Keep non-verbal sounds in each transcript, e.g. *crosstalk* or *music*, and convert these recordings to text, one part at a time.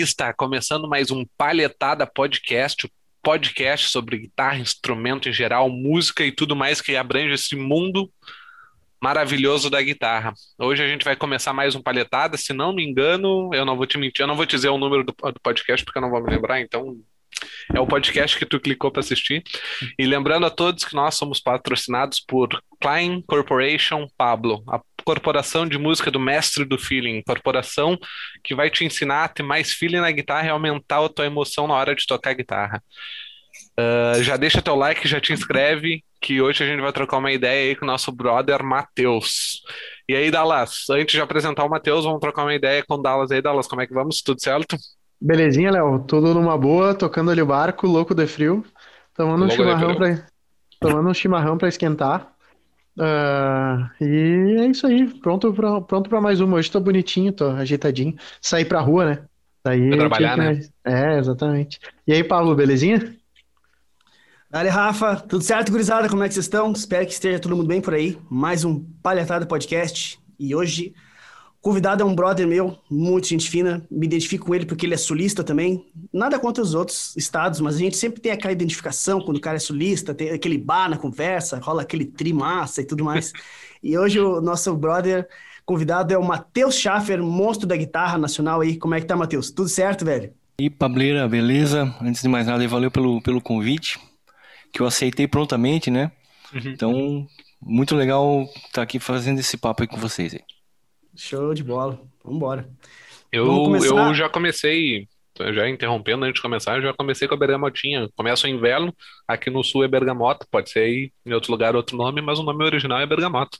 guitarrista! Começando mais um Palhetada Podcast, o podcast sobre guitarra, instrumento em geral, música e tudo mais que abrange esse mundo maravilhoso da guitarra. Hoje a gente vai começar mais um Palhetada, se não me engano, eu não vou te mentir, eu não vou te dizer o número do, do podcast porque eu não vou me lembrar, então é o podcast que tu clicou para assistir. E lembrando a todos que nós somos patrocinados por Klein Corporation Pablo, a corporação de música do mestre do feeling, corporação que vai te ensinar a ter mais feeling na guitarra e aumentar a tua emoção na hora de tocar guitarra. Uh, já deixa teu like, já te inscreve, que hoje a gente vai trocar uma ideia aí com o nosso brother Matheus. E aí, Dallas, antes de apresentar o Matheus, vamos trocar uma ideia com o Dallas aí, Dallas, como é que vamos? Tudo certo? Belezinha, Léo. Tudo numa boa, tocando ali o barco, louco de frio. Tomando um chimarrão para tomando um chimarrão para esquentar. Uh, e é isso aí. Pronto para pronto pra mais uma. Hoje tô bonitinho, tô ajeitadinho. Sair pra rua, né? Sair, trabalhar, né? É, exatamente. E aí, Pablo, belezinha? Dale, Rafa. Tudo certo, gurizada? Como é que vocês estão? Espero que esteja todo mundo bem por aí. Mais um Palhatada Podcast. E hoje convidado é um brother meu, muito gente fina, me identifico com ele porque ele é sulista também. Nada contra os outros estados, mas a gente sempre tem aquela identificação quando o cara é sulista, tem aquele bar na conversa, rola aquele trimassa e tudo mais. *laughs* e hoje o nosso brother convidado é o Matheus Schaffer, monstro da guitarra nacional aí. Como é que tá, Matheus? Tudo certo, velho? E Pableira, beleza? Antes de mais nada, valeu pelo, pelo convite, que eu aceitei prontamente, né? Uhum. Então, muito legal estar tá aqui fazendo esse papo aí com vocês aí. Show de bola. Vambora. Eu, eu já comecei, já interrompendo antes de começar, eu já comecei com a bergamotinha. Começa o inverno, aqui no sul é bergamota, pode ser aí em outro lugar outro nome, mas o nome original é bergamota.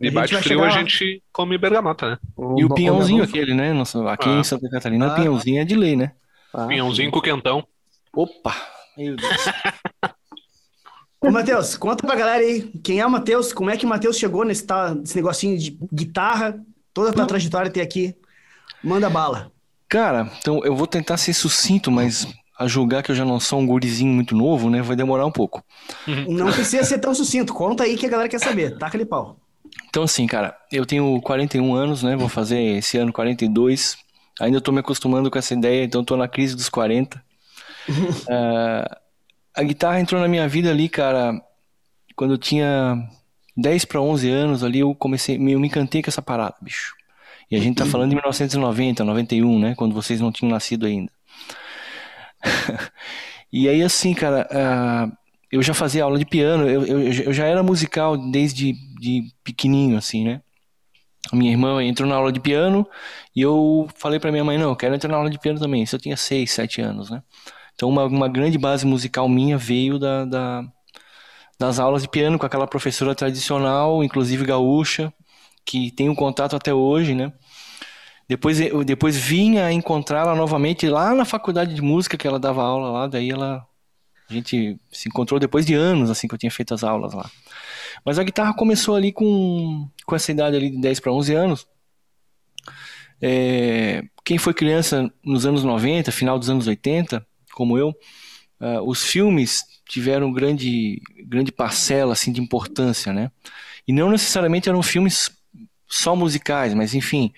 E, bate frio, a gente come bergamota, né? O e o pinhãozinho aquele, né? aqui ah. em Santa Catarina, ah. pinhãozinho é de lei, né? Ah, pinhãozinho com quentão. Opa! Meu Deus. *laughs* Ô, Matheus, conta pra galera aí, quem é o Matheus, como é que o Matheus chegou nesse, tá, nesse negocinho de guitarra, toda a tua trajetória até aqui. Manda bala. Cara, então eu vou tentar ser sucinto, mas a julgar que eu já não sou um gurizinho muito novo, né, vai demorar um pouco. Não precisa ser tão sucinto, conta aí que a galera quer saber, taca ali pau. Então assim, cara, eu tenho 41 anos, né, vou fazer esse ano 42, ainda tô me acostumando com essa ideia, então tô na crise dos 40. uh, a guitarra entrou na minha vida ali, cara, quando eu tinha 10 para 11 anos ali, eu comecei, eu me encantei com essa parada, bicho. E a gente tá falando de 1990, 91, né? Quando vocês não tinham nascido ainda. *laughs* e aí, assim, cara, uh, eu já fazia aula de piano, eu, eu, eu já era musical desde de pequenininho, assim, né? A minha irmã entrou na aula de piano e eu falei para minha mãe, não, eu quero entrar na aula de piano também. Isso eu tinha 6, 7 anos, né? Então, uma, uma grande base musical minha veio da, da das aulas de piano com aquela professora tradicional, inclusive gaúcha, que tem um contato até hoje, né? Depois, depois vinha encontrá-la novamente lá na faculdade de música que ela dava aula lá, daí ela a gente se encontrou depois de anos assim que eu tinha feito as aulas lá. Mas a guitarra começou ali com, com essa idade ali de 10 para 11 anos. É, quem foi criança nos anos 90, final dos anos 80, como eu, uh, os filmes tiveram grande, grande parcela assim, de importância, né? E não necessariamente eram filmes só musicais, mas enfim.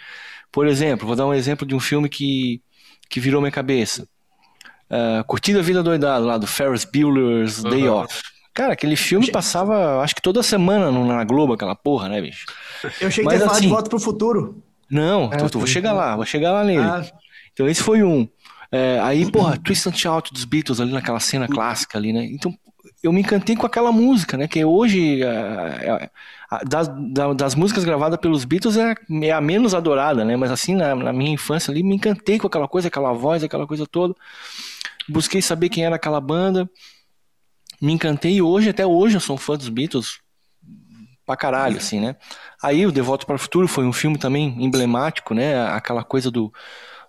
Por exemplo, vou dar um exemplo de um filme que, que virou minha cabeça. Uh, Curtindo a Vida Doidada, lá do Ferris Bueller's uhum. Day Off. Cara, aquele filme passava, acho que toda semana na Globo, aquela porra, né, bicho? Eu achei que ia falar assim, de Volta pro Futuro. Não, é, tô, tô, vou chegar lá, vou chegar lá nele. Ah. Então esse foi um. É, aí, porra, Twist and Shout dos Beatles ali naquela cena clássica ali, né? Então, eu me encantei com aquela música, né? Que hoje, é, é, das, das, músicas gravadas pelos Beatles, é, é, a menos adorada, né? Mas assim, na, na, minha infância ali, me encantei com aquela coisa, aquela voz, aquela coisa toda. Busquei saber quem era aquela banda. Me encantei e hoje, até hoje, eu sou um fã dos Beatles pra caralho, assim, né? Aí, o Devoto para o Futuro foi um filme também emblemático, né? Aquela coisa do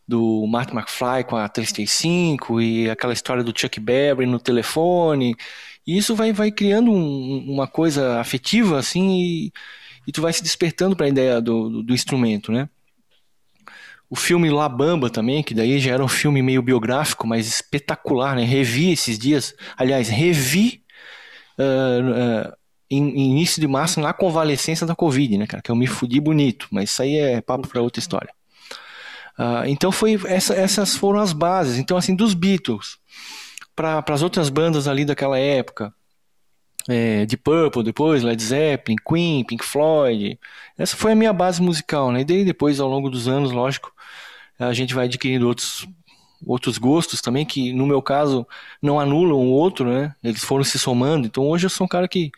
do Martin McFly com a 335 e aquela história do Chuck Berry no telefone. E isso vai, vai criando um, uma coisa afetiva, assim, e, e tu vai se despertando para a ideia do, do, do, instrumento, né? O filme La Bamba também, que daí já era um filme meio biográfico, mas espetacular, né? Revi esses dias, aliás, revi uh, uh, em, em, início de março na convalescência da Covid, né, cara? Que eu me fudi bonito, mas isso aí é papo para outra história. Uh, então foi essa, essas foram as bases. Então assim dos Beatles para as outras bandas ali daquela época, é, de Purple depois, Led Zeppelin, Queen, Pink Floyd, essa foi a minha base musical, né? E daí depois ao longo dos anos, lógico, a gente vai adquirindo outros outros gostos também que no meu caso não anulam o outro, né? Eles foram se somando. Então hoje eu sou um cara que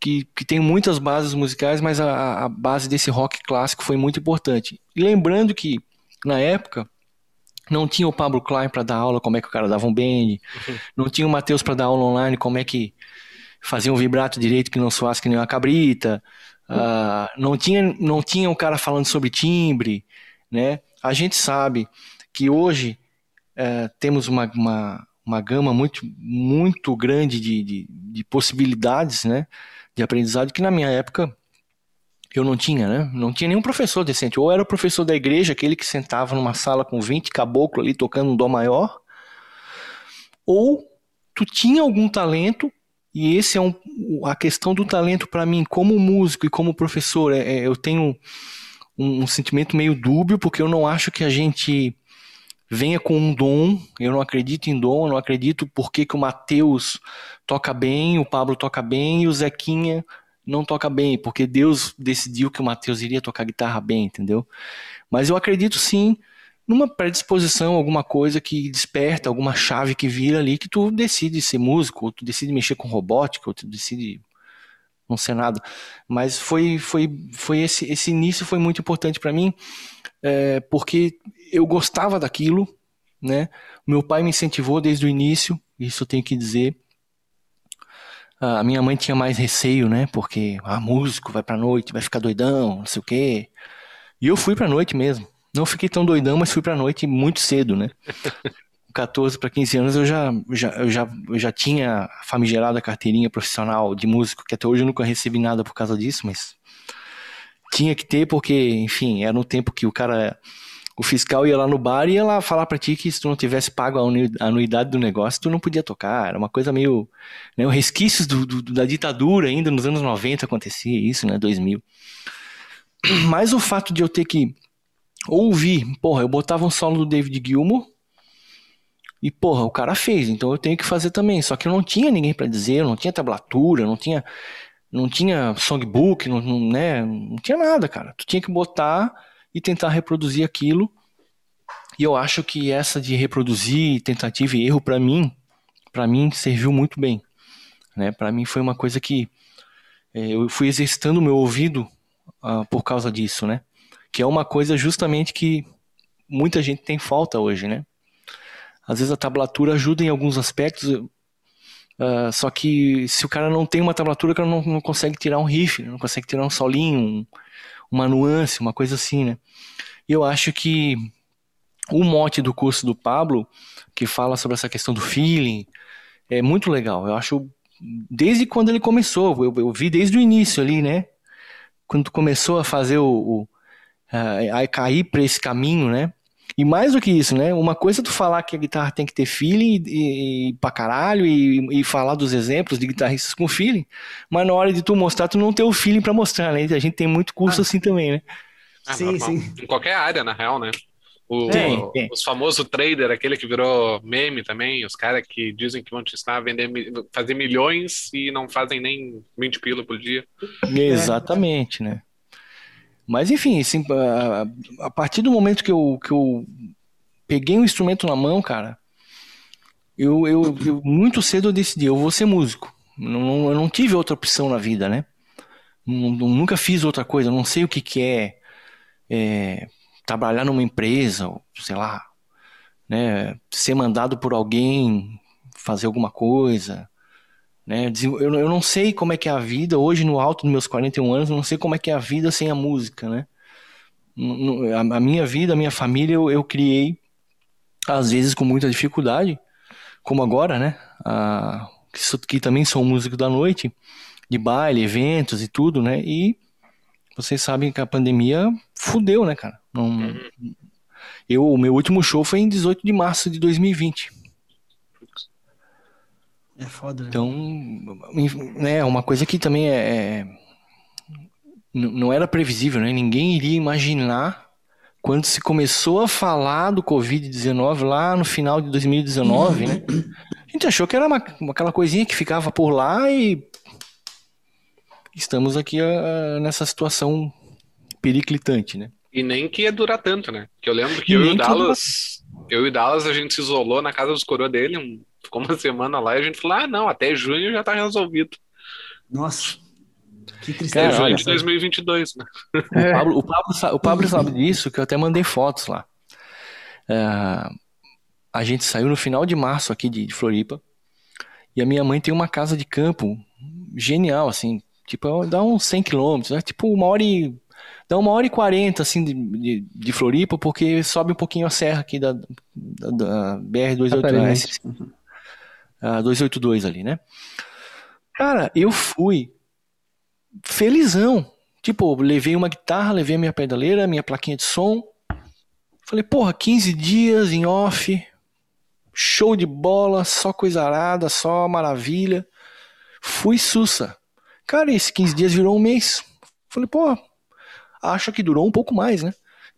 que, que tem muitas bases musicais, mas a, a base desse rock clássico foi muito importante. E lembrando que na época não tinha o Pablo Klein para dar aula, como é que o cara dava um bend. Uhum. *laughs* Não tinha o Matheus para dar aula online, como é que fazia um vibrato direito que não soasse que nem uma cabrita. Uhum. Uh, não tinha não tinha um cara falando sobre timbre, né? A gente sabe que hoje uh, temos uma, uma, uma gama muito muito grande de, de, de possibilidades, né? De aprendizado que na minha época eu não tinha, né? Não tinha nenhum professor decente. Ou era o professor da igreja, aquele que sentava numa sala com 20 caboclos ali tocando um dó maior, ou tu tinha algum talento, e esse é um, a questão do talento para mim, como músico e como professor, é, é, eu tenho um, um sentimento meio dúbio, porque eu não acho que a gente venha com um dom, eu não acredito em dom, não acredito porque que o Matheus toca bem, o Pablo toca bem e o Zequinha não toca bem, porque Deus decidiu que o Mateus iria tocar guitarra bem, entendeu? Mas eu acredito sim numa predisposição, alguma coisa que desperta, alguma chave que vira ali que tu decide ser músico, ou tu decide mexer com robótica, ou tu decide não ser nada. Mas foi, foi, foi esse, esse início foi muito importante para mim, é, porque eu gostava daquilo, né? Meu pai me incentivou desde o início, isso eu tenho que dizer. A minha mãe tinha mais receio, né? Porque, ah, músico, vai pra noite, vai ficar doidão, não sei o quê. E eu fui pra noite mesmo. Não fiquei tão doidão, mas fui pra noite muito cedo, né? 14 para 15 anos eu já, já, eu já, eu já tinha famigerada carteirinha profissional de músico, que até hoje eu nunca recebi nada por causa disso, mas tinha que ter porque, enfim, era um tempo que o cara o fiscal ia lá no bar e ia lá falar para ti que se tu não tivesse pago a anuidade do negócio, tu não podia tocar. Era uma coisa meio. Né, resquícios do, do, da ditadura ainda nos anos 90 acontecia isso, né? 2000. *clears throat* Mas o fato de eu ter que ouvir, porra, eu botava um solo do David Gilmour e, porra, o cara fez, então eu tenho que fazer também. Só que eu não tinha ninguém para dizer, não tinha tablatura, não tinha. Não tinha songbook, não, não, né? não tinha nada, cara. Tu tinha que botar e tentar reproduzir aquilo. E eu acho que essa de reproduzir tentativa e erro para mim, para mim serviu muito bem, né? Para mim foi uma coisa que é, eu fui exercitando o meu ouvido uh, por causa disso, né? Que é uma coisa justamente que muita gente tem falta hoje, né? Às vezes a tablatura ajuda em alguns aspectos, uh, só que se o cara não tem uma tablatura, o cara não, não consegue tirar um riff, não consegue tirar um solinho, um, uma nuance, uma coisa assim, né? E eu acho que o mote do curso do Pablo, que fala sobre essa questão do feeling, é muito legal. Eu acho, desde quando ele começou, eu, eu vi desde o início ali, né? Quando começou a fazer o, o a, a cair para esse caminho, né? E mais do que isso, né? Uma coisa é tu falar que a guitarra tem que ter feeling e, e pra caralho e, e falar dos exemplos de guitarristas com feeling, mas na hora de tu mostrar, tu não tem o feeling para mostrar, né? A gente tem muito curso ah. assim também, né? Ah, sim, sim. Em qualquer área, na real, né? O, tem, tem. Os famosos trader, aquele que virou meme também, os caras que dizem que vão te ensinar a vender, fazer milhões e não fazem nem 20 pila por dia. Exatamente, né? Mas enfim, assim, a, a, partir do momento que eu, que eu peguei um instrumento na mão, cara, eu, eu, eu muito cedo eu decidi, eu vou ser músico. Não, eu não tive outra opção na vida, né? Nunca fiz outra coisa, não sei o que, que é, é trabalhar numa empresa, sei lá, né? Ser mandado por alguém fazer alguma coisa, né? Eu, eu não sei como é que é a vida, hoje no alto dos meus 41 anos, eu não sei como é que é a vida sem a música, né? A minha vida, a minha família, eu, eu criei, às vezes com muita dificuldade, como agora, né? Que, que também sou músico da noite, de baile, eventos e tudo, né? E vocês sabem que a pandemia fudeu, né, cara? Não, uhum. eu, o meu último show foi em 18 de março de 2020. É foda. Né? Então, né, uma coisa que também é, é não era previsível, né? Ninguém iria imaginar quando se começou a falar do Covid-19 lá no final de 2019, né? A gente achou que era uma, aquela coisinha que ficava por lá e estamos aqui uh, nessa situação periclitante, né? E nem que ia durar tanto, né? Que eu lembro que eu e o Dallas, eu e o Dallas, a gente se isolou na casa dos coroa dele, um, ficou uma semana lá e a gente falou: ah, não, até junho já tá resolvido. Nossa. Que tristeza. Cara, junho de 2022, né? É. O, Pablo, o, Pablo, o Pablo sabe disso, que eu até mandei fotos lá. É, a gente saiu no final de março aqui de, de, Floripa. E a minha mãe tem uma casa de campo genial, assim. Tipo, dá uns 100 quilômetros, né? Tipo, uma hora e... Dá uma hora e quarenta, assim, de, de, de, Floripa, porque sobe um pouquinho a serra aqui da, da, da BR-282. Uh, 282 ali, né? Cara, eu fui felizão. Tipo, levei uma guitarra, levei minha pedaleira, minha plaquinha de som. Falei, porra, 15 dias em off, show de bola, só coisa arada, só maravilha. Fui sussa. Cara, esses 15 dias virou um mês. Falei, pô, acho que durou um pouco mais, né?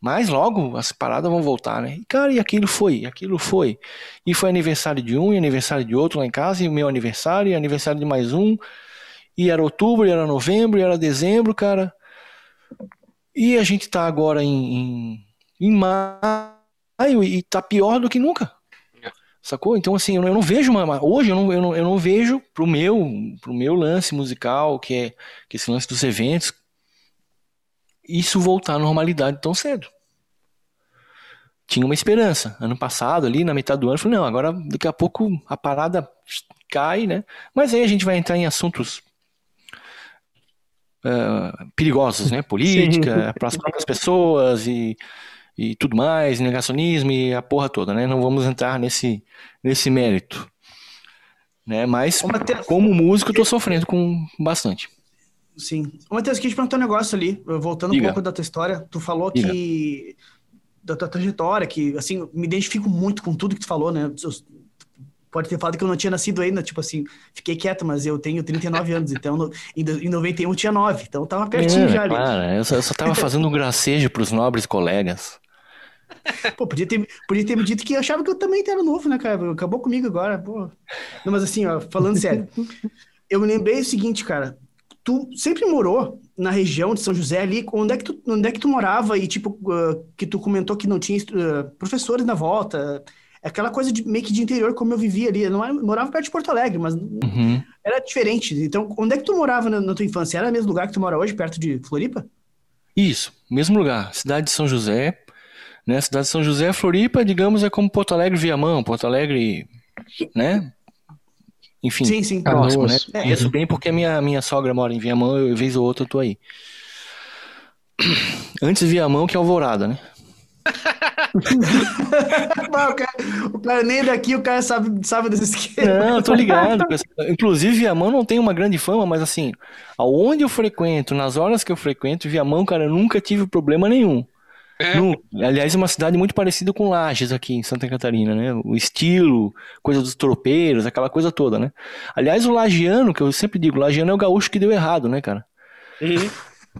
Mas logo as paradas vão voltar, né? E, cara, e aquilo foi, aquilo foi. E foi aniversário de um e aniversário de outro lá em casa, e o meu aniversário, e aniversário de mais um. E era outubro, e era novembro, e era dezembro, cara. E a gente tá agora em, em, em maio e tá pior do que nunca. Sacou? Então, assim, eu não, eu não vejo uma. Hoje eu não, eu não, eu não vejo pro meu, pro meu lance musical, que é, que é esse lance dos eventos, isso voltar à normalidade tão cedo. Tinha uma esperança. Ano passado, ali, na metade do ano, eu falei, não, agora daqui a pouco a parada cai, né? Mas aí a gente vai entrar em assuntos uh, perigosos, né? Política, para as próprias pessoas e, e tudo mais, negacionismo e a porra toda, né? Não vamos entrar nesse, nesse mérito. Né? Mas, como músico, eu tô sofrendo com bastante. Sim. Ô, Matheus, queria te perguntar um negócio ali, voltando Diga. um pouco da tua história. Tu falou Diga. que. da tua trajetória, que, assim, me identifico muito com tudo que tu falou, né? pode ter falado que eu não tinha nascido ainda, tipo assim, fiquei quieto, mas eu tenho 39 anos, então no, em, em 91 eu tinha 9, então tava pertinho é, já ali. Claro, eu só, eu só tava fazendo um gracejo pros nobres colegas. *laughs* Pô, podia ter, podia ter me dito que achava que eu também era novo, né, cara? Acabou comigo agora, pô. Não, mas assim, ó, falando sério, eu me lembrei o seguinte, cara, tu sempre morou na região de São José ali, onde é que tu, onde é que tu morava e, tipo, uh, que tu comentou que não tinha uh, professores na volta, aquela coisa de meio que de interior, como eu vivia ali. Eu não morava perto de Porto Alegre, mas uhum. era diferente. Então, onde é que tu morava na, na, tua infância? Era o mesmo lugar que tu mora hoje, perto de Floripa? Isso, mesmo lugar. Cidade de São José. Né? Cidade de São José, Floripa, digamos, é como Porto Alegre, Viamão, Porto Alegre, né? Enfim, sim, sim. próximo, né? É. Isso bem porque a minha, minha sogra mora em Viamão, eu, vez ou outra eu tô aí. *clears throat* Antes Viamão que Alvorada, né? *laughs* o, cara, o cara nem daqui, o cara sabe, sabe desse esquema. Não, tô ligado. Inclusive, Viamão não tem uma grande fama, mas assim, aonde eu frequento, nas horas que eu frequento, Viamão, cara, eu nunca tive problema nenhum. É. No, aliás, é uma cidade muito parecida com Lages aqui em Santa Catarina, né? O estilo, coisa dos tropeiros, aquela coisa toda, né? Aliás, o lagiano, que eu sempre digo, o lagiano é o gaúcho que deu errado, né, cara? Uhum.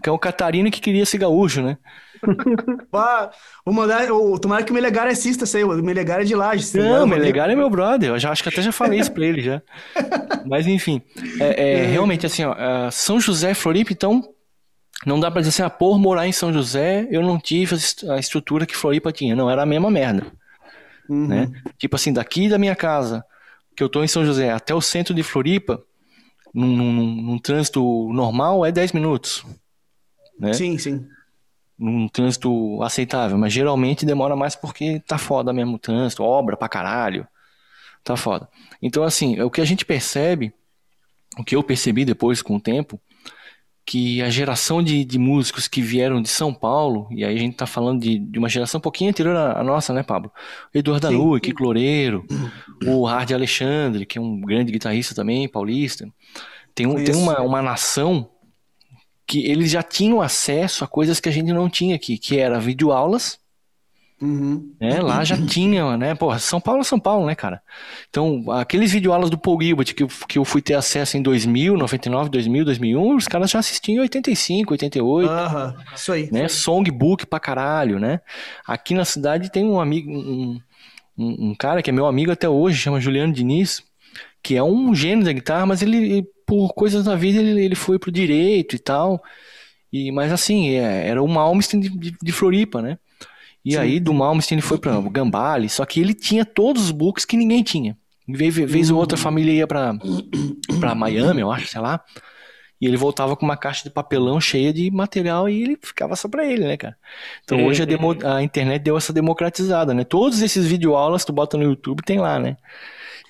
Que é o catarino que queria ser gaúcho, né? *laughs* Bah, vou mandar, o, tomara que o Melegar assista isso aí, o Melegar é de Lages. Não, o Melegar é meu brother, eu já, acho que até já falei isso pra ele já. *laughs* Mas enfim, é, é, é. realmente assim, ó, é, São José e Floripa, então, não dá pra dizer assim, ah, por morar em São José, eu não tive a estrutura que Floripa tinha. Não, era a mesma merda. Uhum. Né? Tipo assim, daqui da minha casa, que eu tô em São José, até o centro de Floripa, num, num, num trânsito normal, é 10 minutos. Né? Sim, sim num trânsito aceitável, mas geralmente demora mais porque tá foda mesmo o trânsito, obra pra caralho, tá foda. Então, assim, o que a gente percebe, o que eu percebi depois com o tempo, que a geração de, de músicos que vieram de São Paulo, e aí a gente tá falando de, de uma geração um pouquinho anterior à, à nossa, né, Pablo? Eduardo Danui, Kiko Loureiro, o Hard Alexandre, que é um grande guitarrista também, paulista. Tem, um, tem uma, uma nação que eles já tinham acesso a coisas que a gente não tinha aqui, que era videoaulas, Uhum. É, lá já tinha, né? Porra, São Paulo é São Paulo, né, cara? Então, aqueles videoaulas do Paul Gilbert que eu, que eu fui ter acesso em 2000, 99, 2000, 2001, os caras já assistiam em 85, 88. Aham, uhum. isso aí. Né? Songbook pra caralho, né? Aqui na cidade tem um amigo, um, um, um, cara que é meu amigo até hoje, chama Juliano Diniz, que é um gênio da guitarra, mas ele, por coisas da vida, ele, ele foi pro direito e tal. E, mas assim, é, era o Malmsteen de, de, de Floripa, né? E Sim. aí do Malmsteen ele foi para Gambale, só que ele tinha todos os books que ninguém tinha. Vez, vez ou outra a família ia para para Miami, eu acho, sei lá. E ele voltava com uma caixa de papelão cheia de material e ele ficava só para ele, né, cara? Então é, hoje a, demo, a, internet deu essa democratizada, né? Todos esses videoaulas tu bota no YouTube tem lá, né?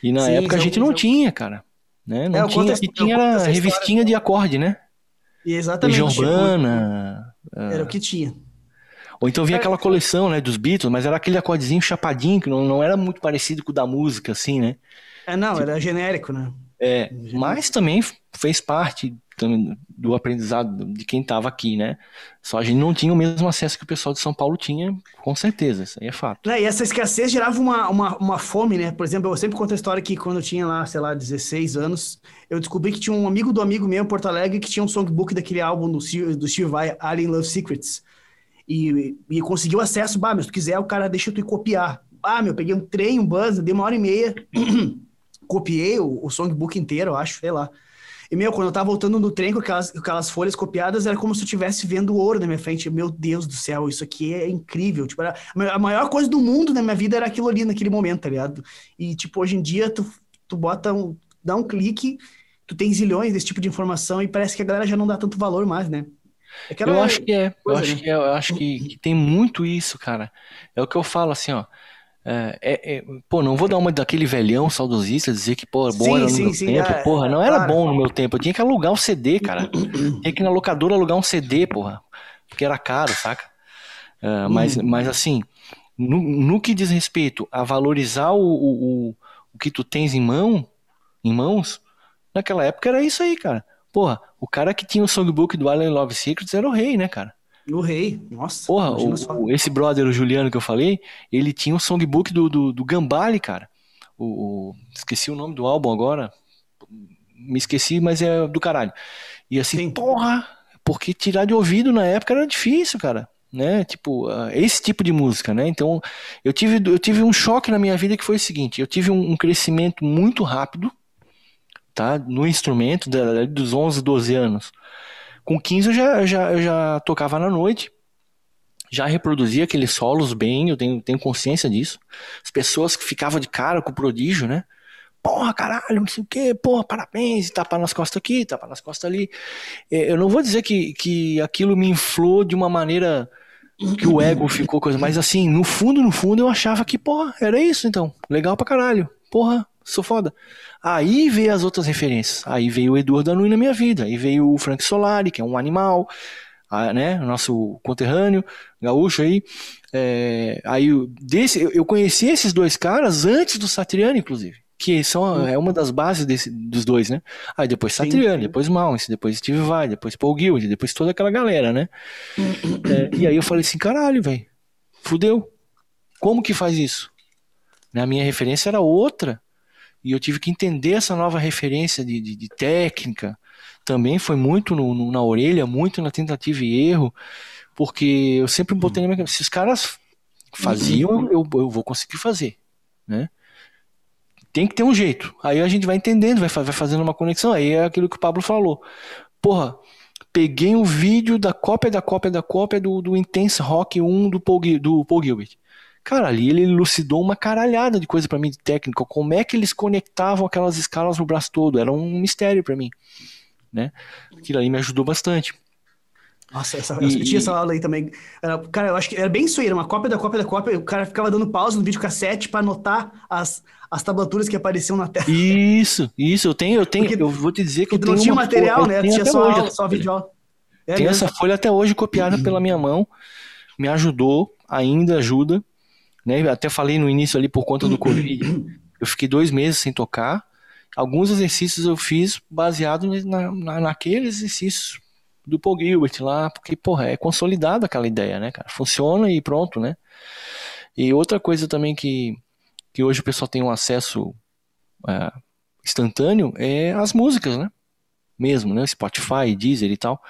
E na Sim, época a gente não tinha, cara. Né? Não é, tinha, que tinha revistinha de acorde, né? Exatamente. Legião Urbana. Era o que tinha. Ou então vinha é, aquela coleção, né, dos Beatles, mas era aquele acordezinho chapadinho, que não, não era muito parecido com o da música, assim, né? É, não, tipo, era genérico, né? É, genérico. mas também fez parte do aprendizado de quem estava aqui, né? Só a gente não tinha o mesmo acesso que o pessoal de São Paulo tinha, com certeza, isso aí é fato. É, e essa escassez gerava uma, uma, uma fome, né? Por exemplo, eu sempre conto a história que quando eu tinha lá, sei lá, 16 anos, eu descobri que tinha um amigo do amigo meu em Porto Alegre que tinha um songbook daquele álbum do, do Steve Vai, Alien Love Secrets e, e conseguiu acesso, bah, mas se tu quiser, o cara deixa tu ir copiar. Ah, meu, peguei um trem, um buzz, dei uma hora e meia, *clears throat* copiei o, o songbook inteiro, eu acho, sei lá. E, meu, quando eu tava voltando no trem com aquelas, com aquelas folhas copiadas, era como se eu estivesse vendo ouro na minha frente. Meu Deus do céu, isso aqui é incrível. Tipo, era, a maior coisa do mundo na minha vida era aquilo ali naquele momento, tá ligado? E, tipo, hoje em dia, tu, tu bota um, dá um clique, tu tem zilhões desse tipo de informação e parece que a galera já não dá tanto valor mais, né? Eu acho que é. Eu acho, né? que é, eu acho que, que, tem muito isso, cara. É o que eu falo assim, ó. É, é, é, pô, não vou dar uma daquele velhão saudosista dizer que, pô, bom sim, era no sim, meu sim, tempo. É, porra, não era bom no meu tempo. Eu tinha que alugar um CD, cara. *clears throat* tinha que ir na locadora alugar um CD, porra. Porque era caro, saca? Uh, mas, uhum. mas assim, no, no, que diz respeito a valorizar o, o, o, o que tu tens em mão, em mãos, naquela época era isso aí, cara. Porra, o cara que tinha o songbook do Alien Love Secrets era o rei, né, cara? O rei, nossa. Porra, o, esse brother, o Juliano que eu falei, ele tinha o songbook do, do, do Gambale, cara. O, o, esqueci o nome do álbum agora. Me esqueci, mas é do caralho. E assim, Sim. porra, porque tirar de ouvido na época era difícil, cara. Né? Tipo, uh, esse tipo de música, né? Então, eu tive, eu tive um choque na minha vida que foi o seguinte: eu tive um, um crescimento muito rápido tá? No instrumento dos 11, 12 anos. Com 15 eu já, já, eu já tocava na noite, já reproduzia aqueles solos bem, eu tenho, tenho consciência disso. As pessoas que ficavam de cara com o prodígio, né? Porra, caralho, não sei o quê, porra, parabéns, tapa nas costas aqui, tapa nas costas ali. É, eu não vou dizer que, que aquilo me inflou de uma maneira que o ego ficou coisa, mas assim, no fundo, no fundo, eu achava que, porra, era isso então, legal pra caralho, porra, sou foda. Aí veio as outras referências. Aí veio o Eduardo Danui na minha vida. Aí veio o Frank Solari, que é um animal, né? Nosso conterrâneo, gaúcho aí. É, aí desse, eu conheci esses dois caras antes do Satriani, inclusive. Que são, é uma das bases desse, dos dois, né? Aí depois Satriani, depois Malmsteen, depois Steve Vai, depois Paul Gilde, depois toda aquela galera, né? É, e aí eu falei assim, caralho, velho, fudeu. Como que faz isso? A minha referência era outra. E eu tive que entender essa nova referência de, de, de técnica. Também foi muito no, no, na orelha, muito na tentativa e erro, porque eu sempre botei na minha cabeça, se os caras faziam, eu, eu vou conseguir fazer, né? Tem que ter um jeito. Aí a gente vai entendendo, vai, vai fazendo uma conexão. Aí é aquilo que o Pablo falou. Porra, peguei um vídeo da cópia da cópia da cópia do, do Intense Rock 1 do Paul, do Paul Gilbert. Cara, ali ele elucidou uma caralhada de coisa para mim de técnica. Como é que eles conectavam aquelas escalas no braço todo? Era um mistério para mim, né? Aquilo ali me ajudou bastante. Nossa, essa, e, eu tinha essa aula aí também. Era, cara, eu acho que era bem isso aí, era uma cópia da cópia da cópia. O cara ficava dando pausa no videocassete para anotar as, as tablaturas que apareciam na tela. Isso, isso, eu tenho, eu tenho, porque, eu vou te dizer que eu tenho. Não tinha material, né? Tinha só, hoje, só vídeo. É tem essa folha até hoje copiada pela minha mão. Me ajudou, ainda ajuda. Né? Até falei no início ali por conta do Covid. *clears throat* Eu fiquei dois meses sem tocar. Alguns exercícios eu fiz baseado na, na, naqueles exercícios do Paul Gilbert lá, porque, porra, é consolidado aquela ideia, né, cara? Funciona e pronto, né? E outra coisa também que, que hoje o pessoal tem um acesso é, instantâneo é as músicas, né? Mesmo, né? Spotify, Deezer e tal.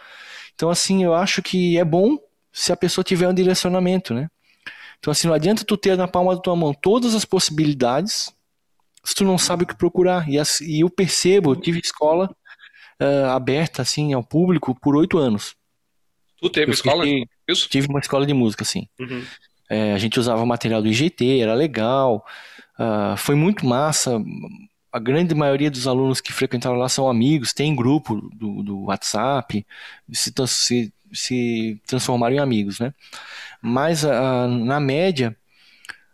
Então, assim, eu acho que é bom se a pessoa tiver um direcionamento, né? Então, assim, não adianta tu ter na palma da tua mão todas as possibilidades se tu não sabe o que procurar. E, as, e eu percebo, eu tive escola uh, aberta, assim, ao público por oito anos. Tu teve eu escola? Fiquei, Isso? Tive uma escola de música, sim. Uhum. É, a gente usava material do IGT, era legal. Uh, foi muito massa. A grande maioria dos alunos que frequentaram lá são amigos, tem grupo do, do WhatsApp, se, se, se transformaram em amigos, né? Mas uh, na média,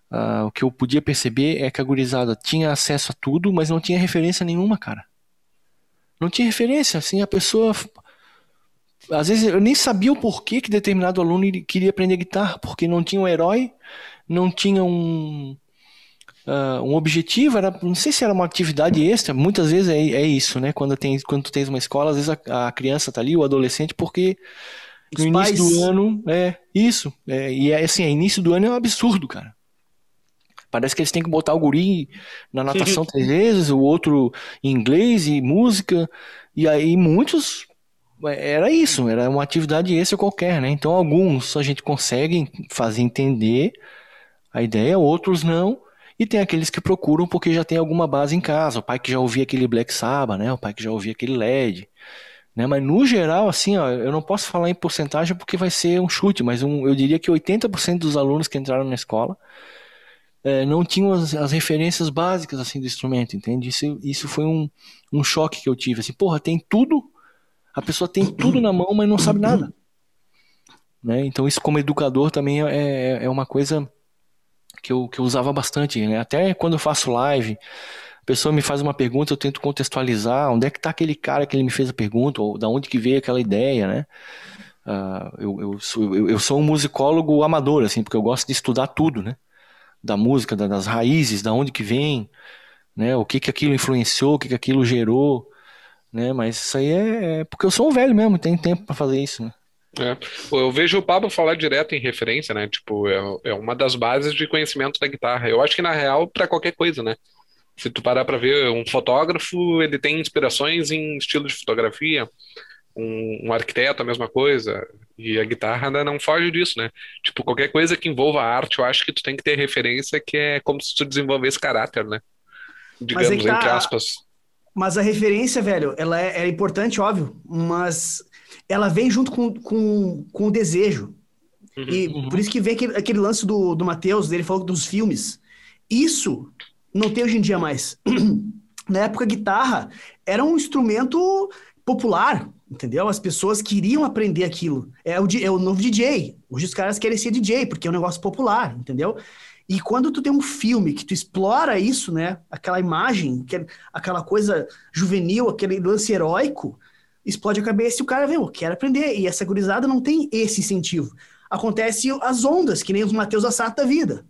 uh, o que eu podia perceber é que a gurizada tinha acesso a tudo, mas não tinha referência nenhuma, cara. Não tinha referência, assim, a pessoa às vezes eu nem sabia o porquê que determinado aluno queria aprender guitarra, porque não tinha um herói, não tinha um, uh, um objetivo, era, não sei se era uma atividade extra, muitas vezes é, é isso, né? Quando, tem, quando tu tens uma escola, às vezes a, a criança tá ali, o adolescente, porque no início do ano, é isso, é, e é assim, é, início do ano é um absurdo, cara. Parece que eles têm que botar o guri na natação três vezes, o outro em inglês e música, e aí muitos era isso, era uma atividade extra qualquer, né? Então alguns a gente consegue fazer entender a ideia, outros não. E tem aqueles que procuram porque já tem alguma base em casa, o pai que já ouvia aquele Black Sabbath, né? O pai que já ouvia aquele LED, né? Mas no geral, assim, ó, eu não posso falar em porcentagem porque vai ser um chute, mas um, eu diria que 80% dos alunos que entraram na escola é, não tinham as, as, referências básicas assim do instrumento, entende? Isso, isso foi um, um choque que eu tive, assim, porra, tem tudo a pessoa tem tudo na mão, mas não sabe nada. Né? Então isso como educador também é, é, é uma coisa que eu, que eu usava bastante. Né? Até quando eu faço live, a pessoa me faz uma pergunta, eu tento contextualizar onde é que está aquele cara que ele me fez a pergunta, ou da onde que veio aquela ideia, né? Uh, eu, eu, sou, eu, eu, sou um musicólogo amador, assim, porque eu gosto de estudar tudo, né? Da música, da, das raízes, da onde que vem, né? O que que aquilo influenciou, o que que aquilo gerou, né? Mas isso aí é, é porque eu sou um velho mesmo, tem tempo para fazer isso, né? É. Eu vejo o Pablo falar direto em referência, né? Tipo, é, é uma das bases de conhecimento da guitarra. Eu acho que na real para qualquer coisa, né? Se tu parar para ver um fotógrafo, ele tem inspirações em estilo de fotografia. Um, um, arquiteto, a mesma coisa. E a guitarra ainda não foge disso, né? Tipo, qualquer coisa que envolva arte, eu acho que tu tem que ter referência, que é como se tu desenvolvesse caráter, né? Digamos, é tá... entre aspas. Mas a referência, velho, ela é, é, importante, óbvio, mas ela vem junto com, com, com o desejo. Uhum, e uhum. por isso que vem aquele, aquele lance do, do Matheus, dele falou dos filmes. Isso não tem hoje em dia mais. *clears throat* Na época, a guitarra era um instrumento popular, entendeu? As pessoas queriam aprender aquilo. É o, é o novo DJ. Hoje os caras querem ser DJ, porque é um negócio popular, entendeu? E quando tu tem um filme que tu explora isso, né? Aquela imagem, aquela coisa juvenil, aquele lance heróico, explode a cabeça e o cara vê, eu quero aprender. E essa gurizada não tem esse incentivo. Acontece as ondas, que nem os Mateus Assato da vida.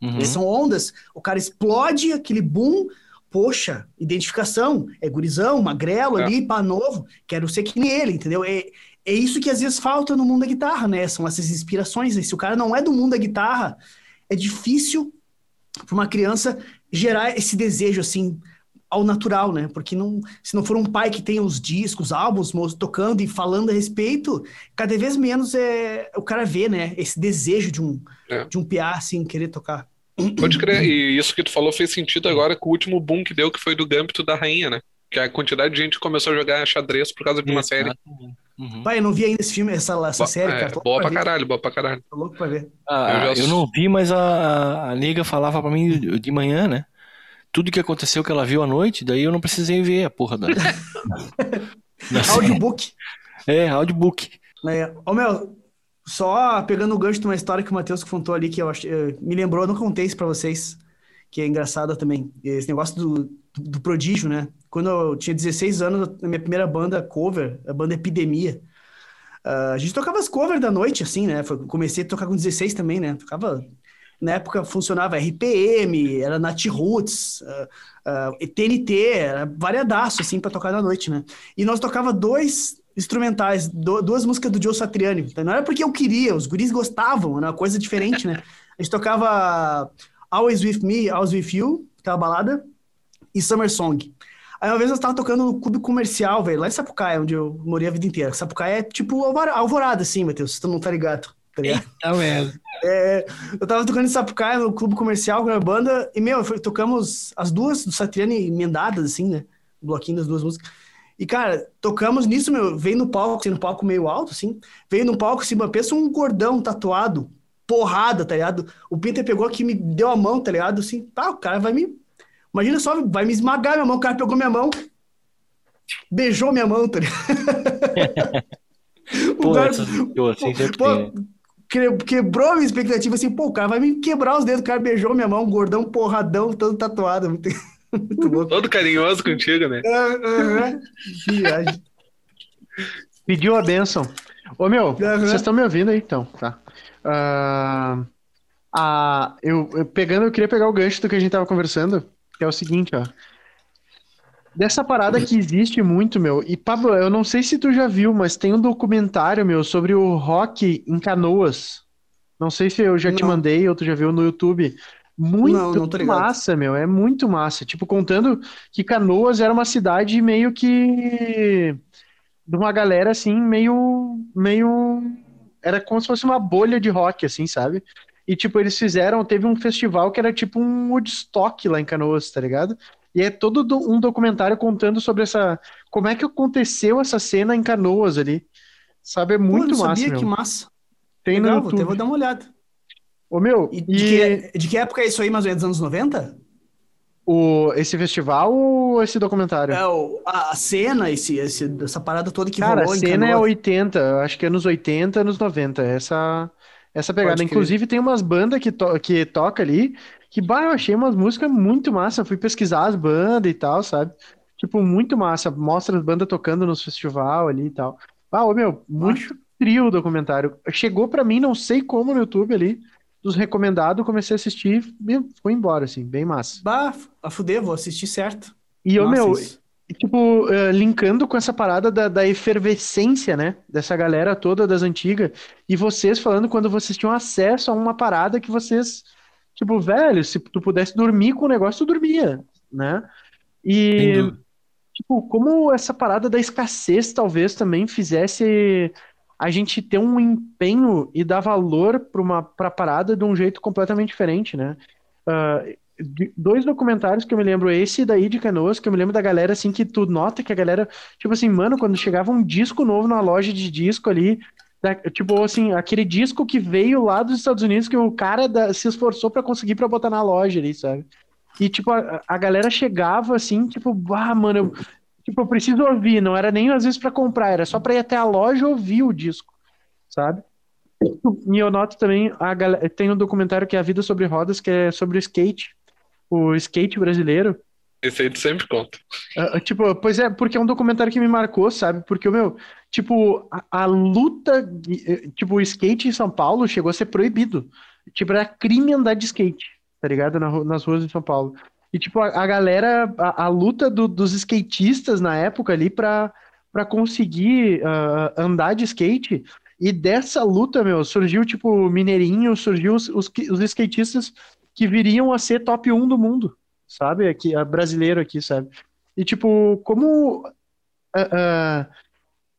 Uhum. São ondas, o cara explode aquele boom, poxa, identificação, é gurizão, magrelo é. ali, pá novo, quero ser que nem ele, entendeu? É, é isso que às vezes falta no mundo da guitarra, né? São essas inspirações. E se o cara não é do mundo da guitarra, é difícil para uma criança gerar esse desejo assim ao natural, né? Porque não, se não for um pai que tem os discos, álbuns tocando e falando a respeito, cada vez menos é o cara vê, né? Esse desejo de um é. de um piá assim querer tocar. Pode crer. E isso que tu falou fez sentido agora com o último boom que deu, que foi do Gambito da Rainha, né? Que a quantidade de gente começou a jogar xadrez por causa de uma série. Uhum. Pai, eu não vi ainda esse filme, essa, essa série, é, cara. Boa pra, pra caralho, boa pra caralho. Tô louco pra ver. Ah, eu, já... eu, não vi, mas a, a Liga falava pra mim de manhã, né? Tudo que aconteceu que ela viu à noite, daí eu não precisei ver a porra da. *laughs* da audiobook. É, audiobook. É. Ô, meu, só pegando o gancho de uma história que o Matheus contou ali, que eu acho, me lembrou, eu não contei isso pra vocês, que é engraçada também. Esse negócio do, do, prodígio, né? quando eu tinha 16 anos, na minha primeira banda cover, a banda Epidemia. Uh, a gente tocava as covers da noite, assim, né? Foi, comecei a tocar com 16 também, né? Tocava. Na época funcionava RPM, era Nat Roots, uh, uh, TNT, era variadaço, assim, para tocar na noite, né? E nós tocava dois instrumentais, do, duas músicas do Joe Satriani. Então, não era porque eu queria, os guris gostavam, era uma coisa diferente, né? A gente tocava Always With Me, Always With You, aquela balada, e Summer Song. Aí uma vez eu tava tocando no clube comercial, velho, lá em Sapucaia, onde eu morei a vida inteira. Sapucaia é tipo alvorada, assim, Matheus, se tu não tá ligado. Tá ligado? Eita, merda. É, eu tava tocando em Sapucaia, no clube comercial com a banda, e, meu, foi, tocamos as duas do Satriani emendadas, assim, né? O bloquinho das duas músicas. E, cara, tocamos nisso, meu, veio no palco, assim, no palco meio alto, assim, veio no palco, assim, pensa um gordão tatuado, porrada, tá ligado? O Peter pegou aqui, me deu a mão, tá ligado? Assim, tá, o cara vai me... Imagina só, vai me esmagar minha mão, o cara pegou minha mão, beijou minha mão, tá ligado? *laughs* pô, cara, assim, pô, né? quebrou a minha expectativa, assim, pô, o cara vai me quebrar os dedos, o cara beijou minha mão, gordão, porradão, todo tatuado. Muito... Todo carinhoso contigo, né? Viagem. Pediu a benção. Ô, meu, vocês estão me ouvindo aí, então, tá. Uh, uh, eu, eu, pegando, eu queria pegar o gancho do que a gente tava conversando, que é o seguinte, ó. Dessa parada que existe muito, meu. E, Pablo, eu não sei se tu já viu, mas tem um documentário, meu, sobre o rock em canoas. Não sei se eu já não. te mandei ou tu já viu no YouTube. Muito não, não massa, meu. É muito massa. Tipo, contando que Canoas era uma cidade meio que. de uma galera assim, meio. meio. Era como se fosse uma bolha de rock, assim, sabe? E, tipo, eles fizeram. Teve um festival que era tipo um Woodstock lá em Canoas, tá ligado? E é todo um documentário contando sobre essa. Como é que aconteceu essa cena em Canoas ali. Sabe? É muito Pô, eu massa. Sabia meu. que massa. Tem Legal, no YouTube. Vou, vou dar uma olhada. Ô, meu, e, de, Que, de que época é isso aí, mais ou menos, anos 90? O, esse festival ou esse documentário? É, o, a, a cena, esse, esse, essa parada toda que Cara, rolou a cena é 80, acho que é anos 80, anos 90, essa, essa pegada. Inclusive tem umas bandas que, to, que toca ali, que, bah, eu achei umas músicas muito massa, fui pesquisar as bandas e tal, sabe? Tipo, muito massa, mostra as bandas tocando nos festival ali e tal. Ah, ô, meu, muito trio o documentário. Chegou pra mim, não sei como no YouTube ali, dos recomendados, comecei a assistir e fui embora, assim, bem massa. Bah, a fuder, vou assistir certo. E o meu, isso. tipo, uh, linkando com essa parada da, da, efervescência, né, dessa galera toda das antigas, e vocês falando quando vocês tinham acesso a uma parada que vocês, tipo, velho, se tu pudesse dormir com o negócio, tu dormia, né? E, tipo, como essa parada da escassez talvez também fizesse a gente ter um empenho e dar valor para uma pra parada de um jeito completamente diferente, né? Uh, dois documentários que eu me lembro, esse daí de Canoas, que eu me lembro da galera, assim, que tu nota que a galera, tipo assim, mano, quando chegava um disco novo na loja de disco ali, da, tipo assim, aquele disco que veio lá dos Estados Unidos que o cara da, se esforçou para conseguir para botar na loja ali, sabe? E, tipo, a, a galera chegava assim, tipo, ah, mano, eu, Tipo, eu preciso ouvir, não era nem às vezes para comprar, era só para ir até a loja ouvir o disco, sabe? E eu noto também, a galera, tem um documentário que é A Vida Sobre Rodas, que é sobre o skate, o skate brasileiro. Esse aí tu sempre conta. Uh, tipo, pois é, porque é um documentário que me marcou, sabe? Porque o meu, tipo, a, a, luta, tipo, o skate em São Paulo chegou a ser proibido. Tipo, era crime andar de skate, tá ligado? Na, nas ruas de São Paulo. E, tipo, a, a galera, a, a luta do, dos skatistas na época ali pra, conseguir uh, andar de skate. E dessa luta, meu, surgiu, tipo, Mineirinho, surgiu os, os, os skatistas que viriam a ser top 1 do mundo, sabe? Aqui, a brasileiro aqui, sabe? E, tipo, como uh,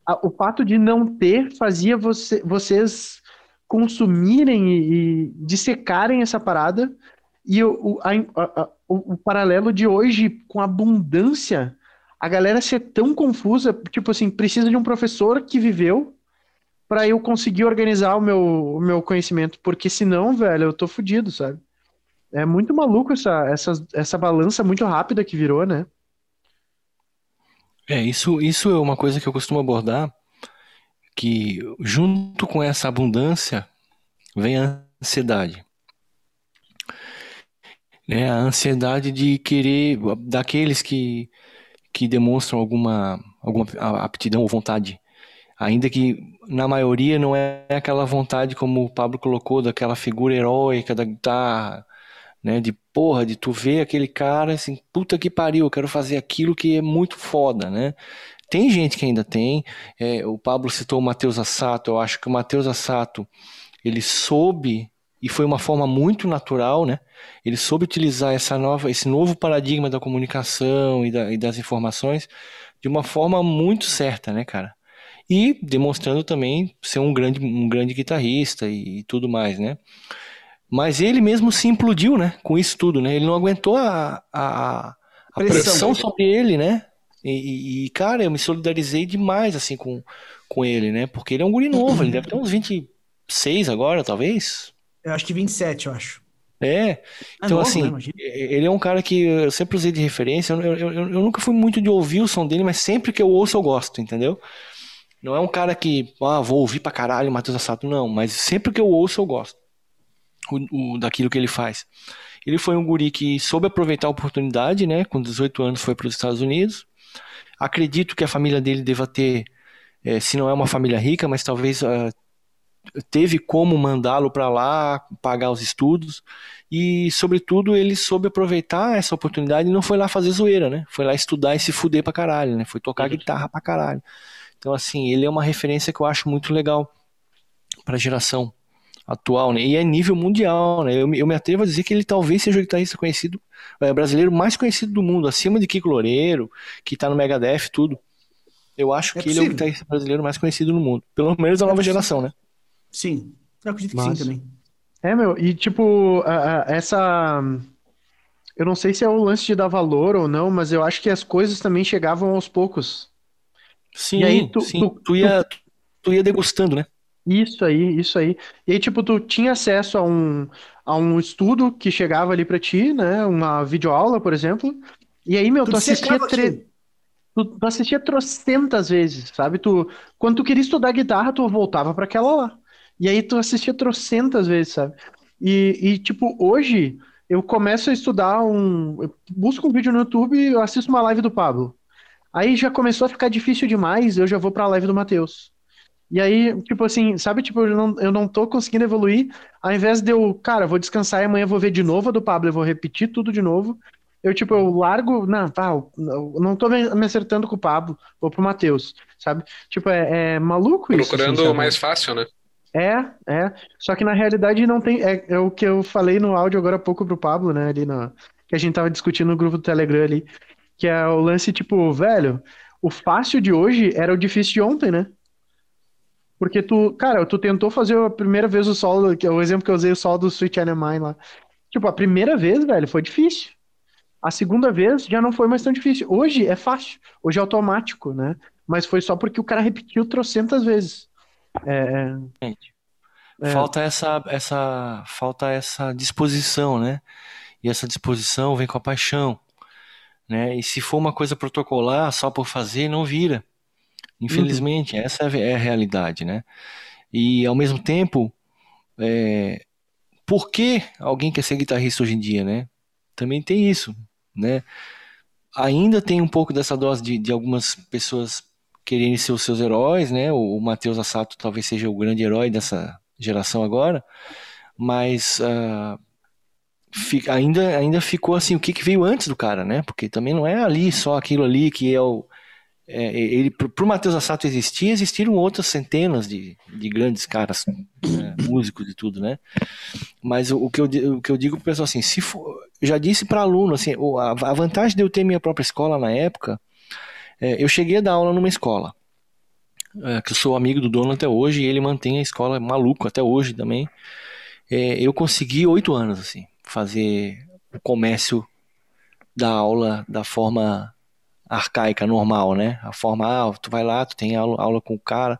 uh, o fato de não ter fazia você, vocês consumirem e, e dissecarem essa parada e o, a, a, o, o, paralelo de hoje com abundância, a galera ser tão confusa, tipo assim, precisa de um professor que viveu para eu conseguir organizar o meu, o meu conhecimento, porque senão, velho, eu tô fudido, sabe? É muito maluco essa, essa, essa balança muito rápida que virou, né? É, isso, isso é uma coisa que eu costumo abordar, que junto com essa abundância vem a ansiedade né, a ansiedade de querer, daqueles que, que demonstram alguma, alguma aptidão ou vontade, ainda que na maioria não é aquela vontade como o Pablo colocou, daquela figura heróica da guitarra, né, de porra, de tu ver aquele cara assim, puta que pariu, eu quero fazer aquilo que é muito foda, né? Tem gente que ainda tem, é, o Pablo citou o Matheus Assato, eu acho que o Matheus Assato, ele soube e foi uma forma muito natural, né? Ele soube utilizar essa nova, esse novo paradigma da comunicação e, da, e das informações de uma forma muito certa, né, cara? E demonstrando também ser um grande, um grande guitarrista e, e tudo mais, né? Mas ele mesmo se implodiu, né? Com isso tudo, né? Ele não aguentou a, a, a pressão. pressão sobre ele, né? E, e, cara, eu me solidarizei demais, assim, com, com ele, né? Porque ele é um guri novo, ele deve ter uns 26 agora, talvez. Eu acho que 27, eu acho. É, é então novo, assim, né, ele é um cara que eu sempre usei de referência, eu, eu, eu, nunca fui muito de ouvir o som dele, mas sempre que eu ouço eu gosto, entendeu? Não é um cara que, ah, vou ouvir pra caralho o Matheus Assato, não, mas sempre que eu ouço eu gosto o, o, daquilo que ele faz. Ele foi um guri que soube aproveitar a oportunidade, né, com 18 anos foi para os Estados Unidos, acredito que a família dele deva ter, é, se não é uma família rica, mas talvez uh, teve como mandá-lo para lá, pagar os estudos e, sobretudo, ele soube aproveitar essa oportunidade e não foi lá fazer zoeira, né? Foi lá estudar e se fuder pra caralho, né? Foi tocar uhum. guitarra pra caralho. Então, assim, ele é uma referência que eu acho muito legal pra geração atual, né? E é nível mundial, né? Eu, eu me atrevo a dizer que ele talvez seja o guitarrista conhecido, é, brasileiro mais conhecido do mundo, acima de Kiko Loureiro, que tá no Megadeth, tudo. Eu acho é que possível. ele é o guitarrista brasileiro mais conhecido no mundo. Pelo menos da é nova geração, né? Sim, eu acredito que sim também. É, meu, e tipo, essa. Eu não sei se é o lance de dar valor ou não, mas eu acho que as coisas também chegavam aos poucos. Sim, e aí tu, sim. Tu, tu, ia, tu ia degustando, né? Isso aí, isso aí. E aí, tipo, tu tinha acesso a um, a um estudo que chegava ali pra ti, né? Uma videoaula, por exemplo. E aí, meu, tu, tu assistia tre... tu, tu assistia trocentas vezes, sabe? Tu, quando tu queria estudar guitarra, tu voltava para aquela lá. E aí tu assistia trocentas vezes, sabe? E, e, tipo, hoje eu começo a estudar um. Eu busco um vídeo no YouTube e eu assisto uma live do Pablo. Aí já começou a ficar difícil demais, eu já vou pra live do Matheus. E aí, tipo assim, sabe, tipo, eu não, eu não tô conseguindo evoluir. Ao invés de eu, cara, vou descansar e amanhã vou ver de novo a do Pablo, eu vou repetir tudo de novo. Eu, tipo, eu largo, não, tá, eu não tô me acertando com o Pablo, vou pro Matheus, sabe? Tipo, é, é maluco isso. Procurando assim, o mais fácil, né? É, é. Só que na realidade não tem. É, é, o que eu falei no áudio agora há pouco pro Pablo, né? Ali no, que a gente tava discutindo no grupo do Telegram ali. Que é o lance, tipo, velho, o fácil de hoje era o difícil de ontem, né? Porque tu, cara, tu tentou fazer a primeira vez o solo, que é o exemplo que eu usei, o solo do Sweet Animal lá. Tipo, a primeira vez, velho, foi difícil. A segunda vez já não foi mais tão difícil. Hoje é fácil. Hoje é automático, né? Mas foi só porque o cara repetiu trocentas vezes. É, é... Falta essa, essa, falta essa disposição, né? E essa disposição vem com a paixão, né? E se for uma coisa protocolar, só por fazer, não vira. Infelizmente, uhum. essa é a realidade, né? E ao mesmo tempo, é... por que alguém quer ser guitarrista hoje em dia, né? Também tem isso, né? Ainda tem um pouco dessa dose de, de algumas pessoas quererem ser os seus heróis, né? O, o Matheus Assato talvez seja o grande herói dessa geração agora, mas uh, ainda, ainda ficou assim, o que, que veio antes do cara, né? Porque também não é ali só aquilo ali que é o. É, ele, pro Matheus Assato existir, existiram outras centenas de, de grandes caras, né, músicos e tudo, né? Mas o, o, que eu, o que eu digo pro pessoal assim, se for, já disse para aluno, assim, a, a vantagem de eu ter minha própria escola na época é, eu cheguei a dar aula numa escola, é, que eu sou amigo do dono até hoje, e ele mantém a escola maluco até hoje também. É, eu consegui oito anos, assim, fazer o comércio da aula da forma arcaica, normal, né? A forma, ah, tu vai lá, tu tem aula, aula com o cara.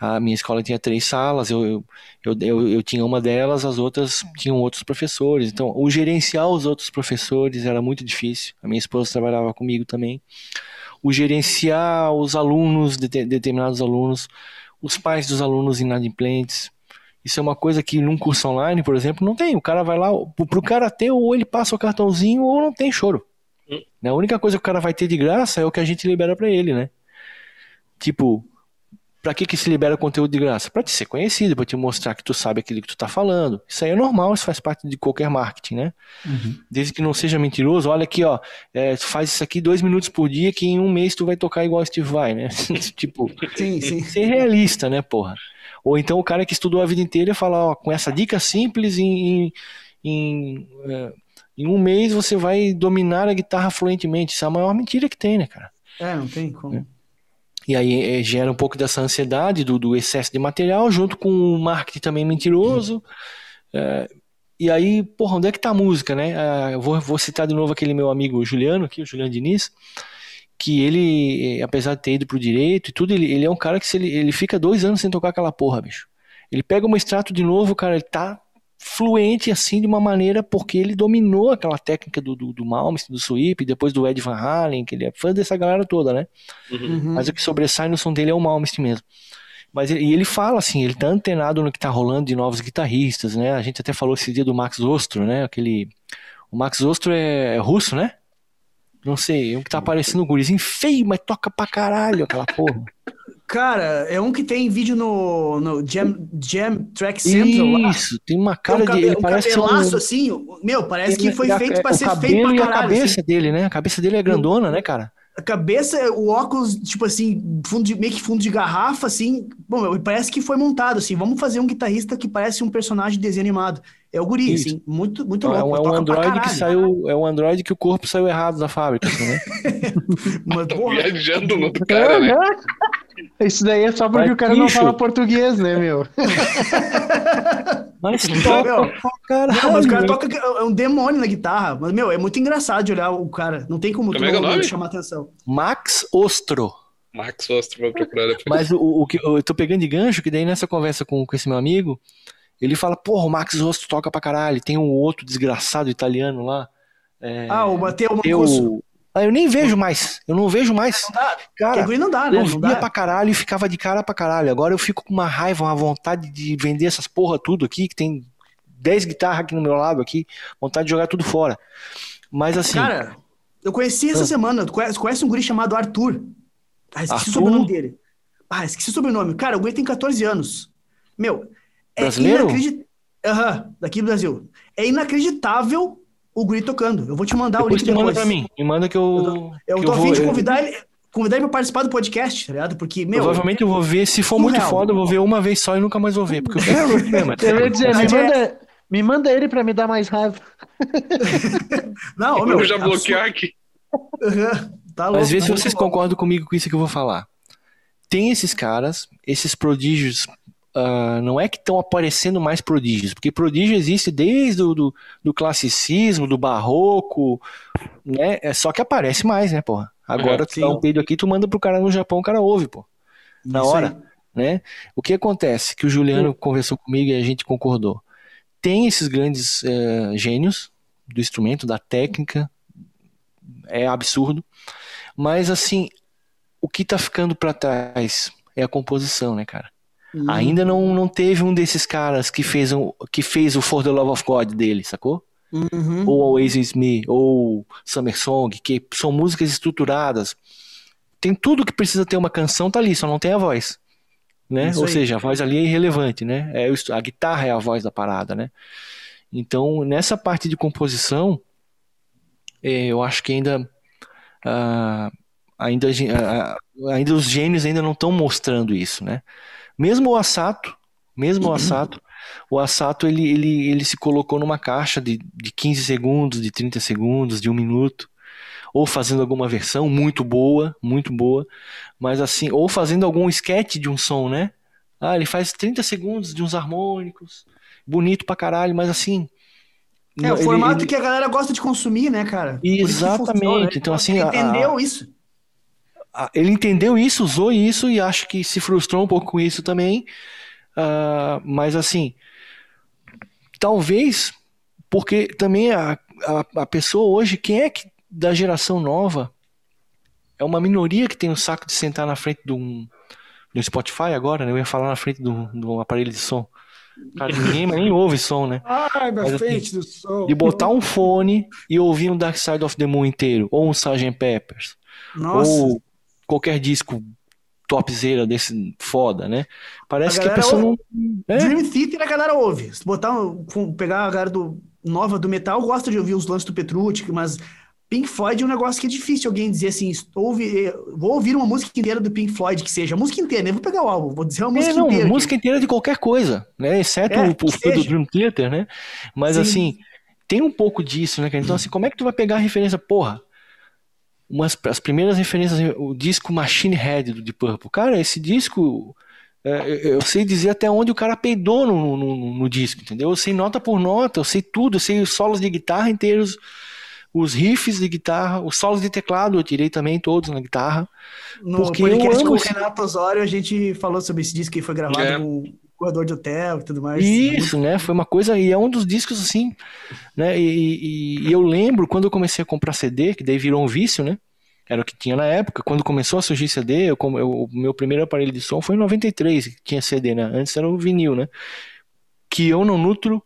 A minha escola tinha três salas, eu, eu, eu, eu, tinha uma delas, as outras tinham outros professores. Então, o gerenciar os outros professores era muito difícil. A minha esposa trabalhava comigo também o gerenciar os alunos, de, determinados alunos, os pais dos alunos inadimplentes. Isso é uma coisa que num curso online, por exemplo, não tem. O cara vai lá, pro cara ter, ou ele passa o cartãozinho, ou não tem choro. Hum. A única coisa que o cara vai ter de graça é o que a gente libera para ele, né? Tipo, Pra que que se libera conteúdo de graça? Pra te ser conhecido, pra te mostrar que tu sabe aquilo que tu tá falando. Isso aí é normal, isso faz parte de qualquer marketing, né? Uhum. Desde que não seja mentiroso, olha aqui, ó, é, tu faz isso aqui dois minutos por dia que em um mês tu vai tocar igual Steve Vai, né? *laughs* tipo, sim, sim. ser realista, né, porra? Ou então o cara que estudou a vida inteira fala, ó, com essa dica simples em, em, em, é, em um mês você vai dominar a guitarra fluentemente. Isso é a maior mentira que tem, né, cara? É, não tem como. É. E aí é, gera um pouco dessa ansiedade do, do, excesso de material, junto com o marketing também mentiroso. É, e aí, porra, onde é que tá a música, né? É, eu vou, vou, citar de novo aquele meu amigo Juliano aqui, o Juliano Diniz, que ele, apesar de ter ido pro direito e tudo, ele, ele é um cara que se ele, ele fica dois anos sem tocar aquela porra, bicho. Ele pega uma extrato de novo, cara, ele tá fluente assim de uma maneira porque ele dominou aquela técnica do, do, do Malmsteen, do Sweep, depois do Ed Van Halen, que ele é fã dessa galera toda, né? Uhum. Mas o que sobressai no som dele é o Malmsteen mesmo. Mas ele, e ele fala assim, ele tá antenado no que tá rolando de novos guitarristas, né? A gente até falou esse dia do Max Ostro, né? Aquele o Max Ostro é, é russo, né? Não sei, um que tá aparecendo um gurizinho feio, mas toca pra caralho aquela porra. *laughs* Cara, é um que tem vídeo no, no Jam, Jam Track Central Isso, lá. tem uma cara tem um de. Ele um parece cabelaço, um... assim. Meu, parece que foi feito pra ser feito pra caralho. E a cabeça assim. dele, né? A cabeça dele é grandona, né, cara? A cabeça, o óculos, tipo assim, fundo de, meio que fundo de garrafa, assim. Bom, parece que foi montado, assim. Vamos fazer um guitarrista que parece um personagem de desenho animado. É o guri, Isso. assim, muito, muito é louco. É um Android que saiu, é um Android que o corpo saiu errado da fábrica, assim, né? *laughs* Mas, porra, viajando no cara, né? *laughs* Isso daí é só porque Mas, o cara bicho. não fala português, né, meu? *laughs* Mas toca meu, caralho. Não, mas o cara toca é um demônio na guitarra. Mas, meu, é muito engraçado de olhar o cara. Não tem como, como tu não, chamar atenção. Max Ostro. Max Ostro, vou procurar depois. Mas o, o que eu tô pegando de gancho, que daí nessa conversa com, com esse meu amigo, ele fala, porra, o Max Rosto toca pra caralho. Tem um outro desgraçado italiano lá. É, ah, o Matteo Mancuso. Ah, eu nem vejo mais. Eu não vejo mais. Não dá. Cara, não dá, né? Eu não via dá. pra caralho e ficava de cara pra caralho. Agora eu fico com uma raiva, uma vontade de vender essas porra tudo aqui, que tem 10 guitarras aqui no meu lado aqui. Vontade de jogar tudo fora. Mas assim. Cara, eu conheci essa ah. semana. Tu conhece, conhece, um guri chamado Arthur? Ah, esqueci Arthur? o sobrenome dele. Ah, esqueci o sobrenome. Cara, o guri tem 14 anos. Meu, é Brasileiro? Inacredit... Uhum, daqui do Brasil. É inacreditável o Guri tocando. Eu vou te mandar depois o link depois. manda pra mim. Me manda que eu. Eu, eu tô a fim de convidar ele, convidar ele pra participar do podcast, tá ligado? Porque, meu. Provavelmente eu vou ver, se for muito real. foda, eu vou ver uma vez só e nunca mais vou ver. Porque eu quero ver *laughs* mesmo. Eu ia dizer, me manda, me manda ele pra me dar mais raiva. *laughs* Não, meu. Eu já bloquear aqui. Uhum, tá louco, Mas vê se vocês concordam comigo com isso que eu vou falar. Tem esses caras, esses prodígios Uh, não é que estão aparecendo mais prodígios, porque prodígio existe desde o do, do classicismo, do barroco, né? É só que aparece mais, né, porra? Agora é, tu dá um peido aqui, tu manda pro cara no Japão, o cara ouve, pô. Na Isso hora, aí. né? O que acontece? Que o Juliano conversou comigo e a gente concordou. Tem esses grandes uh, gênios do instrumento, da técnica, é absurdo, mas assim, o que tá ficando para trás é a composição, né, cara? Uhum. Ainda não, não teve um desses caras que fez, um, que fez o For the Love of God dele, sacou? Uhum. Ou Oasis Me, ou Summer Song, que são músicas estruturadas. Tem tudo que precisa ter uma canção, tá ali, só não tem a voz. Né? Ou seja, a voz ali é irrelevante, né? É, a guitarra é a voz da parada, né? Então, nessa parte de composição, é, eu acho que ainda uh, ainda, uh, ainda os gênios ainda não estão mostrando isso, né? Mesmo o Asato, mesmo o. Asato, o Asato ele, ele, ele se colocou numa caixa de, de 15 segundos, de 30 segundos, de um minuto, ou fazendo alguma versão muito boa, muito boa, mas assim, ou fazendo algum sketch de um som, né? Ah, ele faz 30 segundos de uns harmônicos, bonito pra caralho, mas assim. É, o ele, formato ele... que a galera gosta de consumir, né, cara? Exatamente. Funciona, né? Então, assim. Ele entendeu a... isso ele entendeu isso, usou isso e acho que se frustrou um pouco com isso também. Uh, mas assim, talvez porque também a, a, a, pessoa hoje, quem é que da geração nova é uma minoria que tem o saco de sentar na frente de um, de um Spotify agora, né? Eu ia falar na frente de um, de um aparelho de som. Cara, ninguém nem ouve som, né? Ai, na Mas, assim, frente do som. De botar um fone e ouvir um Dark Side of the Moon inteiro, ou um Sgt. Peppers. Nossa. Ou qualquer disco topzera desse foda, né? Parece a que a pessoa ouve. não. É? Dream Theater a galera ouve. Se botar, pegar a galera do, nova do metal, gosta de ouvir os lances do Petrucci, mas Pink Floyd é um negócio que é difícil alguém dizer assim, ouve, vou ouvir uma música inteira do Pink Floyd, que seja, música inteira, nem vou pegar o álbum, vou dizer uma é, música não, inteira. música aqui. inteira de qualquer coisa, né? Exceto é, o, o do Dream Theater, né? Mas Sim. assim, tem um pouco disso, né? Então, assim, como é que tu vai pegar a referência? Porra, umas, as primeiras referências, o disco Machine Head do Deep Purple. Cara, esse disco, é, eu sei dizer até onde o cara peidou no, no, no, disco, entendeu? Eu sei nota por nota, eu sei tudo, eu sei os solos de guitarra inteiros os riffs de guitarra, os solos de teclado eu tirei também todos na guitarra. No porque podcast com o Renato Osório a gente falou sobre esse disco que foi gravado é. no corredor de hotel e tudo mais. Isso, né? Foi uma coisa, e é um dos discos assim, né? E, e, e eu lembro quando eu comecei a comprar CD, que daí virou um vício, né? Era o que tinha na época. Quando começou a surgir CD, eu, eu, o meu primeiro aparelho de som foi em 93, que tinha CD, né? Antes era o vinil, né? Que eu não nutro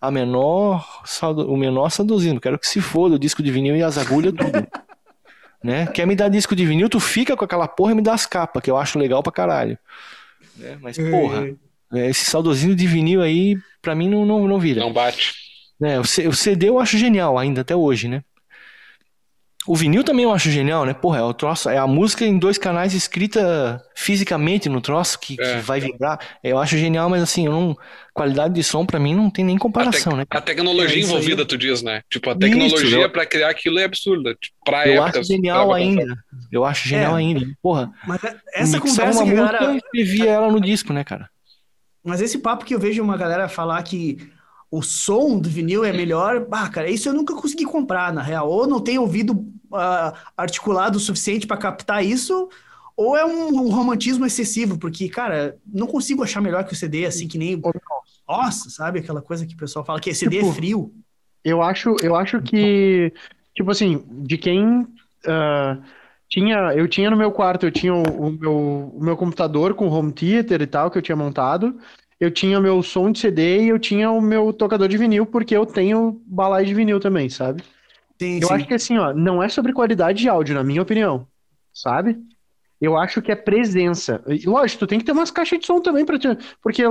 a menor, o menor saudosismo. Quero que se foda o disco de vinil e as agulhas tudo. *laughs* né? Quer me dar disco de vinil, tu fica com aquela porra e me dá as capas, que eu acho legal pra caralho. Né? Mas, porra, é. Esse saudosismo de vinil aí, pra mim, não, não, não vira. Não bate. É, o CD eu acho genial ainda, até hoje, né? O vinil também eu acho genial, né? Porra, é o troço, é a música em dois canais escrita fisicamente no troço que, é. que vai vibrar. Eu acho genial, mas assim, eu não, qualidade de som para mim não tem nem comparação, a né? A tecnologia é envolvida, aí... tu diz, né? Tipo, a tecnologia para criar aquilo é absurda. Tipo, pra eu época, acho genial ainda. Eu acho genial é. ainda. Porra. Mas é, essa conversa uma que música, galera escrevia ela no disco, né, cara? Mas esse papo que eu vejo uma galera falar que o som do vinil é melhor, bah, cara, isso eu nunca consegui comprar, na real. Ou não tenho ouvido uh, articulado o suficiente para captar isso, ou é um, um, romantismo excessivo, porque, cara, não consigo achar melhor que o CD, assim, que nem. Nossa, sabe? Aquela coisa que o pessoal fala que CD é tipo, é frio. Eu acho, eu acho que, tipo assim, de quem. Uh, tinha, eu tinha no meu quarto, eu tinha o, o, meu, o meu computador com home theater e tal, que eu tinha montado eu tinha o meu som de CD e eu tinha o meu tocador de vinil, porque eu tenho balai de vinil também, sabe? Sim, eu sim. acho que assim, ó, não é sobre qualidade de áudio, na minha opinião, sabe? Eu acho que é presença. E, lógico, tu tem que ter umas caixas de som também para te... porque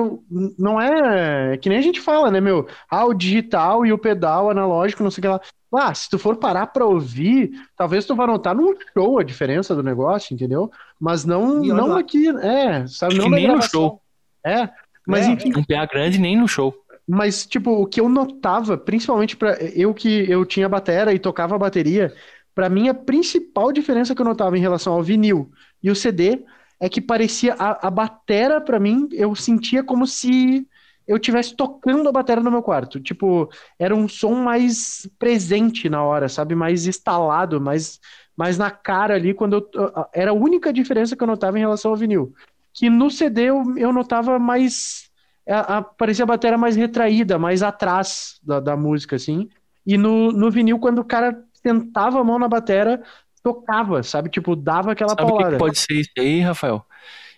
não é que nem a gente fala, né, meu? Ah, o digital e o pedal analógico, não sei o que lá. Ah, se tu for parar para ouvir, talvez tu vá notar num show a diferença do negócio, entendeu? Mas não, não aqui, é, sabe? Não nem no show. É, mas é, enfim. Um PA grande nem no show. Mas, tipo, o que eu notava, principalmente para eu que eu tinha batera e tocava bateria, para mim a principal diferença que eu notava em relação ao vinil e o CD é que parecia a, a batera para mim, eu sentia como se eu estivesse tocando a bateria no meu quarto. Tipo, era um som mais presente na hora, sabe? Mais instalado, mais, mais na cara ali, quando eu, era a única diferença que eu notava em relação ao vinil que no CD eu, eu notava mais. A, a, parecia a bateria mais retraída, mais atrás da, da música, assim. E no, no vinil, quando o cara tentava a mão na bateria, tocava, sabe? Tipo, dava aquela sabe paulada. Que pode ser isso aí, Rafael?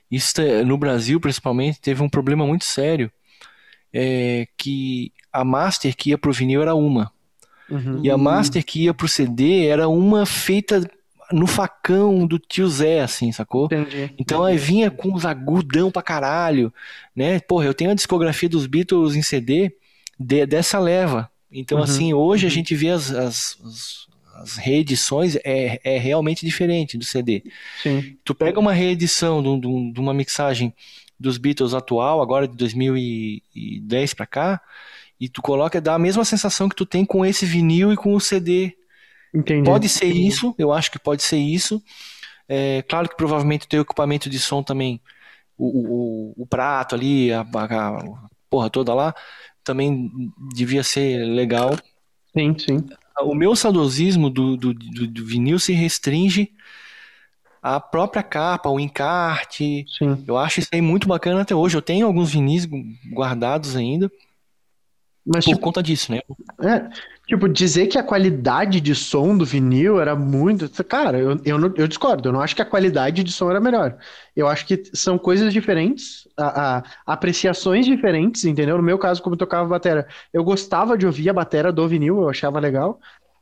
Isso é, no Brasil, principalmente, teve um problema muito sério. É, que a master que ia pro vinil era uma. Uhum. E a master que ia pro CD era uma feita no facão do tio Zé, assim, sacou? Entendi. Então aí vinha com os agudão pra caralho, né? Porra, eu tenho a discografia dos Beatles em CD de, dessa leva. Então, uhum. assim, hoje uhum. a gente vê as, as, as, as, reedições, é, é realmente diferente do CD. Sim. Tu pega uma reedição de, de, de uma mixagem dos Beatles atual, agora de 2010 pra cá, e tu coloca, dá a mesma sensação que tu tem com esse vinil e com o CD Entendi. Pode ser isso, eu acho que pode ser isso. É, claro que provavelmente tem equipamento de som também, o, o, o prato ali, a, a, a, porra toda lá, também devia ser legal. Sim, sim. O meu saudosismo do, do, do, do vinil se restringe à própria capa, o encarte. Sim. Eu acho isso aí muito bacana até hoje. Eu tenho alguns vinis guardados ainda. Mas, por tipo, conta disso, né? É, Tipo, dizer que a qualidade de som do vinil era muito. Cara, eu, eu, não, eu, discordo. Eu não acho que a qualidade de som era melhor. Eu acho que são coisas diferentes, a, a, apreciações diferentes, entendeu? No meu caso, como eu tocava batera, eu gostava de ouvir a batera do vinil, eu achava legal.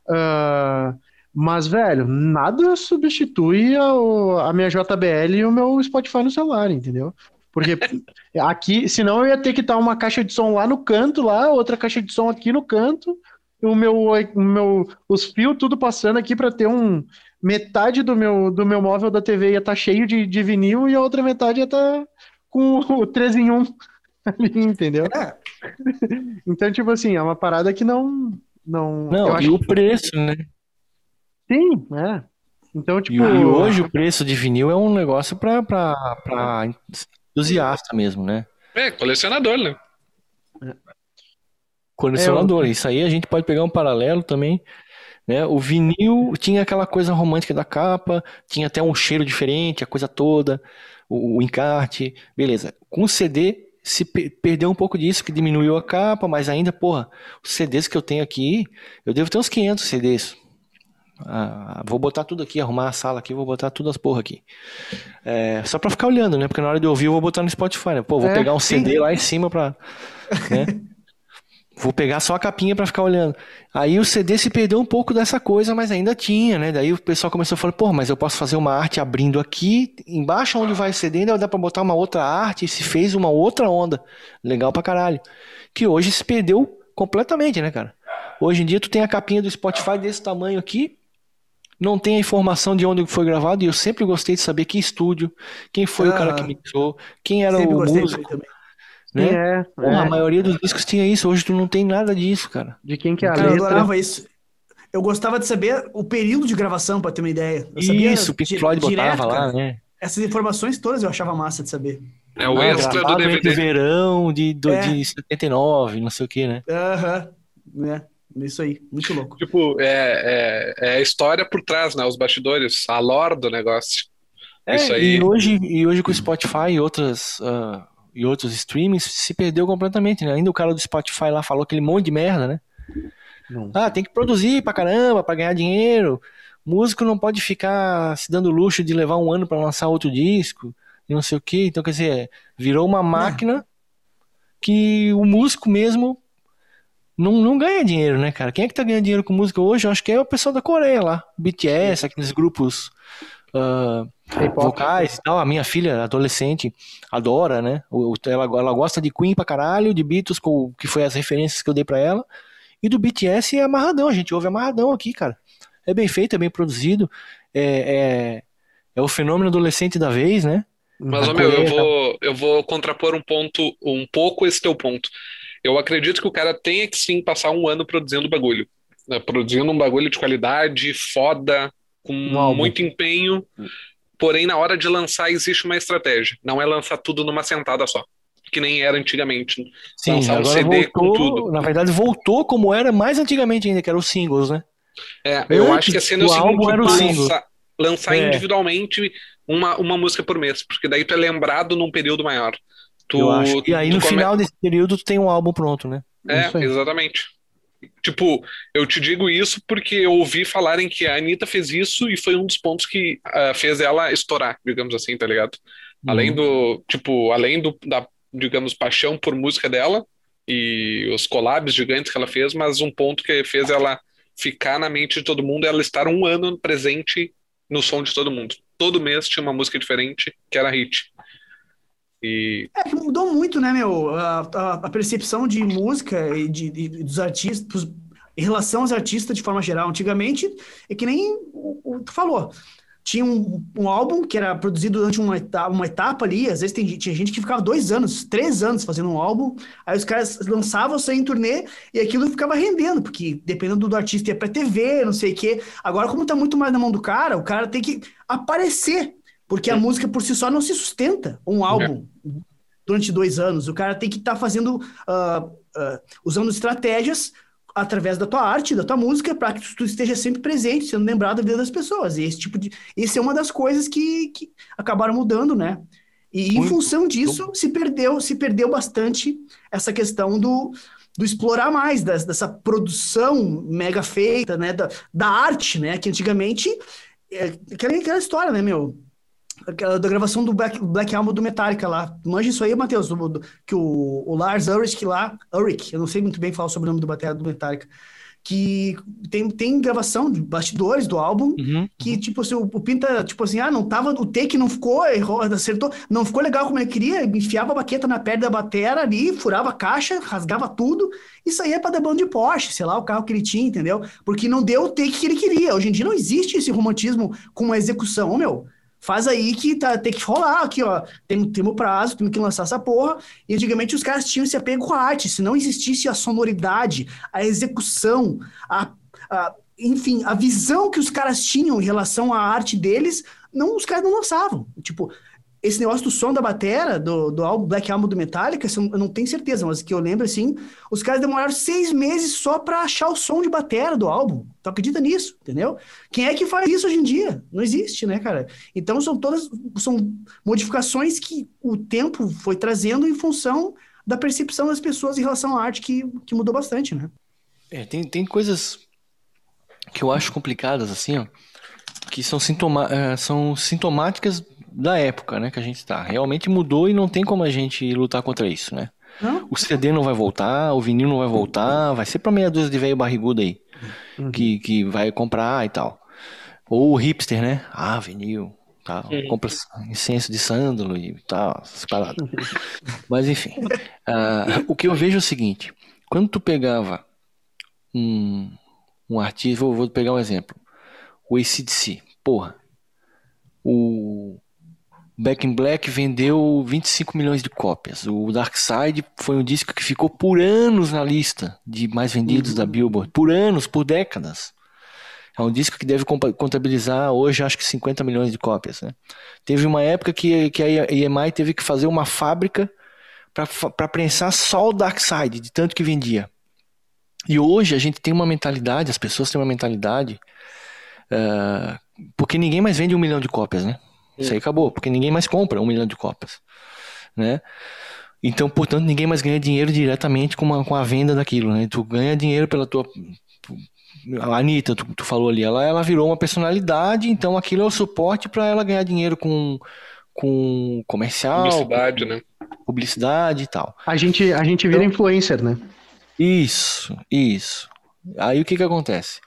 Uh, Mas, velho, nada substitui a, a minha JBL e o meu Spotify no celular, entendeu? Porque *laughs* aqui, senão eu ia ter que estar uma caixa de som lá no canto, lá, outra caixa de som aqui no canto, o meu, o meu, os fios tudo passando aqui para ter um metade do meu, do meu móvel da TV ia estar tá cheio de, de vinil e a outra metade ia estar tá com *laughs* o 3 em 1 *laughs* ali, entendeu? É. Então, tipo assim, é uma parada que não. Não, não e o preço, né? Sim, é. Então, tipo. E, hoje o preço de vinil é um negócio pra, pra, pra entusiasta mesmo, né? É, colecionador, né? É. Colecionador. É, eu... Isso aí a gente pode pegar um paralelo também. Né? O vinil tinha aquela coisa romântica da capa, tinha até um cheiro diferente, a coisa toda, o, o encarte, beleza. Com o CD se perdeu um pouco disso, que diminuiu a capa, mas ainda, porra, os CDs que eu tenho aqui, eu devo ter uns 500 CDs. Ah, vou botar tudo aqui, arrumar a sala aqui, vou botar tudo as porra aqui. É, só pra ficar olhando, né? Porque na hora de ouvir eu vou botar no Spotify, né? Pô, vou é, pegar um sim. CD lá em cima pra. Né? *laughs* Vou pegar só a capinha para ficar olhando. Aí o CD se perdeu um pouco dessa coisa, mas ainda tinha, né? Daí o pessoal começou a falar, pô, mas eu posso fazer uma arte abrindo aqui, embaixo onde vai o CD, ainda dá pra botar uma outra arte, e se fez uma outra onda. Legal pra caralho. Que hoje se perdeu completamente, né, cara? Hoje em dia tu tem a capinha do Spotify desse tamanho aqui, não tem a informação de onde foi gravado, e eu sempre gostei de saber que estúdio, quem foi ah, o cara que mixou, quem era o músico. Né? É, Pô, é. A maioria dos discos tinha isso, hoje tu não tem nada disso, cara. De quem que é a cara, letra. Eu adorava isso. Eu gostava de saber o período de gravação, para ter uma ideia. Eu isso, o Pink Floyd direto, botava lá, né? Essas informações todas eu achava massa de saber. É o ah, extra do DVD. verão de, do, é. de 79, não sei o que, né? Aham, uh -huh. é. Isso aí, muito louco. Tipo, é, é, é, a história por trás, né? Os bastidores, a lore do negócio. É, Isso aí. E hoje, e hoje com o Spotify e outras, uh, e outros streamings se perdeu completamente, né? Ainda o cara do Spotify lá falou aquele monte de merda, né? Não. Ah, tem que produzir pra caramba, pra ganhar dinheiro. Músico não pode ficar se dando luxo de levar um ano para lançar outro disco e não sei o que. Então, quer dizer, virou uma máquina é. que o músico mesmo não, não ganha dinheiro, né, cara? Quem é que tá ganhando dinheiro com música hoje? Eu acho que é o pessoal da Coreia lá. BTS, aqueles grupos uh, vocais e tal. A minha filha, adolescente, adora, né? Ela, ela gosta de Queen pra caralho, de Beatles, que foi as referências que eu dei pra ela. E do BTS é amarradão, a gente ouve amarradão aqui, cara. É bem feito, é bem produzido. É, é, é o fenômeno adolescente da vez, né? Mas, meu, eu vou, eu vou contrapor um ponto, um pouco esse teu ponto. Eu acredito que o cara tenha que sim passar um ano produzindo bagulho. Né? Produzindo um bagulho de qualidade, foda, com um muito empenho. Porém, na hora de lançar, existe uma estratégia. Não é lançar tudo numa sentada só. Que nem era antigamente. Sim, lançar um CD voltou, com tudo. Na verdade, voltou como era mais antigamente ainda, que eram os singles, né? É, eu Antes, acho que a cena é o seguinte: lançar, lançar é. individualmente uma, uma música por mês, porque daí tu é lembrado num período maior. Tu, acho. E aí no come... final desse período tu tem um álbum pronto, né? É, exatamente. Tipo, eu te digo isso porque eu ouvi falarem que a Anitta fez isso e foi um dos pontos que uh, fez ela estourar, digamos assim, tá ligado? Uhum. Além do, tipo, além do, da, digamos, paixão por música dela e os collabs gigantes que ela fez, mas um ponto que fez ela ficar na mente de todo mundo é ela estar um ano presente no som de todo mundo. Todo mês tinha uma música diferente que era hit. É que mudou muito, né, meu? A, a, percepção de música e de, de, dos artistas, em relação aos artistas de forma geral. Antigamente, é que nem o, o tu falou. Tinha um, um, álbum que era produzido durante uma etapa, uma etapa ali. Às vezes tem, tinha gente que ficava dois anos, três anos fazendo um álbum. Aí os caras lançavam, saíam em turnê e aquilo ficava rendendo, porque dependendo do artista ia pra TV, não sei o quê. Agora, como tá muito mais na mão do cara, o cara tem que aparecer porque a música por si só não se sustenta. Um álbum durante dois anos. O cara tem que estar tá fazendo, uh, uh, usando estratégias através da tua arte, da tua música, para que tu esteja sempre presente, sendo lembrado da vida das pessoas. E esse tipo de, esse é uma das coisas que, que acabaram mudando, né? E em muito, função disso se perdeu, se perdeu bastante essa questão do, do explorar mais das, dessa produção mega feita, né, da, da arte, né, que antigamente é, aquela, aquela história, né, meu, da gravação do Black, Black Album do Metallica lá. Manja isso aí, Matheus, que o, o Lars Ulrich lá, Ulrich, eu não sei muito bem falar sobre o nome do bateria do Metallica, que tem, tem gravação de bastidores do álbum, uhum. que, tipo assim, o, o, Pinta, tipo assim, ah, não tava, o take não ficou, errou, acertou, não ficou legal como ele queria, enfiava a baqueta na perna da batera ali, furava a caixa, rasgava tudo, isso aí é pra dar bando de Porsche, sei lá, o carro que ele tinha, entendeu? Porque não deu o take que ele queria. Hoje em dia não existe esse romantismo com a execução, meu faz aí que tá, tem que rolar aqui, ó. Tem, o prazo, tem que lançar essa porra. E antigamente os caras tinham esse apego com a arte. Se não existisse a sonoridade, a execução, a, a, enfim, a visão que os caras tinham em relação à arte deles, não, os caras não lançavam. Tipo, esse negócio do som da batera, do, do álbum Black Album do Metallica, eu não tenho certeza, mas que eu lembro assim, os caras demoraram seis meses só para achar o som de batera do álbum. Tu acredita nisso, entendeu? Quem é que faz isso hoje em dia? Não existe, né, cara? Então são todas são modificações que o tempo foi trazendo em função da percepção das pessoas em relação à arte que, que mudou bastante, né? É, tem, tem coisas que eu acho complicadas, assim, ó, que são, sintoma, uh, são sintomáticas da época, né, que a gente está. Realmente mudou e não tem como a gente lutar contra isso, né? Não? O CD não vai voltar, o vinil não vai voltar, vai ser para meia dúzia de velho barrigudo aí, uhum. que, que vai comprar e tal. Ou o hipster, né? Ah, vinil. Uhum. Compra incenso de sândalo e tal, essas paradas. Mas enfim, uh, o que eu vejo é o seguinte, quando tu pegava um, um artista, vou, vou pegar um exemplo, o ACDC, porra, o Back in Black vendeu 25 milhões de cópias. O Dark Side foi um disco que ficou por anos na lista de mais vendidos uhum. da Billboard. Por anos, por décadas. É um disco que deve contabilizar hoje acho que 50 milhões de cópias. Né? Teve uma época que, que a EMI teve que fazer uma fábrica para prensar só o Dark Side, de tanto que vendia. E hoje a gente tem uma mentalidade, as pessoas têm uma mentalidade, uh, porque ninguém mais vende um milhão de cópias, né? Isso aí acabou, porque ninguém mais compra um milhão de cópias, né? Então, portanto, ninguém mais ganha dinheiro diretamente com, uma, com a venda daquilo, né? Tu ganha dinheiro pela tua... A Anitta, tu, tu falou ali, ela, ela virou uma personalidade, então aquilo é o suporte para ela ganhar dinheiro com, com comercial. Publicidade, com, né? Publicidade e tal. A gente, a gente vira então, influencer, né? Isso, isso. Aí o que que acontece?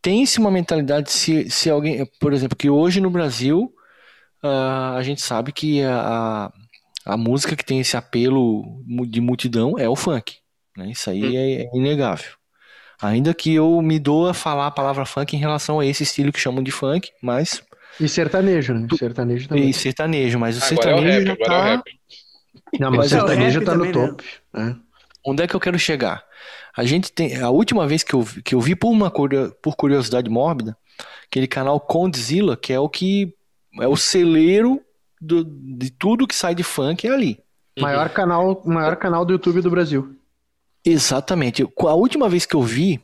Tem-se uma mentalidade, se, se alguém, por exemplo, que hoje no Brasil uh, a gente sabe que a, a música que tem esse apelo de multidão é o funk. Né? Isso aí hum. é, é, inegável. Ainda que eu me dou a falar a palavra funk em relação a esse estilo que chamam de funk, mas. E sertanejo, né? Sertanejo também. E sertanejo, mas o agora sertanejo é o rap, já tá. É o rap. Não, mas, mas o sertanejo é o tá no top. Né? Onde é que eu quero chegar? A gente tem. A última vez que eu, que eu vi por uma por curiosidade mórbida, aquele canal Condzilla, que é o que é o celeiro do, de tudo que sai de funk é ali. Maior uhum. canal, maior canal do YouTube do Brasil. Exatamente. A última vez que eu vi,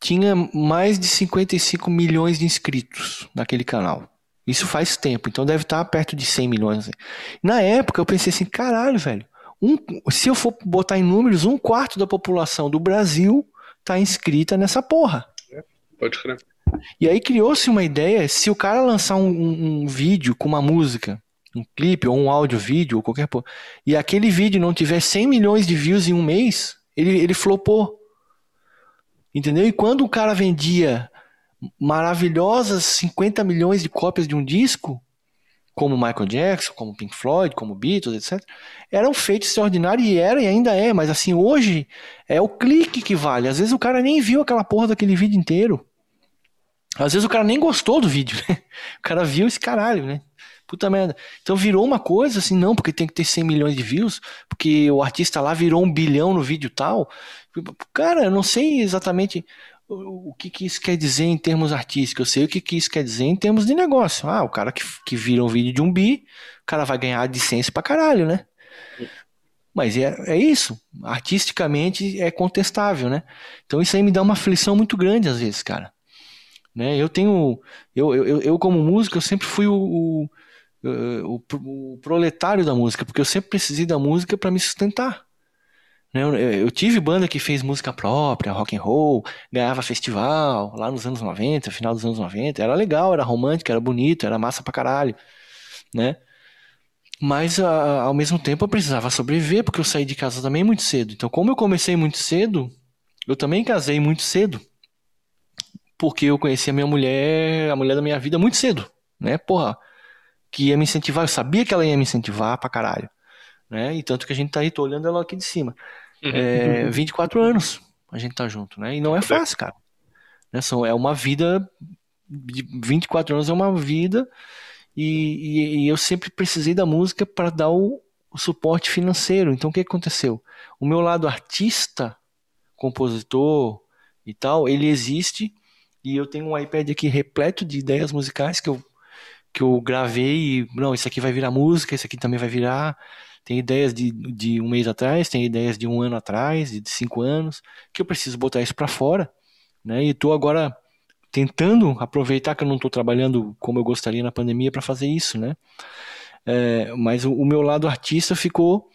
tinha mais de 55 milhões de inscritos naquele canal. Isso faz tempo, então deve estar perto de 100 milhões. Na época eu pensei assim, caralho, velho. Um, se eu for botar em números, um quarto da população do Brasil tá inscrita nessa porra. É, pode crer. E aí criou-se uma ideia, se o cara lançar um, um, vídeo com uma música, um clipe ou um áudio vídeo ou qualquer porra, e aquele vídeo não tiver 100 milhões de views em um mês, ele, ele flopou. Entendeu? E quando o cara vendia maravilhosas 50 milhões de cópias de um disco, como Michael Jackson, como Pink Floyd, como Beatles, etc., era um feito extraordinário e era e ainda é, mas assim, hoje é o clique que vale. Às vezes o cara nem viu aquela porra daquele vídeo inteiro. Às vezes o cara nem gostou do vídeo, né? *laughs* O cara viu esse caralho, né? Puta merda. Então virou uma coisa assim, não, porque tem que ter 100 milhões de views, porque o artista lá virou um bilhão no vídeo tal. Cara, eu não sei exatamente o que, que isso quer dizer em termos artísticos. Eu sei o que, que isso quer dizer em termos de negócio. Ah, o cara que, que vira um vídeo de um bi, o cara vai ganhar licença pra caralho, né? Mas é, é isso. Artisticamente é contestável, né? Então isso aí me dá uma aflição muito grande às vezes, cara. Né? Eu tenho. Eu, eu, eu, como músico, eu sempre fui o, o, o, o proletário da música, porque eu sempre precisei da música para me sustentar. Né? Eu, tive banda que fez música própria, rock and roll, ganhava festival lá nos anos 90, final dos anos 90. Era legal, era romântico, era bonito, era massa pra caralho. Né? Mas a, ao mesmo tempo eu precisava sobreviver, porque eu saí de casa também muito cedo. Então, como eu comecei muito cedo, eu também casei muito cedo, porque eu conheci a minha mulher, a mulher da minha vida muito cedo, né? Porra, que ia me incentivar, eu sabia que ela ia me incentivar pra caralho, né? E tanto que a gente tá aí, tô olhando ela aqui de cima. Uhum. É, 24 anos a gente tá junto, né? E não é fácil, cara. Né? São, é uma vida, de 24 anos é uma vida, e, e, e eu sempre precisei da música para dar o, o suporte financeiro. Então o que aconteceu? O meu lado artista, compositor e tal, ele existe e eu tenho um iPad aqui repleto de ideias musicais que eu que eu gravei não, isso aqui vai virar música, isso aqui também vai virar. Tem ideias de, de um mês atrás, tem ideias de um ano atrás, de cinco anos, que eu preciso botar isso para fora, né? E estou agora tentando aproveitar que eu não estou trabalhando como eu gostaria na pandemia para fazer isso, né? É, mas o, o, meu lado artista ficou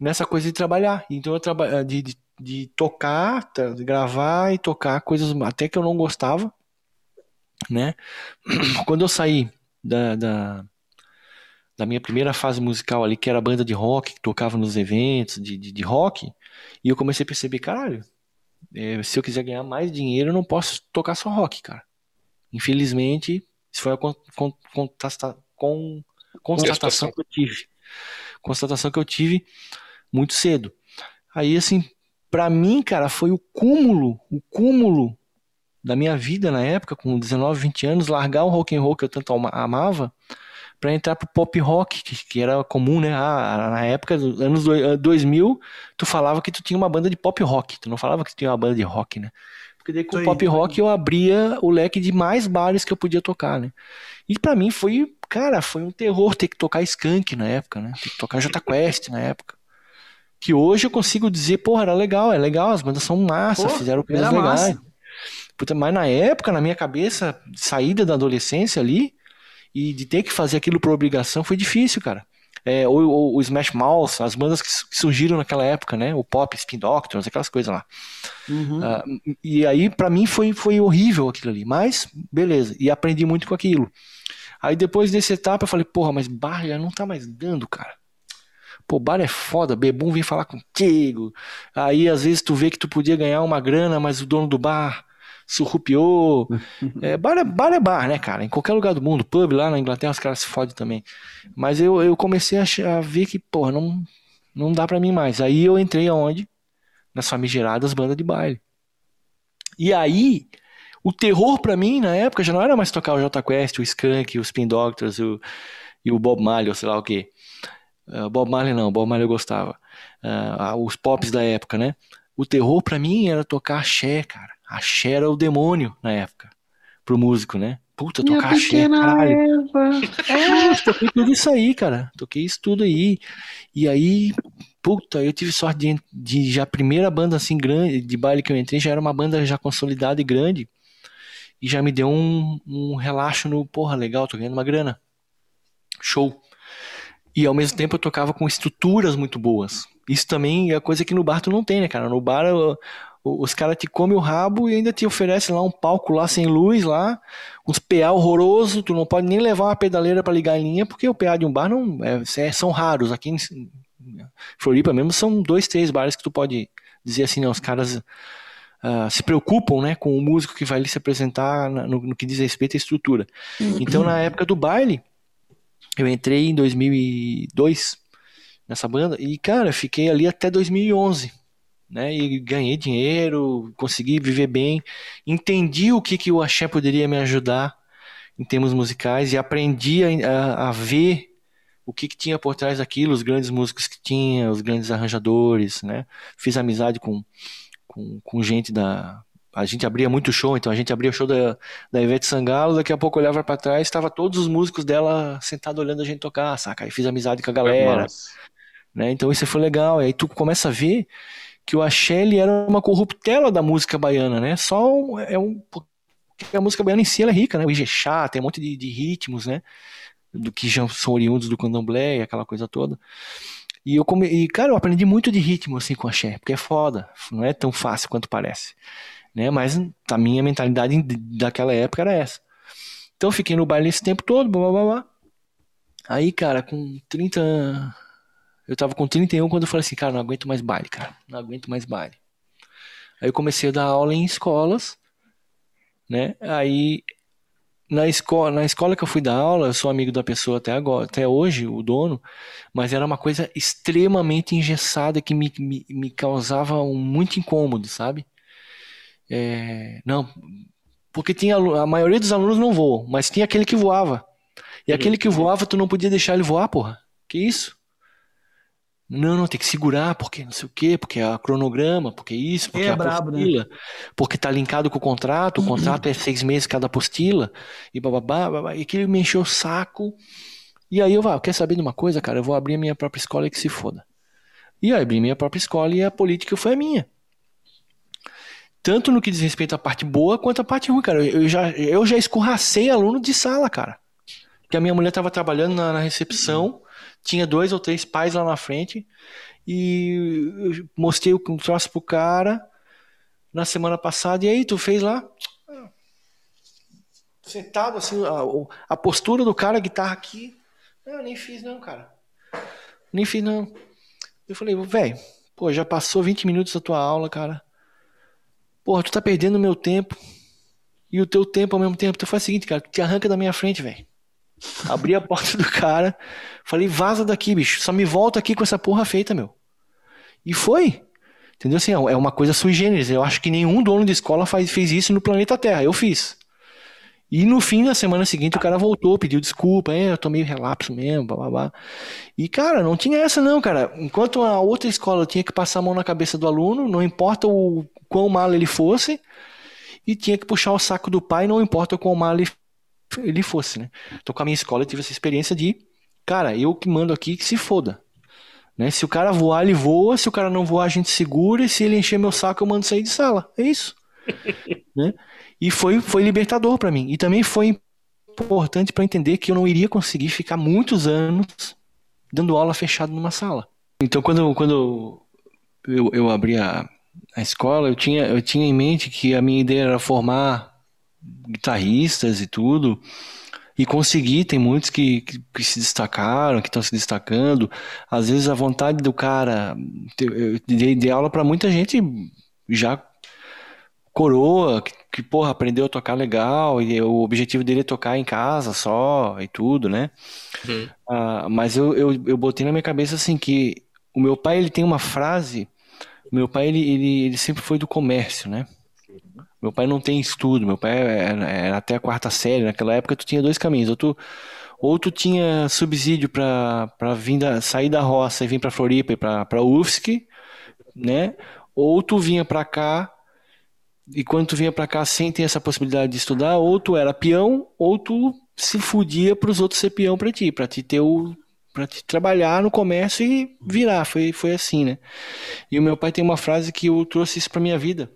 nessa coisa de trabalhar. Então eu trabalho de, de, de tocar, de gravar e tocar coisas até que eu não gostava, né? *clears throat* Quando eu saí da, da, da, minha primeira fase musical ali, que era a banda de rock, que tocava nos eventos de, de, de rock, e eu comecei a perceber, caralho, é, se eu quiser ganhar mais dinheiro, eu não posso tocar só rock, cara. Infelizmente, isso foi a con, con, con, con constatação que eu tive. Constatação que eu tive muito cedo. Aí, assim, para mim, cara, foi o cúmulo, o cúmulo da minha vida na época, com 19, 20 anos, largar o rock and roll que eu tanto amava para entrar pro pop rock, que, que, era comum, né? Ah, na época anos 2000, tu falava que tu tinha uma banda de pop rock, tu não falava que tu tinha uma banda de rock, né? Porque daí com o pop rock eu abria o leque de mais bares que eu podia tocar, né? E para mim foi, cara, foi um terror ter que tocar Skank na época, né? Ter que tocar Jota Quest na época. Que hoje eu consigo dizer, porra, era legal, é legal, as bandas são massa, Pô, fizeram coisas legais. Massa. Puta, mas na época, na minha cabeça, saída da adolescência ali, e de ter que fazer aquilo por obrigação foi difícil, cara. É, o, o, o, Smash Mouth, as bandas que surgiram naquela época, né? O Pop, Spin Doctors, aquelas coisas lá. Uhum. Uh, e aí, para mim, foi, foi horrível aquilo ali. Mas, beleza. E aprendi muito com aquilo. Aí, depois dessa etapa, eu falei, porra, mas bar já não tá mais dando, cara. Pô, bar é foda, bebum vem falar contigo. Aí, às vezes, tu vê que tu podia ganhar uma grana, mas o dono do bar surrupiou. *laughs* é, bar, é, bar é bar, né, cara? Em qualquer lugar do mundo. Pub lá na Inglaterra os caras se fodem também. Mas eu, eu comecei a, a ver que, porra, não, não dá para mim mais. Aí eu entrei aonde? Nas famigeradas bandas de baile. E aí, o terror para mim na época já não era mais tocar o J Quest, o Skunk, o Spin Doctors o, e o Bob Marley, ou sei lá o quê. Uh, Bob Marley não, Bob Marley eu gostava. Uh, os pops da época, né? O terror para mim era tocar axé, cara. Axé era o demônio na época, pro músico, né? Puta, tocar axé, caralho. É, *laughs* toquei tudo isso aí, cara. Toquei isso tudo aí. E aí, puta, eu tive sorte de, de já a primeira banda assim grande, de baile que eu entrei, já era uma banda já consolidada e grande. E já me deu um, um relaxo no, porra, legal, tô ganhando uma grana. Show. E ao mesmo tempo eu tocava com estruturas muito boas. Isso também é coisa que no bar tu não tem, né, cara? No bar os caras te comem o rabo e ainda te oferecem lá um palco lá sem luz lá, uns PA horroroso, tu não pode nem levar uma pedaleira para ligar em linha, porque o PA de um bar não é, é, são raros. Aqui em Floripa mesmo são dois, três bares que tu pode dizer assim, não, os caras uh, se preocupam né, com o músico que vai ali se apresentar no, no que diz respeito à estrutura. Então na época do baile, eu entrei em 2002 nessa banda e cara, fiquei ali até 2011 né? E ganhei dinheiro, consegui viver bem, entendi o que, que o axé poderia me ajudar em termos musicais e aprendi a, a ver o que, que, tinha por trás daquilo, os grandes músicos que tinha, os grandes arranjadores, né? Fiz amizade com, com, com gente da... A gente abria muito show, então a gente abria o show da, da Ivete Sangalo, daqui a pouco olhava para trás, estava todos os músicos dela sentados olhando a gente tocar, saca? Aí fiz amizade com a galera, né? Então isso foi legal, e aí tu começa a ver que o axé era uma corruptela da música baiana, né? Só um, é um porque a música baiana em si é rica, né? O Ijexá tem um monte de, de, ritmos, né? Do que já são oriundos do candomblé aquela coisa toda. E eu come... e cara, eu aprendi muito de ritmo assim com axé, porque é foda, não é tão fácil quanto parece, né? Mas a minha mentalidade daquela época era essa. Então fiquei no baile esse tempo todo, blá blá blá. Aí, cara, com 30 eu tava com 31 quando eu falei assim, cara, não aguento mais baile, cara. Não aguento mais baile. Aí eu comecei a dar aula em escolas, né? Aí na escola, na escola que eu fui dar aula, eu sou amigo da pessoa até agora, até hoje, o dono, mas era uma coisa extremamente engessada que me, me, me causava um muito incômodo, sabe? É, não, porque tinha a maioria dos alunos não voam, mas tinha aquele que voava. E aquele que voava, tu não podia deixar ele voar, porra. Que isso? Não, não, tem que segurar, porque não sei o quê, porque é cronograma, porque isso, porque é, é a brabo, né? apostila, né? porque tá linkado com o contrato, o contrato é seis meses cada apostila, e bababá, babá, e aquilo me encheu o saco. E aí eu, ah, quer saber de uma coisa, cara? Eu vou abrir a minha própria escola e que se foda. E aí abri minha própria escola e a política foi a minha. Tanto no que diz respeito à parte boa quanto à parte ruim, cara. Eu já, eu já escorracei aluno de sala, cara. Que a minha mulher tava trabalhando na, na recepção tinha dois ou três pais lá na frente e eu mostrei o troço pro cara na semana passada. E aí, tu fez lá? Sentado assim, a, a postura do cara, a guitarra aqui. Não, nem fiz não, cara. Nem fiz não. Eu falei, velho, pô, já passou 20 minutos da tua aula, cara. Porra, tu tá perdendo meu tempo. E o teu tempo ao mesmo tempo. Tu faz o seguinte, cara, te arranca da minha frente, velho. Abri a *laughs* porta do cara, falei, vaza daqui, bicho. Só me volta aqui com essa porra feita, meu. E foi. Entendeu? Assim, é uma coisa sui generis. Eu acho que nenhum dono de escola faz, fez isso no planeta Terra. Eu fiz. E no fim da semana seguinte o cara voltou, pediu desculpa, é, eu tô meio relapso mesmo, blá, blá, blá. E cara, não tinha essa não, cara. Enquanto a outra escola tinha que passar a mão na cabeça do aluno, não importa o quão mal ele fosse, e tinha que puxar o saco do pai, não importa o quão mal ele ele fosse, né? Então com a minha escola eu tive essa experiência de, cara, eu que mando aqui que se foda. Né? Se o cara voar, ele voa, se o cara não voar, a gente segura, e se ele encher meu saco, eu mando sair de sala. É isso. *laughs* né? E foi, foi libertador para mim. E também foi importante para entender que eu não iria conseguir ficar muitos anos dando aula fechado numa sala. Então quando, quando eu, eu abri a, a escola, eu tinha, eu tinha em mente que a minha ideia era formar guitarristas e tudo. E consegui, tem muitos que, que, que se destacaram, que estão se destacando. Às vezes a vontade do cara. Eu dei, dei aula para muita gente já coroa, que, que, porra, aprendeu a tocar legal, e o objetivo dele é tocar em casa só e tudo, né? Uhum. Uh, mas eu, eu, eu botei na minha cabeça assim que o meu pai ele tem uma frase. Meu pai ele, ele, ele sempre foi do comércio, né? Meu pai não tem estudo, meu pai era, era até a quarta série. Naquela época tu tinha dois caminhos. Ou tu, ou tu tinha subsídio para vir da, sair da roça e vir para Floripa e para UFSC, né? Ou tu vinha para cá e quando tu vinha para cá sem ter essa possibilidade de estudar, ou tu era peão, ou tu se fudia para os outros ser peão para ti, para te ter o para te trabalhar no comércio e virar, foi foi assim, né? E o meu pai tem uma frase que eu trouxe isso para minha vida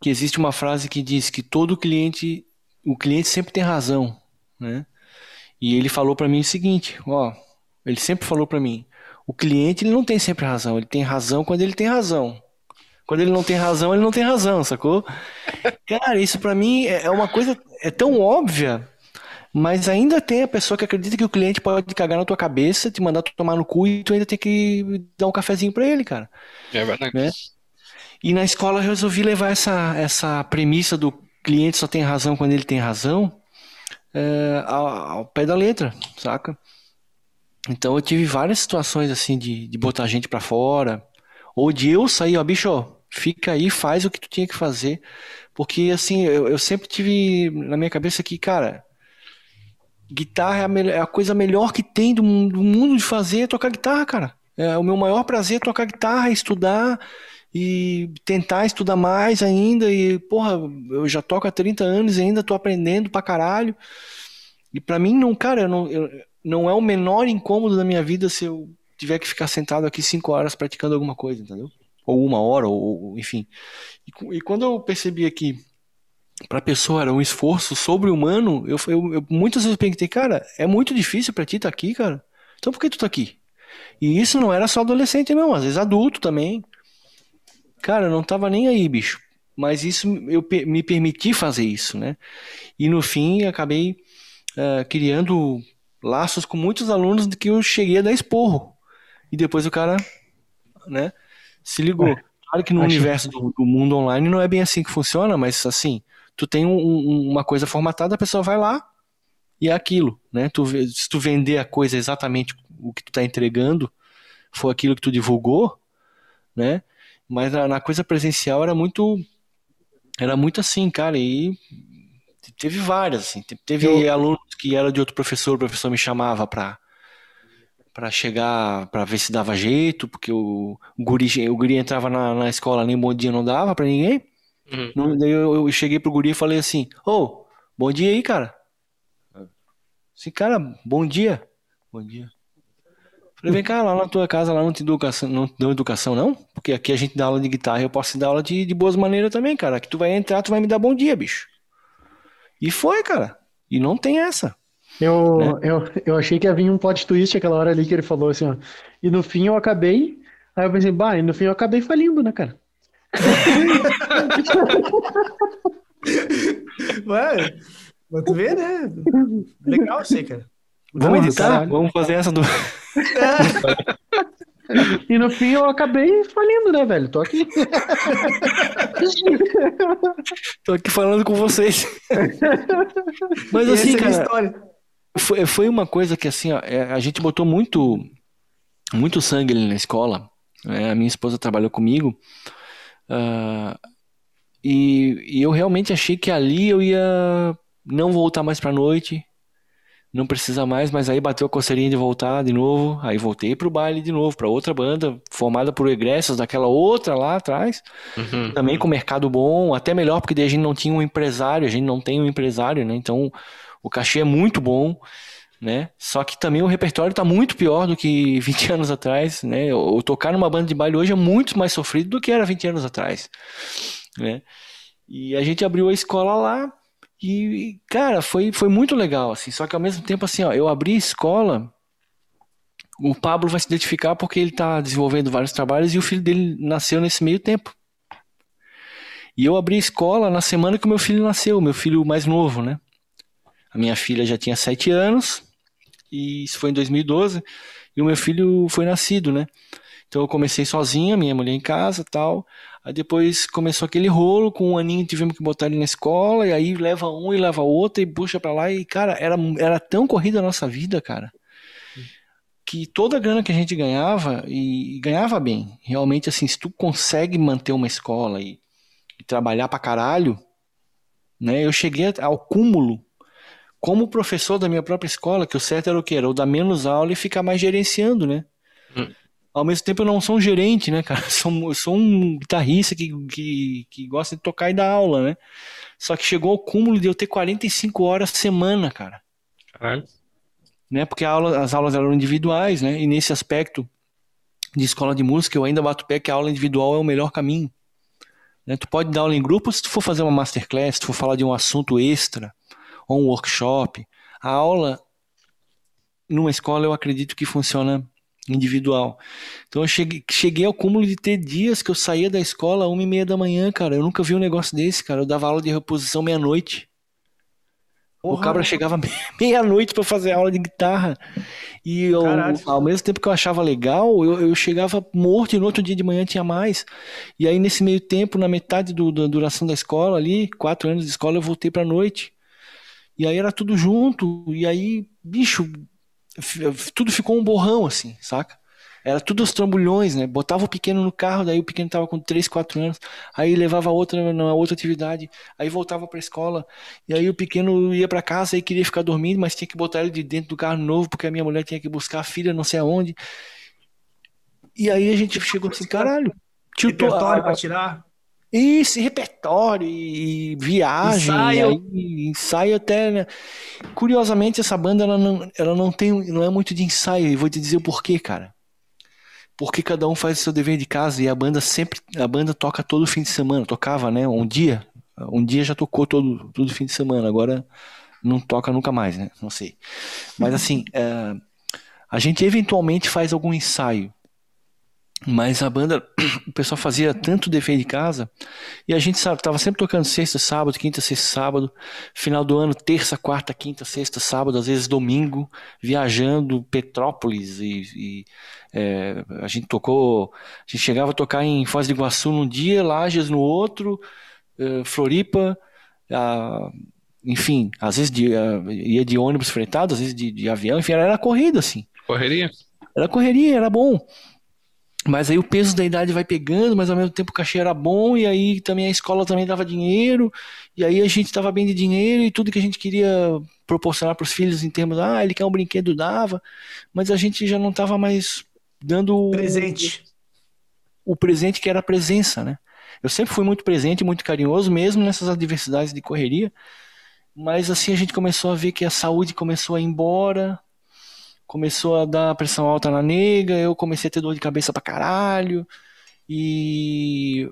que existe uma frase que diz que todo cliente, o cliente sempre tem razão, né? E ele falou para mim o seguinte, ó, ele sempre falou para mim, o cliente ele não tem sempre razão, ele tem razão quando ele tem razão. Quando ele não tem razão, ele não tem razão, sacou? Cara, isso para mim é, é uma coisa é tão óbvia, mas ainda tem a pessoa que acredita que o cliente pode cagar na tua cabeça, te mandar tomar no cu e tu ainda tem que dar um cafezinho para ele, cara. É verdade. Né? E na escola eu resolvi levar essa, essa premissa do cliente só tem razão quando ele tem razão é, ao, ao, pé da letra, saca? Então eu tive várias situações assim de, de botar gente para fora, ou de eu sair, ó, bicho, fica aí, faz o que tu tinha que fazer. Porque assim, eu, eu sempre tive na minha cabeça que, cara, guitarra é a, é a coisa melhor que tem do, do mundo de fazer, é tocar guitarra, cara. É, o meu maior prazer é tocar guitarra, estudar e tentar estudar mais ainda. E, porra, eu já toco há 30 anos e ainda tô aprendendo pra caralho. E para mim, não, cara, eu não, eu, não é o menor incômodo da minha vida se eu tiver que ficar sentado aqui cinco horas praticando alguma coisa, entendeu? Ou uma hora, ou, enfim. E, e, quando eu percebi aqui para a pessoa era um esforço sobre-humano, eu, eu, eu, muitas vezes perguntei, cara, é muito difícil para ti estar tá aqui, cara? Então por que tu tá aqui? E isso não era só adolescente, não, às vezes adulto também. Cara, eu não tava nem aí, bicho. Mas isso eu me permiti fazer isso, né? E no fim acabei uh, criando laços com muitos alunos de que eu cheguei a dar esporro. E depois o cara, né, se ligou. É. Claro que no Acho... universo do, do, mundo online não é bem assim que funciona, mas assim, tu tem um, um, uma coisa formatada, a pessoa vai lá e é aquilo, né? Tu, se tu vender a coisa exatamente o que tu tá entregando, for aquilo que tu divulgou, né? Mas na, na coisa presencial era muito era muito assim, cara, e teve várias, assim. Teve eu... alunos que era de outro professor, o professor me chamava para para chegar, para ver se dava jeito, porque o, guri, o guri entrava na, na escola, nem bom dia não dava para ninguém. Uhum. Não, daí eu, eu, cheguei pro guri e falei assim, ô, oh, bom dia aí, cara. Assim, cara, bom dia. Bom dia. Falei, vem cá, lá na tua casa lá não te educação, não te dão educação, não? Porque aqui a gente dá aula de guitarra e eu posso te dar aula de, de boas maneiras também, cara. Aqui tu vai entrar, tu vai me dar bom dia, bicho. E foi, cara. E não tem essa. Eu, né? eu, eu achei que ia vir um plot twist aquela hora ali que ele falou assim, ó. E no fim eu acabei. Aí eu pensei, bah, e no fim eu acabei falindo, né, cara? *laughs* Ué, mas tu vê, né? Legal isso aí, cara. Vamos editar? Vamos fazer essa do. É. *laughs* E no fim eu acabei falindo, né, velho? Tô aqui. *laughs* Tô aqui falando com vocês. Mas assim, é cara, foi, foi uma coisa que assim, ó, é, a gente botou muito, muito sangue ali na escola. Né? A minha esposa trabalhou comigo. Uh, e, e eu realmente achei que ali eu ia não voltar mais pra noite não precisa mais, mas aí bateu a coceirinha de voltar de novo, aí voltei pro baile de novo, para outra banda, formada por egressos daquela outra lá atrás, uhum. também com mercado bom, até melhor, porque daí a gente não tinha um empresário, a gente não tem um empresário, né, então o cachê é muito bom, né, só que também o repertório tá muito pior do que *laughs* 20 anos atrás, né, o tocar numa banda de baile hoje é muito mais sofrido do que era 20 anos atrás, né, e a gente abriu a escola lá, e, cara, foi, foi muito legal, assim. Só que ao mesmo tempo, assim, ó, eu abri a escola. O Pablo vai se identificar porque ele está desenvolvendo vários trabalhos e o filho dele nasceu nesse meio tempo. E eu abri a escola na semana que o meu filho nasceu, meu filho mais novo, né? A minha filha já tinha sete anos, e isso foi em 2012, e o meu filho foi nascido, né? Então eu comecei sozinha, minha mulher em casa tal. Aí depois começou aquele rolo, com um aninho tivemos que botar ele na escola, e aí leva um e leva outro e puxa pra lá. E, cara, era, era tão corrida a nossa vida, cara, que toda a grana que a gente ganhava, e, e ganhava bem. Realmente, assim, se tu consegue manter uma escola e, e trabalhar pra caralho, né? Eu cheguei ao cúmulo como professor da minha própria escola, que o certo era o que? Era o dar menos aula e ficar mais gerenciando, né? Hum ao mesmo tempo eu não sou um gerente, né, cara? *laughs* Eu sou, eu sou um guitarrista que, que, que gosta de tocar e dar aula, né? Só que chegou ao cúmulo de eu ter 45 horas semana, cara. Caralho. Né? Porque aula, as aulas eram individuais, né? E nesse aspecto de escola de música, eu ainda bato pé que a aula individual é o melhor caminho. Né? Tu pode dar aula em grupo se tu for fazer uma masterclass, se tu for falar de um assunto extra ou um workshop. A aula numa escola eu acredito que funciona individual. Então eu cheguei, cheguei ao cúmulo de ter dias que eu saía da escola uma e meia da manhã, cara. Eu nunca vi um negócio desse, cara. Eu dava aula de reposição meia-noite. O cabra chegava *laughs* meia-noite para fazer aula de guitarra. E eu, ao mesmo tempo que eu achava legal, eu, eu, chegava morto e no outro dia de manhã tinha mais. E aí, nesse meio tempo, na metade do, da duração da escola ali, quatro anos de escola, eu voltei pra noite. E aí era tudo junto. E aí, bicho, tudo ficou um borrão, assim, saca? Era tudo os trambolhões, né? Botava o pequeno no carro, daí o pequeno tava com 3, 4 anos, aí levava outra na outra atividade, aí voltava pra escola, e aí o pequeno ia para casa e queria ficar dormindo, mas tinha que botar ele de dentro do carro novo, porque a minha mulher tinha que buscar a filha não sei aonde. E aí a gente chegou assim, caralho. Tio, Repertório pra tirar? Isso, repertório e viagem, ensaio, ensaio até. Né? Curiosamente, essa banda ela não, ela não tem, não é muito de ensaio. E vou te dizer o porquê, cara. Porque cada um faz o seu dever de casa e a banda sempre, a banda toca todo fim de semana. Tocava, né? Um dia, um dia já tocou todo, todo fim de semana. Agora não toca nunca mais, né? Não sei. Mas assim, é, a gente eventualmente faz algum ensaio. Mas a banda, *clears throat* o pessoal fazia tanto defeito de casa, e a gente sabe, tava sempre tocando sexta, sábado, quinta, sexta, sábado, final do ano, terça, quarta, quinta, sexta, sábado, às vezes domingo, viajando Petrópolis e, e é, a gente tocou, a gente chegava a tocar em Foz do Iguaçu num dia, Lages no outro, é, Floripa, enfim, às vezes de, ia de ônibus fretado, às vezes de, de avião, enfim, era, era corrida assim. Correria? Era correria, era bom. Mas aí o peso da idade vai pegando, mas ao mesmo tempo o cachê era bom, e aí também a escola também dava dinheiro, e aí a gente estava bem de dinheiro, e tudo que a gente queria proporcionar para os filhos em termos, ah, ele quer um brinquedo, dava, mas a gente já não estava mais dando presente. O, o presente que era a presença, né? Eu sempre fui muito presente, muito carinhoso, mesmo nessas adversidades de correria, mas assim a gente começou a ver que a saúde começou a ir embora, começou a dar pressão alta na nega, eu comecei a ter dor de cabeça pra caralho. E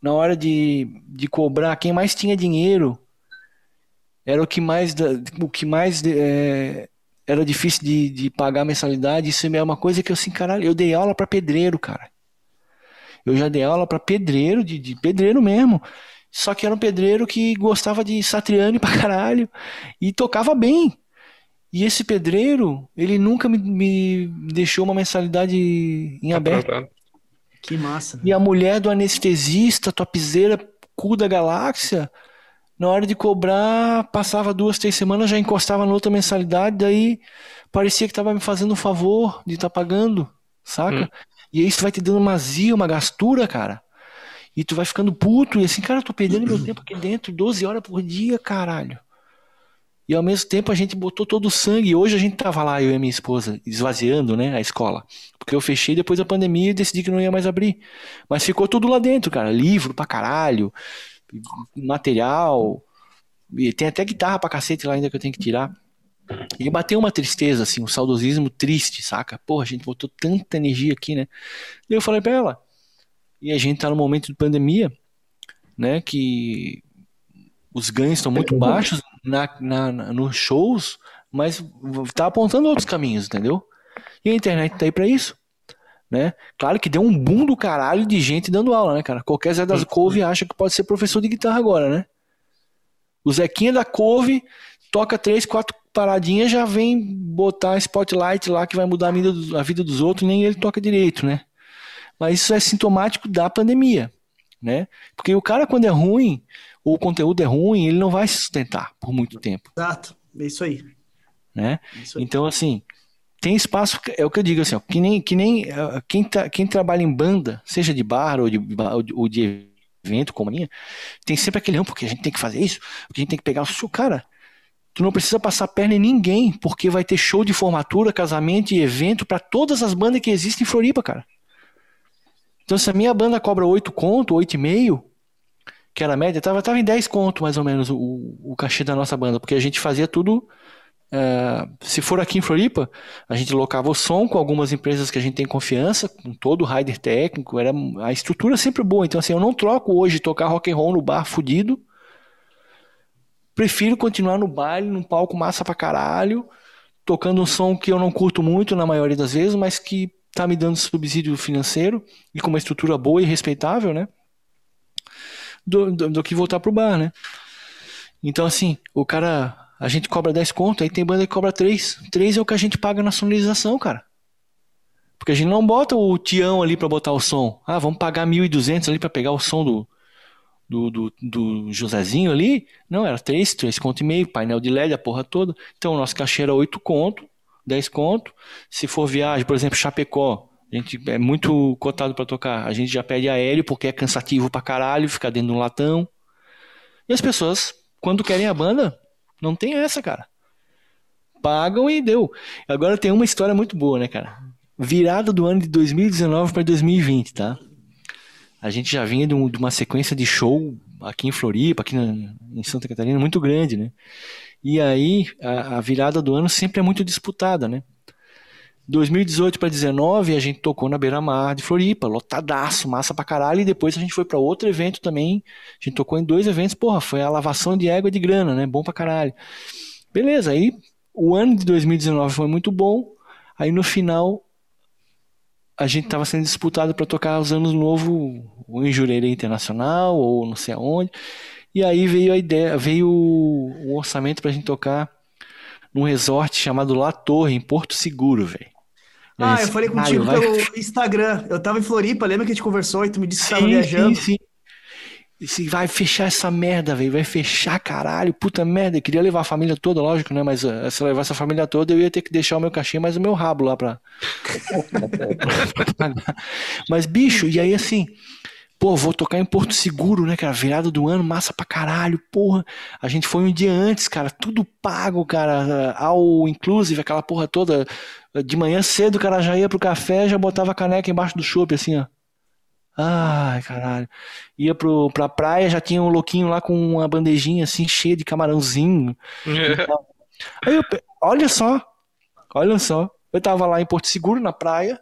na hora de, de cobrar, quem mais tinha dinheiro era o que mais, o que mais é, era difícil de, de pagar a mensalidade. Isso é uma coisa que eu assim, caralho, eu dei aula para pedreiro, cara. Eu já dei aula para pedreiro, de, de pedreiro mesmo. Só que era um pedreiro que gostava de Satriani pra caralho e tocava bem. E esse pedreiro, ele nunca me, me deixou uma mensalidade em tá aberto. Que massa. E a mulher do anestesista, topzeira, cu da galáxia, na hora de cobrar, passava duas, três semanas, já encostava na outra mensalidade, daí parecia que estava me fazendo um favor de estar tá pagando, saca? Hum. E aí isso vai te dando uma zia, uma gastura, cara. E tu vai ficando puto, e assim, cara, eu tô perdendo meu *clears throat* tempo aqui dentro, 12 horas por dia, caralho. E ao mesmo tempo a gente botou todo o sangue. E hoje a gente tava lá, eu e a minha esposa, esvaziando, né, a escola. Porque eu fechei depois da pandemia e decidi que não ia mais abrir. Mas ficou tudo lá dentro, cara. Livro pra caralho, material. E tem até guitarra pra cacete lá ainda que eu tenho que tirar. E bateu uma tristeza, assim, um saudosismo triste, saca? Porra, a gente botou tanta energia aqui, né? E eu falei pra ela. E a gente tá no momento de pandemia, né? Que os ganhos estão muito baixos na, na, nos shows, mas tá apontando outros caminhos, entendeu? E a internet tá aí para isso. Né? Claro que deu um boom do caralho de gente dando aula, né, cara? Qualquer Zé das Couve acha que pode ser professor de guitarra agora, né? O Zequinha da Couve toca três, quatro paradinhas, já vem botar spotlight lá que vai mudar a vida, a vida dos outros, nem ele toca direito, né? Mas isso é sintomático da pandemia, né? Porque o cara, quando é ruim, o conteúdo é ruim, ele não vai se sustentar por muito tempo. Exato, é isso aí. Né? Isso aí. Então, assim, tem espaço, é o que eu digo assim, ó, que nem, que nem uh, quem, tá, quem trabalha em banda, seja de bar ou de, ou de evento como a minha, tem sempre aquele, não, porque a gente tem que fazer isso, porque a gente tem que pegar o seu cara. Tu não precisa passar perna em ninguém, porque vai ter show de formatura, casamento e evento para todas as bandas que existem em Floripa, cara. Então, se a minha banda cobra 8 conto, 8,5, que era a média, tava, tava em 10 conto mais ou menos o, o cachê da nossa banda, porque a gente fazia tudo. É, se for aqui em Floripa, a gente locava o som com algumas empresas que a gente tem confiança, com todo o rider técnico, era a estrutura sempre boa. Então, assim, eu não troco hoje tocar rock and roll no bar fudido. Prefiro continuar no baile, num palco massa pra caralho, tocando um som que eu não curto muito na maioria das vezes, mas que tá me dando subsídio financeiro e com uma estrutura boa e respeitável, né? Do, do, do que voltar pro bar, né? Então, assim, o cara. A gente cobra 10 conto, aí tem banda que cobra 3. 3 é o que a gente paga na sonorização, cara. Porque a gente não bota o Tião ali para botar o som. Ah, vamos pagar 1.200 ali para pegar o som do, do, do, do, Josézinho ali. Não, era 3, 3 conto e meio, painel de LED, a porra toda. Então o nosso cachê era 8 conto, 10 conto. Se for viagem, por exemplo, Chapecó, gente é muito cotado para tocar. A gente já pede aéreo porque é cansativo pra caralho ficar dentro de um latão. E as pessoas, quando querem a banda, não tem essa, cara. Pagam e deu. Agora tem uma história muito boa, né, cara? Virada do ano de 2019 para 2020, tá? A gente já vinha de, uma sequência de show aqui em Floripa, aqui em Santa Catarina, muito grande, né? E aí, a virada do ano sempre é muito disputada, né? 2018 para 2019 a gente tocou na beira-mar de Floripa, lotadaço, massa pra caralho, e depois a gente foi para outro evento também. A gente tocou em dois eventos, porra, foi a lavação de égua de grana, né? Bom pra caralho. Beleza, aí o ano de 2019 foi muito bom. Aí no final a gente tava sendo disputado para tocar os anos novo ou em Jurerê Internacional ou não sei aonde. E aí veio a ideia, veio o orçamento pra gente tocar num resort chamado La Torre, em Porto Seguro, velho. Ah, eu falei contigo vai... pelo *laughs* Instagram. Eu tava em Floripa, lembra que a gente conversou e tu me disse que sim, tava viajando? Sim, sim. Se vai fechar essa merda, velho. Vai fechar, caralho. Puta merda. Eu queria levar a família toda, lógico, né? Mas uh, se eu levasse a família toda, eu ia ter que deixar o meu cachê mais o meu rabo lá pra. *laughs* Mas, bicho, e aí assim. Pô, vou tocar em Porto Seguro, né, cara? Virada do ano, massa pra caralho, porra. A gente foi um dia antes, cara, tudo pago, cara. Ao inclusive, aquela porra toda. De manhã cedo, o cara já ia pro café, já botava a caneca embaixo do chopp, assim, ó. Ai, caralho. Ia pro, pra praia, já tinha um louquinho lá com uma bandejinha assim, cheia de camarãozinho. Aí eu, olha só, olha só. Eu tava lá em Porto Seguro, na praia,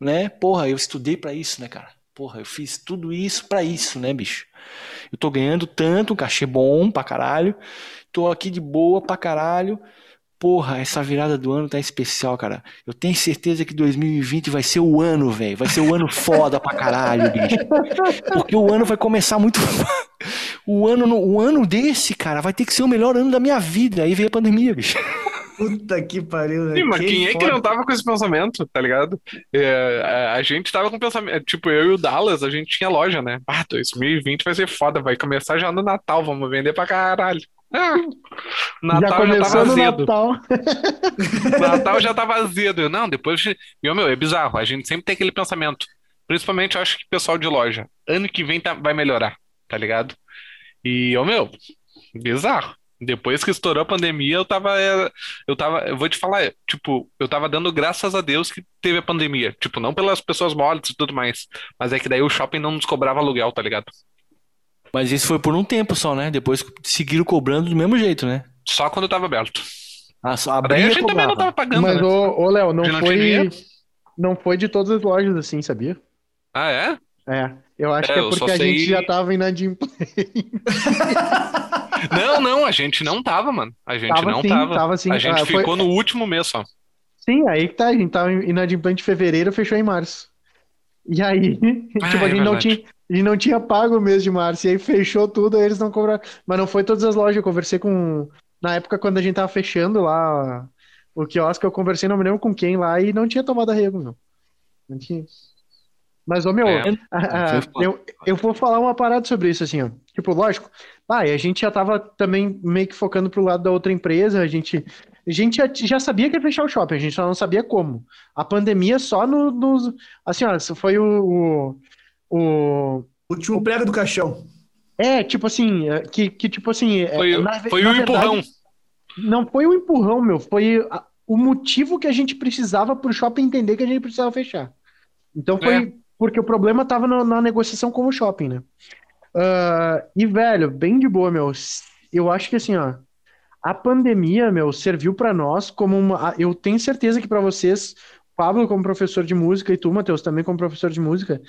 né? Porra, eu estudei para isso, né, cara? Porra, eu fiz tudo isso para isso, né, bicho? Eu tô ganhando tanto, um cachê bom pra caralho. Tô aqui de boa pra caralho. Porra, essa virada do ano tá especial, cara. Eu tenho certeza que 2020 vai ser o ano, velho. Vai ser o ano foda pra caralho, bicho. Porque o ano vai começar muito. *laughs* o ano, o ano desse, cara, vai ter que ser o melhor ano da minha vida. Aí veio a pandemia, bicho. Puta que pariu, né? Sim, mas quem, é que não tava com esse pensamento, tá ligado? É, a, a, gente tava com pensamento. Tipo, eu e o Dallas, a gente tinha loja, né? Ah, 2020 vai ser foda, vai começar já no Natal, vamos vender pra caralho. Ah, Natal já, começou já tava azedo. Natal. *laughs* Natal já tava azedo. Não, depois. Meu, meu, é bizarro. A gente sempre tem aquele pensamento. Principalmente, eu acho que pessoal de loja. Ano que vem tá, vai melhorar, tá ligado? E, ô meu, bizarro. Depois que estourou a pandemia, eu tava. Eu tava. Eu vou te falar, tipo, eu tava dando graças a Deus que teve a pandemia. Tipo, não pelas pessoas mortas e tudo mais. Mas é que daí o shopping não nos cobrava aluguel, tá ligado? Mas isso foi por um tempo só, né? Depois seguiram cobrando do mesmo jeito, né? Só quando tava aberto. Ah, só a gente cobrava. também não tava pagando. Mas, né? ô, ô Léo, não, não foi. Não foi de todas as lojas assim, sabia? Ah, é? É. Eu acho é, que é porque a sei... gente já tava inadimplente. *laughs* *laughs* não, não, a gente não tava, mano. A gente tava, não sim, tava. tava sim. A gente ah, ficou foi... no último mês só. Sim, aí que tá. A gente tava inadimplente em fevereiro, fechou em março. E aí, ah, *laughs* tipo, a é gente é não tinha. Gente não tinha pago o mês de março, e aí fechou tudo, aí eles não cobraram. Mas não foi todas as lojas, eu conversei com. Na época, quando a gente tava fechando lá o quiosque, eu conversei, não me lembro com quem lá, e não tinha tomado arrego, meu. Não tinha. Mas, ô meu, é, a, *laughs* a, eu, eu vou falar uma parada sobre isso, assim, ó. Tipo, lógico, ah, e a gente já tava também meio que focando pro lado da outra empresa, a gente, a gente já, já sabia que ia fechar o shopping, a gente só não sabia como. A pandemia só no, nos. Assim, ó, foi o, o. Último prego do caixão. É, tipo assim, é, que, que tipo assim. É, foi, na, foi na o verdade, empurrão. Não foi o empurrão, meu. Foi a, o motivo que a gente precisava pro shopping entender que a gente precisava fechar. Então foi é. porque o problema tava na, na negociação com o shopping, né? Uh, e, velho, bem de boa, meu. Eu acho que assim, ó. A pandemia, meu, serviu para nós como uma. Eu tenho certeza que para vocês, Pablo como professor de música e tu, Matheus, também como professor de música,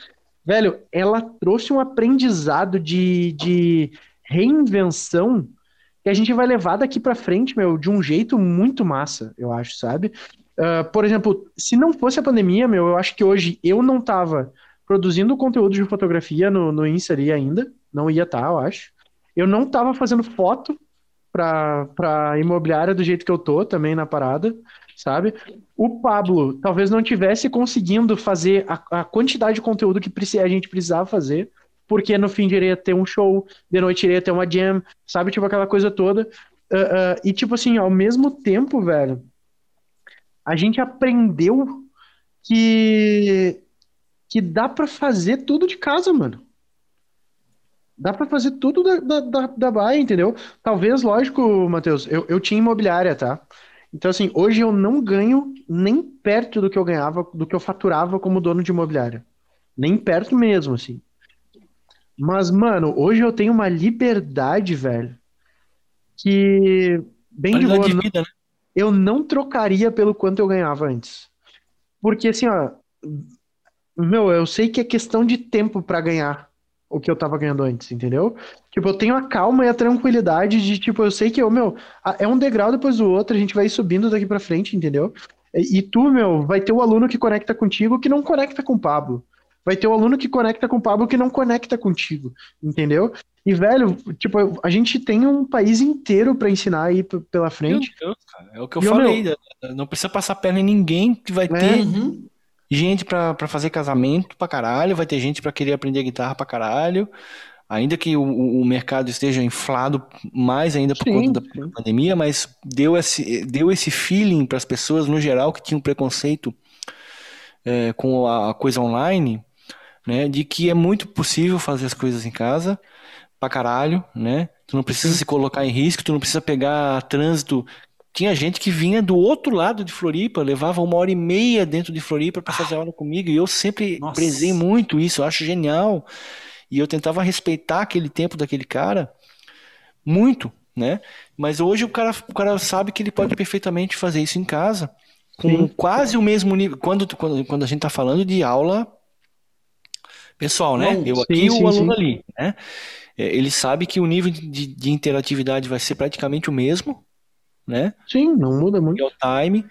velho, ela trouxe um aprendizado de, de reinvenção que a gente vai levar daqui para frente, meu, de um jeito muito massa, eu acho, sabe? Uh, por exemplo, se não fosse a pandemia, meu, eu acho que hoje eu não tava produzindo conteúdo de fotografia no, no Insta ali ainda, não ia estar, tá, eu acho. Eu não tava fazendo foto pra imobiliária do jeito que eu tô também na parada sabe? O Pablo talvez não tivesse conseguindo fazer a, a quantidade de conteúdo que a gente precisava fazer, porque no fim iria ter um show, de noite iria ter uma jam, sabe? Tipo aquela coisa toda. Uh, uh, e tipo assim, ao mesmo tempo, velho, a gente aprendeu que que dá para fazer tudo de casa, mano. Dá para fazer tudo da, da, da, da Bahia, entendeu? Talvez, lógico, Matheus, eu, eu tinha imobiliária, tá? Então, assim, hoje eu não ganho nem perto do que eu ganhava, do que eu faturava como dono de imobiliária. Nem perto mesmo, assim. Mas, mano, hoje eu tenho uma liberdade, velho, que, bem de boa, de vida, né? eu não trocaria pelo quanto eu ganhava antes. Porque, assim, ó, meu, eu sei que é questão de tempo para ganhar o que eu tava ganhando antes, entendeu? Tipo, eu tenho a calma e a tranquilidade de, tipo, eu sei que, eu, meu, é um degrau depois do outro, a gente vai subindo daqui pra frente, entendeu? E tu, meu, vai ter o aluno que conecta contigo que não conecta com o Pablo. Vai ter o aluno que conecta com o Pablo que não conecta contigo, entendeu? E, velho, tipo, a gente tem um país inteiro para ensinar aí pela frente. Meu Deus, cara, é o que eu e falei. Meu... Né? Não precisa passar perna em ninguém que vai é. ter uhum. Gente para fazer casamento pra caralho, vai ter gente para querer aprender guitarra pra caralho. Ainda que o, o mercado esteja inflado mais ainda por sim, conta da sim. pandemia, mas deu esse, deu esse feeling para as pessoas no geral que tinham preconceito é, com a, coisa online né? De que é muito possível fazer as coisas em casa, pra caralho, né? Tu não precisa se colocar em risco, tu não precisa pegar trânsito. Tinha gente que vinha do outro lado de Floripa, levava uma hora e meia dentro de Floripa para fazer aula comigo, e eu sempre Nossa. prezei muito isso, eu acho genial. E eu tentava respeitar aquele tempo daquele cara muito, né? Mas hoje o cara, o cara sabe que ele pode perfeitamente fazer isso em casa, com Sim. quase o mesmo nível. Quando, quando, quando a gente está falando de aula pessoal, né? Bom, eu aqui e o aluno sim. ali, né? É, ele sabe que o nível de, de, interatividade vai ser praticamente o mesmo, né? Sim, não muda muito. É o time.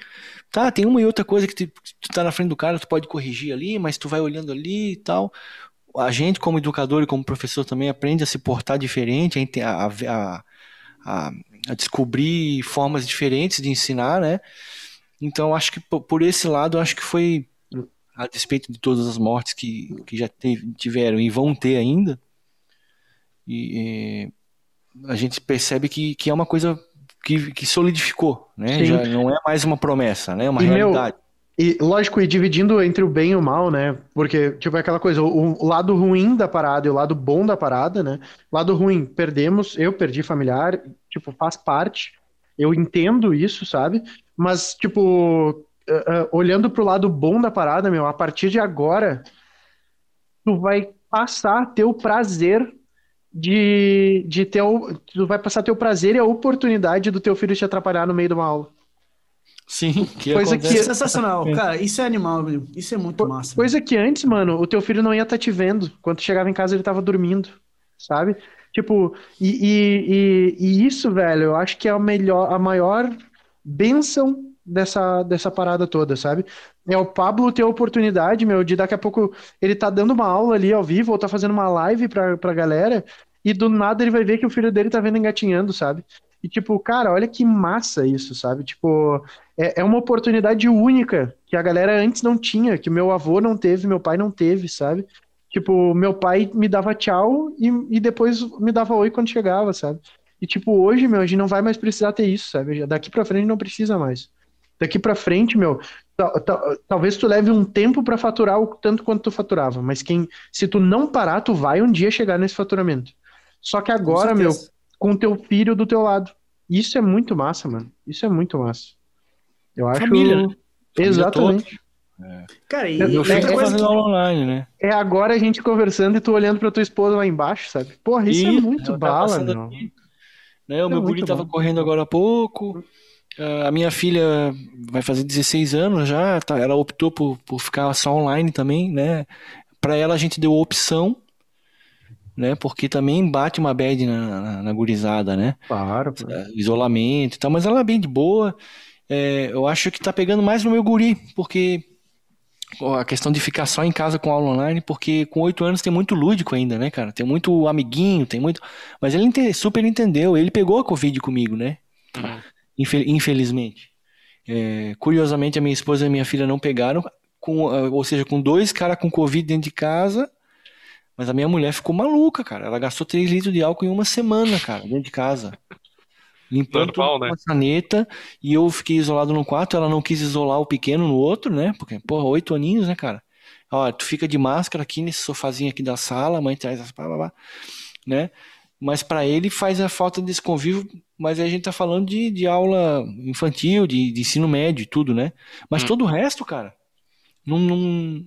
Tá, tem uma e outra coisa que tu, tu tá na frente do cara, tu pode corrigir ali, mas tu vai olhando ali e tal. A gente, como educador e como professor, também aprende a se portar diferente, a, a, a, a descobrir formas diferentes de ensinar, né? Então, acho que por esse lado, acho que foi a despeito de todas as mortes que, que já teve, tiveram e vão ter ainda, e, a gente percebe que, que é uma coisa que, que solidificou, né? Já não é mais uma promessa, né? É uma e realidade. Meu, e lógico, e dividindo entre o bem e o mal, né? Porque, tipo, é aquela coisa, o, o, lado ruim da parada e o lado bom da parada, né? Lado ruim, perdemos, eu perdi familiar, tipo, faz parte. Eu entendo isso, sabe? Mas, tipo, uh, olhando pro lado bom da parada, meu, a partir de agora, tu vai passar a ter o prazer de, de ter o, tu vai passar a ter o prazer e a oportunidade do teu filho te atrapalhar no meio de uma aula. Sim, que coisa acontece. que é sensacional, cara. Isso é animal, isso é muito massa. Coisa que antes, mano, o teu filho não ia estar tá te vendo. Quando chegava em casa ele tava dormindo, sabe? Tipo, e, e, e, e isso, velho, eu acho que é a melhor, a maior benção dessa, dessa parada toda, sabe? É o Pablo ter a oportunidade, meu, de daqui a pouco ele tá dando uma aula ali ao vivo, ou tá fazendo uma live pra, pra galera, e do nada ele vai ver que o filho dele tá vendo engatinhando, sabe? E tipo, cara, olha que massa isso, sabe? Tipo, é, é uma oportunidade única que a galera antes não tinha, que meu avô não teve, meu pai não teve, sabe? Tipo, meu pai me dava tchau e, e depois me dava oi quando chegava, sabe? E tipo, hoje, meu, a gente não vai mais precisar ter isso, sabe? Daqui pra frente não precisa mais. Daqui para frente, meu, talvez tu leve um tempo para faturar o tanto quanto tu faturava, mas quem, se tu não parar, tu vai um dia chegar nesse faturamento. Só que agora, com meu, com teu filho do teu lado. Isso é muito massa, mano. Isso é muito massa. Eu acho. Família, né? Exatamente. É. Cara, e meu filho tá fazendo aula online, né? É agora a gente conversando e tu olhando pra tua esposa lá embaixo, sabe? Porra, isso é e é muito bala, meu. Aqui, né? O é meu guri tava correndo agora há pouco. Uh, a minha filha vai fazer 16 anos já, tá, ela optou por, por ficar só online também, né? Para ela a gente deu opção, né? Porque também bate uma bad na, na, na gurizada, né? Claro. Isolamento e tal, mas ela é bem de boa. É, eu acho que tá pegando mais no meu guri, porque a questão de ficar só em casa com aula online, porque com oito anos tem muito lúdico ainda, né, cara? Tem muito amiguinho, tem muito. Mas ele super entendeu, ele pegou a Covid comigo, né? Uhum infelizmente. É, curiosamente, a minha esposa e a minha filha não pegaram, com, ah, ou seja, com dois caras com Covid dentro de casa, mas a minha mulher ficou maluca, cara. Ela gastou 3 litros de álcool em uma semana, cara, dentro de casa. Limpando Normal, né? caneta, e eu fiquei isolado no quarto, ela não quis isolar o pequeno no outro, né? Porque, porra, oito aninhos, né, cara? Ó, tu fica de máscara aqui nesse sofazinho aqui da sala, a mãe traz as blá, né? Mas para ele faz a falta desse convívio mas aí a gente tá falando de, de aula infantil, de, de ensino médio e tudo, né? Mas hum. todo o resto, cara, não, não,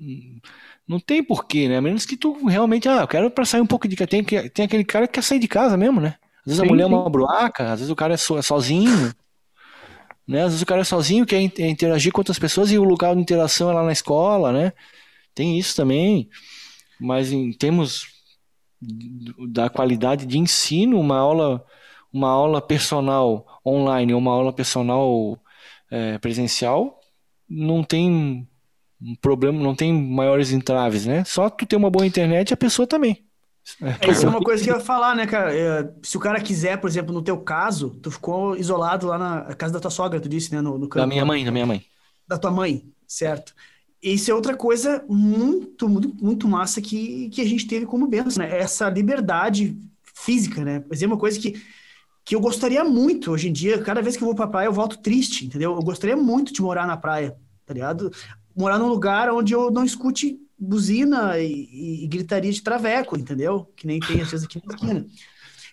não tem porquê, né? A menos que tu realmente, ah, eu quero pra sair um pouco de casa. Tem, tem aquele cara que quer sair de casa mesmo, né? Às vezes sim, a mulher sim. é uma broaca, às vezes o cara é, so, é sozinho, né? Às vezes o cara é sozinho, quer interagir com outras pessoas e o lugar de interação é lá na escola, né? Tem isso também. Mas em termos da qualidade de ensino, uma aula uma aula personal online ou uma aula personal é, presencial não tem problema, não tem maiores entraves, né? Só tu ter uma boa internet e a pessoa também. É, isso é uma coisa que eu ia falar, né, cara? É, se o cara quiser, por exemplo, no teu caso, tu ficou isolado lá na casa da tua sogra, tu disse, né? No, no da minha mãe, da minha mãe. Da tua mãe, certo. Isso é outra coisa muito, muito, muito massa que, que a gente teve como bênção, né? Essa liberdade física, né? Mas é uma coisa que, que eu gostaria muito hoje em dia. Cada vez que eu vou pra praia, eu volto triste, entendeu? Eu gostaria muito de morar na praia, tá ligado? Morar num lugar onde eu não escute buzina e, e, e, gritaria de traveco, entendeu? Que nem tem às vezes aqui na esquina.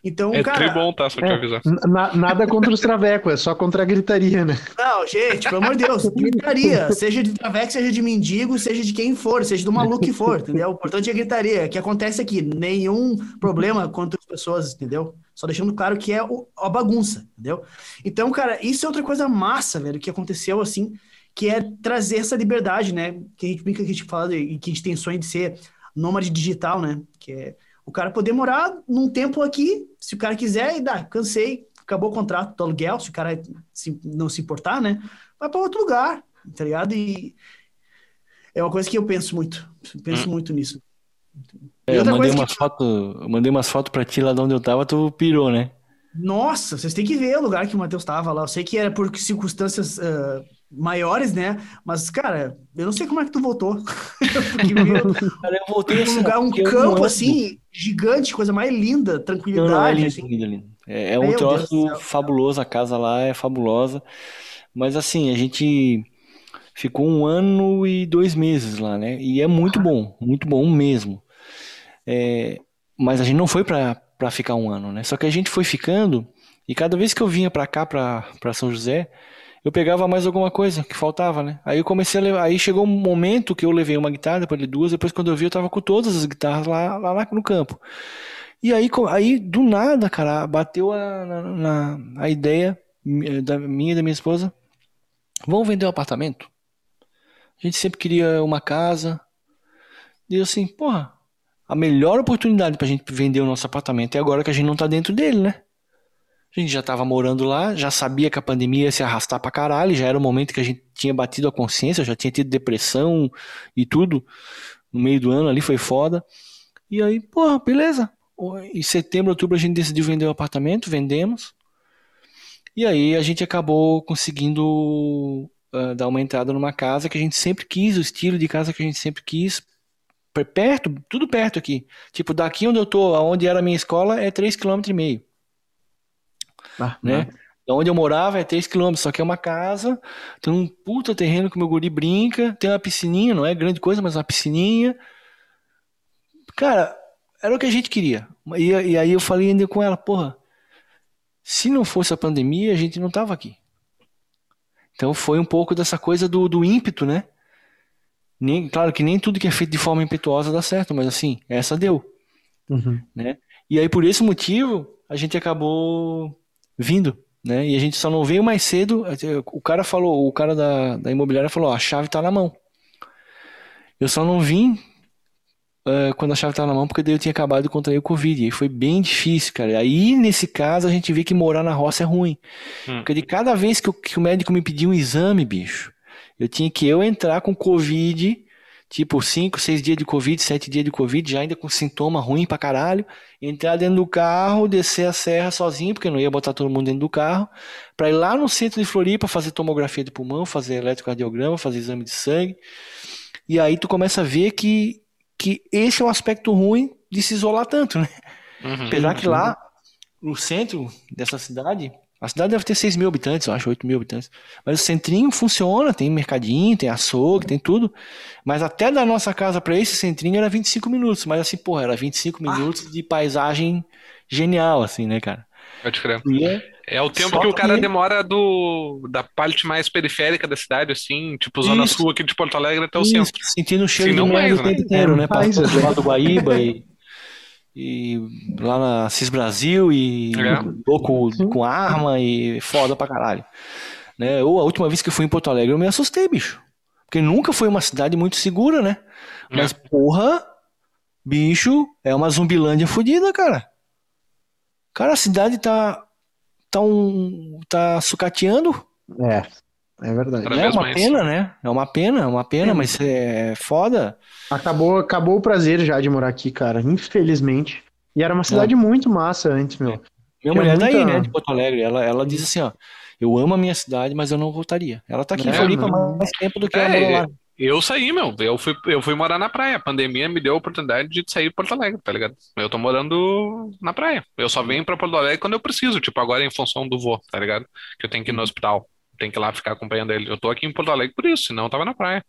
Então, é cara. É bom, tá? Só te é, avisar. Na, nada contra os travecos, é só contra a gritaria, né? Não, gente, pelo amor de Deus, gritaria. Seja de traveco, seja de mendigo, seja de quem for, seja do maluco que for, entendeu? O importante é a gritaria. O que acontece aqui? Nenhum problema contra as pessoas, entendeu? Só deixando claro que é o, a bagunça, entendeu? Então, cara, isso é outra coisa massa, velho, que aconteceu assim que é trazer essa liberdade, né? Que a gente brinca que a gente fala e que a gente tem sonho de ser nômade digital, né? Que é o cara poder morar num tempo aqui, se o cara quiser, e dá, cansei, acabou o contrato do aluguel, se o cara se, não se importar, né? Vai para outro lugar, tá ligado? E é uma coisa que eu penso muito, penso hum. muito nisso. É, eu mandei umas, que... foto, mandei umas fotos pra ti lá de onde eu tava, tu pirou, né? Nossa, vocês têm que ver o lugar que o Matheus tava lá. Eu sei que era por circunstâncias uh, maiores, né? Mas, cara, eu não sei como é que tu voltou. *laughs* Porque, meu, cara, eu voltei assim, um lugar, um campo assim, gigante, coisa mais linda, tranquilidade. Não, não, é lindo, assim. lindo, lindo. É, é um troço fabuloso, a casa lá é fabulosa. Mas assim, a gente ficou um ano e dois meses lá, né? E é muito bom, muito bom mesmo. É, mas a gente não foi para ficar um ano, né? Só que a gente foi ficando e cada vez que eu vinha para cá, para São José, eu pegava mais alguma coisa que faltava, né? Aí eu comecei a levar, aí chegou um momento que eu levei uma guitarra, depois duas, depois quando eu vi eu tava com todas as guitarras lá, lá, lá no campo. E aí, aí do nada, cara, bateu a, na, a ideia da minha e da minha esposa, vamos vender um apartamento? A gente sempre queria uma casa. E eu assim, porra, a melhor oportunidade pra gente vender o nosso apartamento é agora que a gente não tá dentro dele, né? A gente já estava morando lá, já sabia que a pandemia ia se arrastar pra caralho, já era o momento que a gente tinha batido a consciência, já tinha tido depressão e tudo. No meio do ano ali foi foda. E aí, porra, beleza. Em setembro, outubro a gente decidiu vender o apartamento, vendemos. E aí a gente acabou conseguindo uh, dar uma entrada numa casa que a gente sempre quis, o estilo de casa que a gente sempre quis. Perto, tudo perto aqui. Tipo, daqui onde eu tô, onde era a minha escola, é 3,5 km. Ah, né? Ah. Onde eu morava é 3 km, só que é uma casa, tem um puta terreno que o meu guri brinca, tem uma piscininha, não é grande coisa, mas uma piscininha. Cara, era o que a gente queria. E, e aí eu falei ainda com ela, porra, se não fosse a pandemia, a gente não tava aqui. Então foi um pouco dessa coisa do, do ímpeto, né? Nem, claro que nem tudo que é feito de forma impetuosa dá certo, mas assim, essa deu. Uhum. Né? E aí por esse motivo, a gente acabou vindo, né? E a gente só não veio mais cedo. O cara falou, o cara da, da imobiliária falou, a chave tá na mão. Eu só não vim uh, quando a chave tava na mão, porque daí eu tinha acabado de contrair o Covid. E foi bem difícil, cara. Aí, nesse caso, a gente vê que morar na roça é ruim. Hum. Porque de cada vez que, que o médico me pediu um exame, bicho, eu tinha que eu entrar com Covid tipo 5, 6 dias de Covid, 7 dias de Covid, já ainda com sintoma ruim pra caralho, entrar dentro do carro, descer a serra sozinho, porque não ia botar todo mundo dentro do carro, para ir lá no centro de Floripa fazer tomografia de pulmão, fazer eletrocardiograma, fazer exame de sangue. E aí tu começa a ver que, que esse é o aspecto ruim de se isolar tanto, né? Uhum, Apesar que lá, no centro dessa cidade, a cidade deve ter 6 mil habitantes, eu acho, 8 mil habitantes. Mas o centrinho funciona, tem mercadinho, tem açougue, tem tudo. Mas até da nossa casa para esse centrinho era 25 minutos. Mas assim, porra, era 25 ah. minutos de paisagem genial, assim, né, cara? Pode crer. É, é o tempo que o cara que... demora do, da parte mais periférica da cidade, assim, tipo Zona Isso. Sul aqui de Porto Alegre até o Isso. centro. Sentindo o cheiro do mais, né? tempo inteiro, né? Passando do lado do Guaíba e e lá na Cis Brasil e é. louco com arma e foda pra caralho. Né? Ou a última vez que eu fui em Porto Alegre eu me assustei, bicho. Porque nunca foi uma cidade muito segura, né? É. Mas, porra, bicho, é uma zumbilândia fodida, cara. Cara, a cidade tá. tá, um, tá sucateando. É. É verdade. é uma mais. pena, né? É uma pena, é uma pena, é. mas é foda. Acabou, acabou o prazer já de morar aqui, cara, infelizmente. E era uma cidade é. muito massa antes, meu. É. Minha mulher muita... daí, né, de Porto Alegre. Ela, ela diz assim, ó, eu amo a minha cidade, mas eu não voltaria. Ela tá aqui é, em Floripa mais tempo do que é, ela lá. Eu saí, meu. Eu fui, eu fui morar na praia. A pandemia me deu a oportunidade de sair de Porto Alegre, tá ligado? Eu tô morando na praia. Eu só venho pra Porto Alegre quando eu preciso. Tipo, agora em função do vô, tá ligado? Que eu tenho que ir no hospital. Tenho que ir lá ficar acompanhando ele. Eu tô aqui em Porto Alegre por isso, senão eu tava na praia.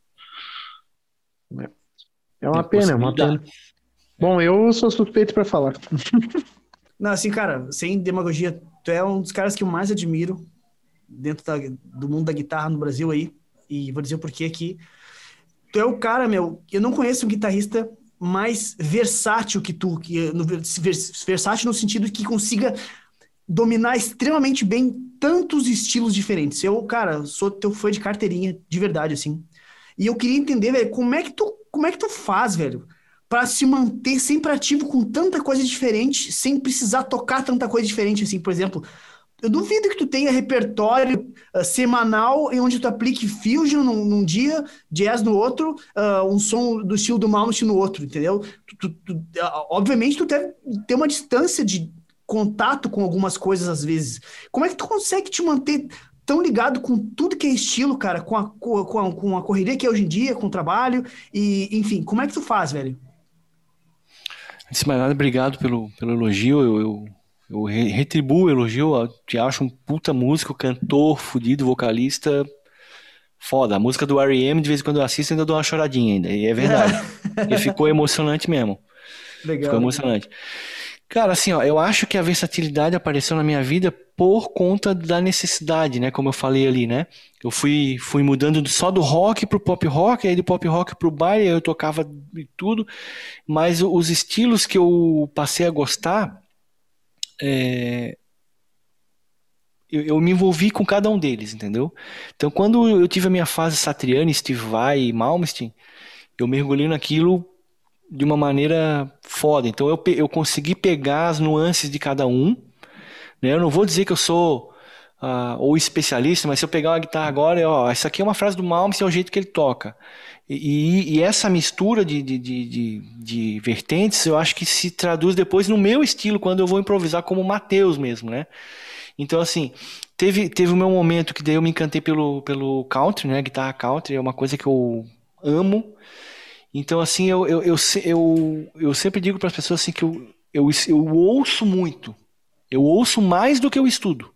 É uma pena, é uma pena. Bom, eu sou suspeito para falar. *laughs* Não, assim, cara, sem demagogia, tu é um dos caras que eu mais admiro dentro da, do mundo da guitarra no Brasil aí. E vou dizer o porquê aqui. Tu é o cara, meu, eu não conheço um guitarrista mais versátil que tu, que no, versátil no sentido que consiga dominar extremamente bem tantos estilos diferentes. Eu, cara, sou teu fã de carteirinha, de verdade, assim. E eu queria entender, velho, como é que tu, como é que tu faz, velho, para se manter sempre ativo com tanta coisa diferente, sem precisar tocar tanta coisa diferente, assim, por exemplo, eu duvido que tu tenha repertório uh, semanal em onde tu aplique fusion num, num dia, jazz no outro, uh, um som do estilo do Malmsteen no outro, entendeu? Tu, tu, tu, uh, obviamente tu deve ter uma distância de contato com algumas coisas às vezes. Como é que tu consegue te manter tão ligado com tudo que é estilo, cara, com a, com a, com a correria que é hoje em dia, com o trabalho, e enfim, como é que tu faz, velho? Antes de mais nada, obrigado pelo, pelo elogio. Eu, eu eu retribuo o elogio, eu te acho um puta músico, cantor, fudido, vocalista. Foda. A música do R.E.M., de vez em quando eu assisto, ainda dou uma choradinha ainda. E é verdade. *laughs* e ficou emocionante mesmo. Legal. Ficou emocionante. Cara, assim, ó, eu acho que a versatilidade apareceu na minha vida por conta da necessidade, né? Como eu falei ali, né? Eu fui, fui mudando só do rock pro pop rock, aí do pop rock pro baile, eu tocava tudo, mas os estilos que eu passei a gostar é, eu, eu, me envolvi com cada um deles, entendeu? Então, quando eu tive a minha fase Satriani, Steve Vai e Malmsteen, eu mergulhei naquilo de uma maneira foda. Então, eu, eu consegui pegar as nuances de cada um. Né? Eu não vou dizer que eu sou uh, ou especialista, mas se eu pegar uma guitarra agora, ó, essa aqui é uma frase do Malmsteen, é o jeito que ele toca. E, e, essa mistura de, de, de, de, vertentes, eu acho que se traduz depois no meu estilo, quando eu vou improvisar como Matheus mesmo, né? Então, assim, teve, teve o meu momento que daí eu me encantei pelo, pelo country, né? Guitarra country é uma coisa que eu amo. Então, assim, eu, eu, eu, eu, eu sempre digo para as pessoas assim que eu, eu, eu ouço muito. Eu ouço mais do que eu estudo.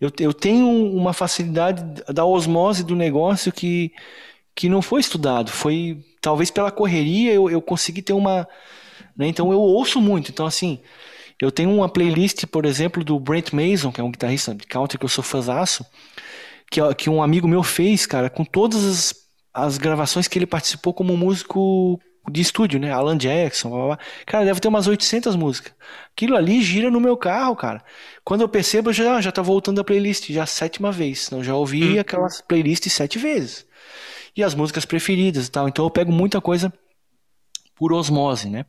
Eu, eu tenho uma facilidade da osmose do negócio que que não foi estudado, foi talvez pela correria eu, eu consegui ter uma, né, então eu ouço muito, então assim, eu tenho uma playlist, por exemplo, do Brent Mason, que é um guitarrista de country que eu sou fãzaço, que, que um amigo meu fez, cara, com todas as, as gravações que ele participou como músico de estúdio, né? Alan Jackson, blá, blá. cara, deve ter umas 800 músicas. Aquilo ali gira no meu carro, cara. Quando eu percebo, eu já, já tá voltando a playlist, já a sétima vez. Então, já ouvi hum. aquelas playlists sete vezes e as músicas preferidas e tal. Então eu pego muita coisa por osmose, né?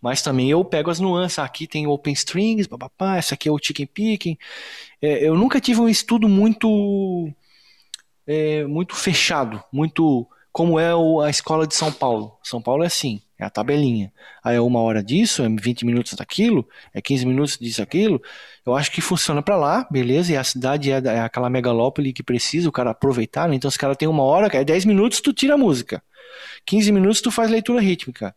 Mas também eu pego as nuances. Aqui tem open strings, papapá, essa aqui é o chicken picking. É, eu nunca tive um estudo muito é, muito fechado, muito como é a escola de São Paulo. São Paulo é assim, é a tabelinha. Aí é uma hora disso, é 20 minutos daquilo, é 15 minutos disso, aquilo. Eu acho que funciona para lá, beleza, e a cidade é, é, aquela megalópole que precisa o cara aproveitar, né? Então, se o cara tem uma hora, é 10 minutos, tu tira a música. 15 minutos, tu faz leitura rítmica.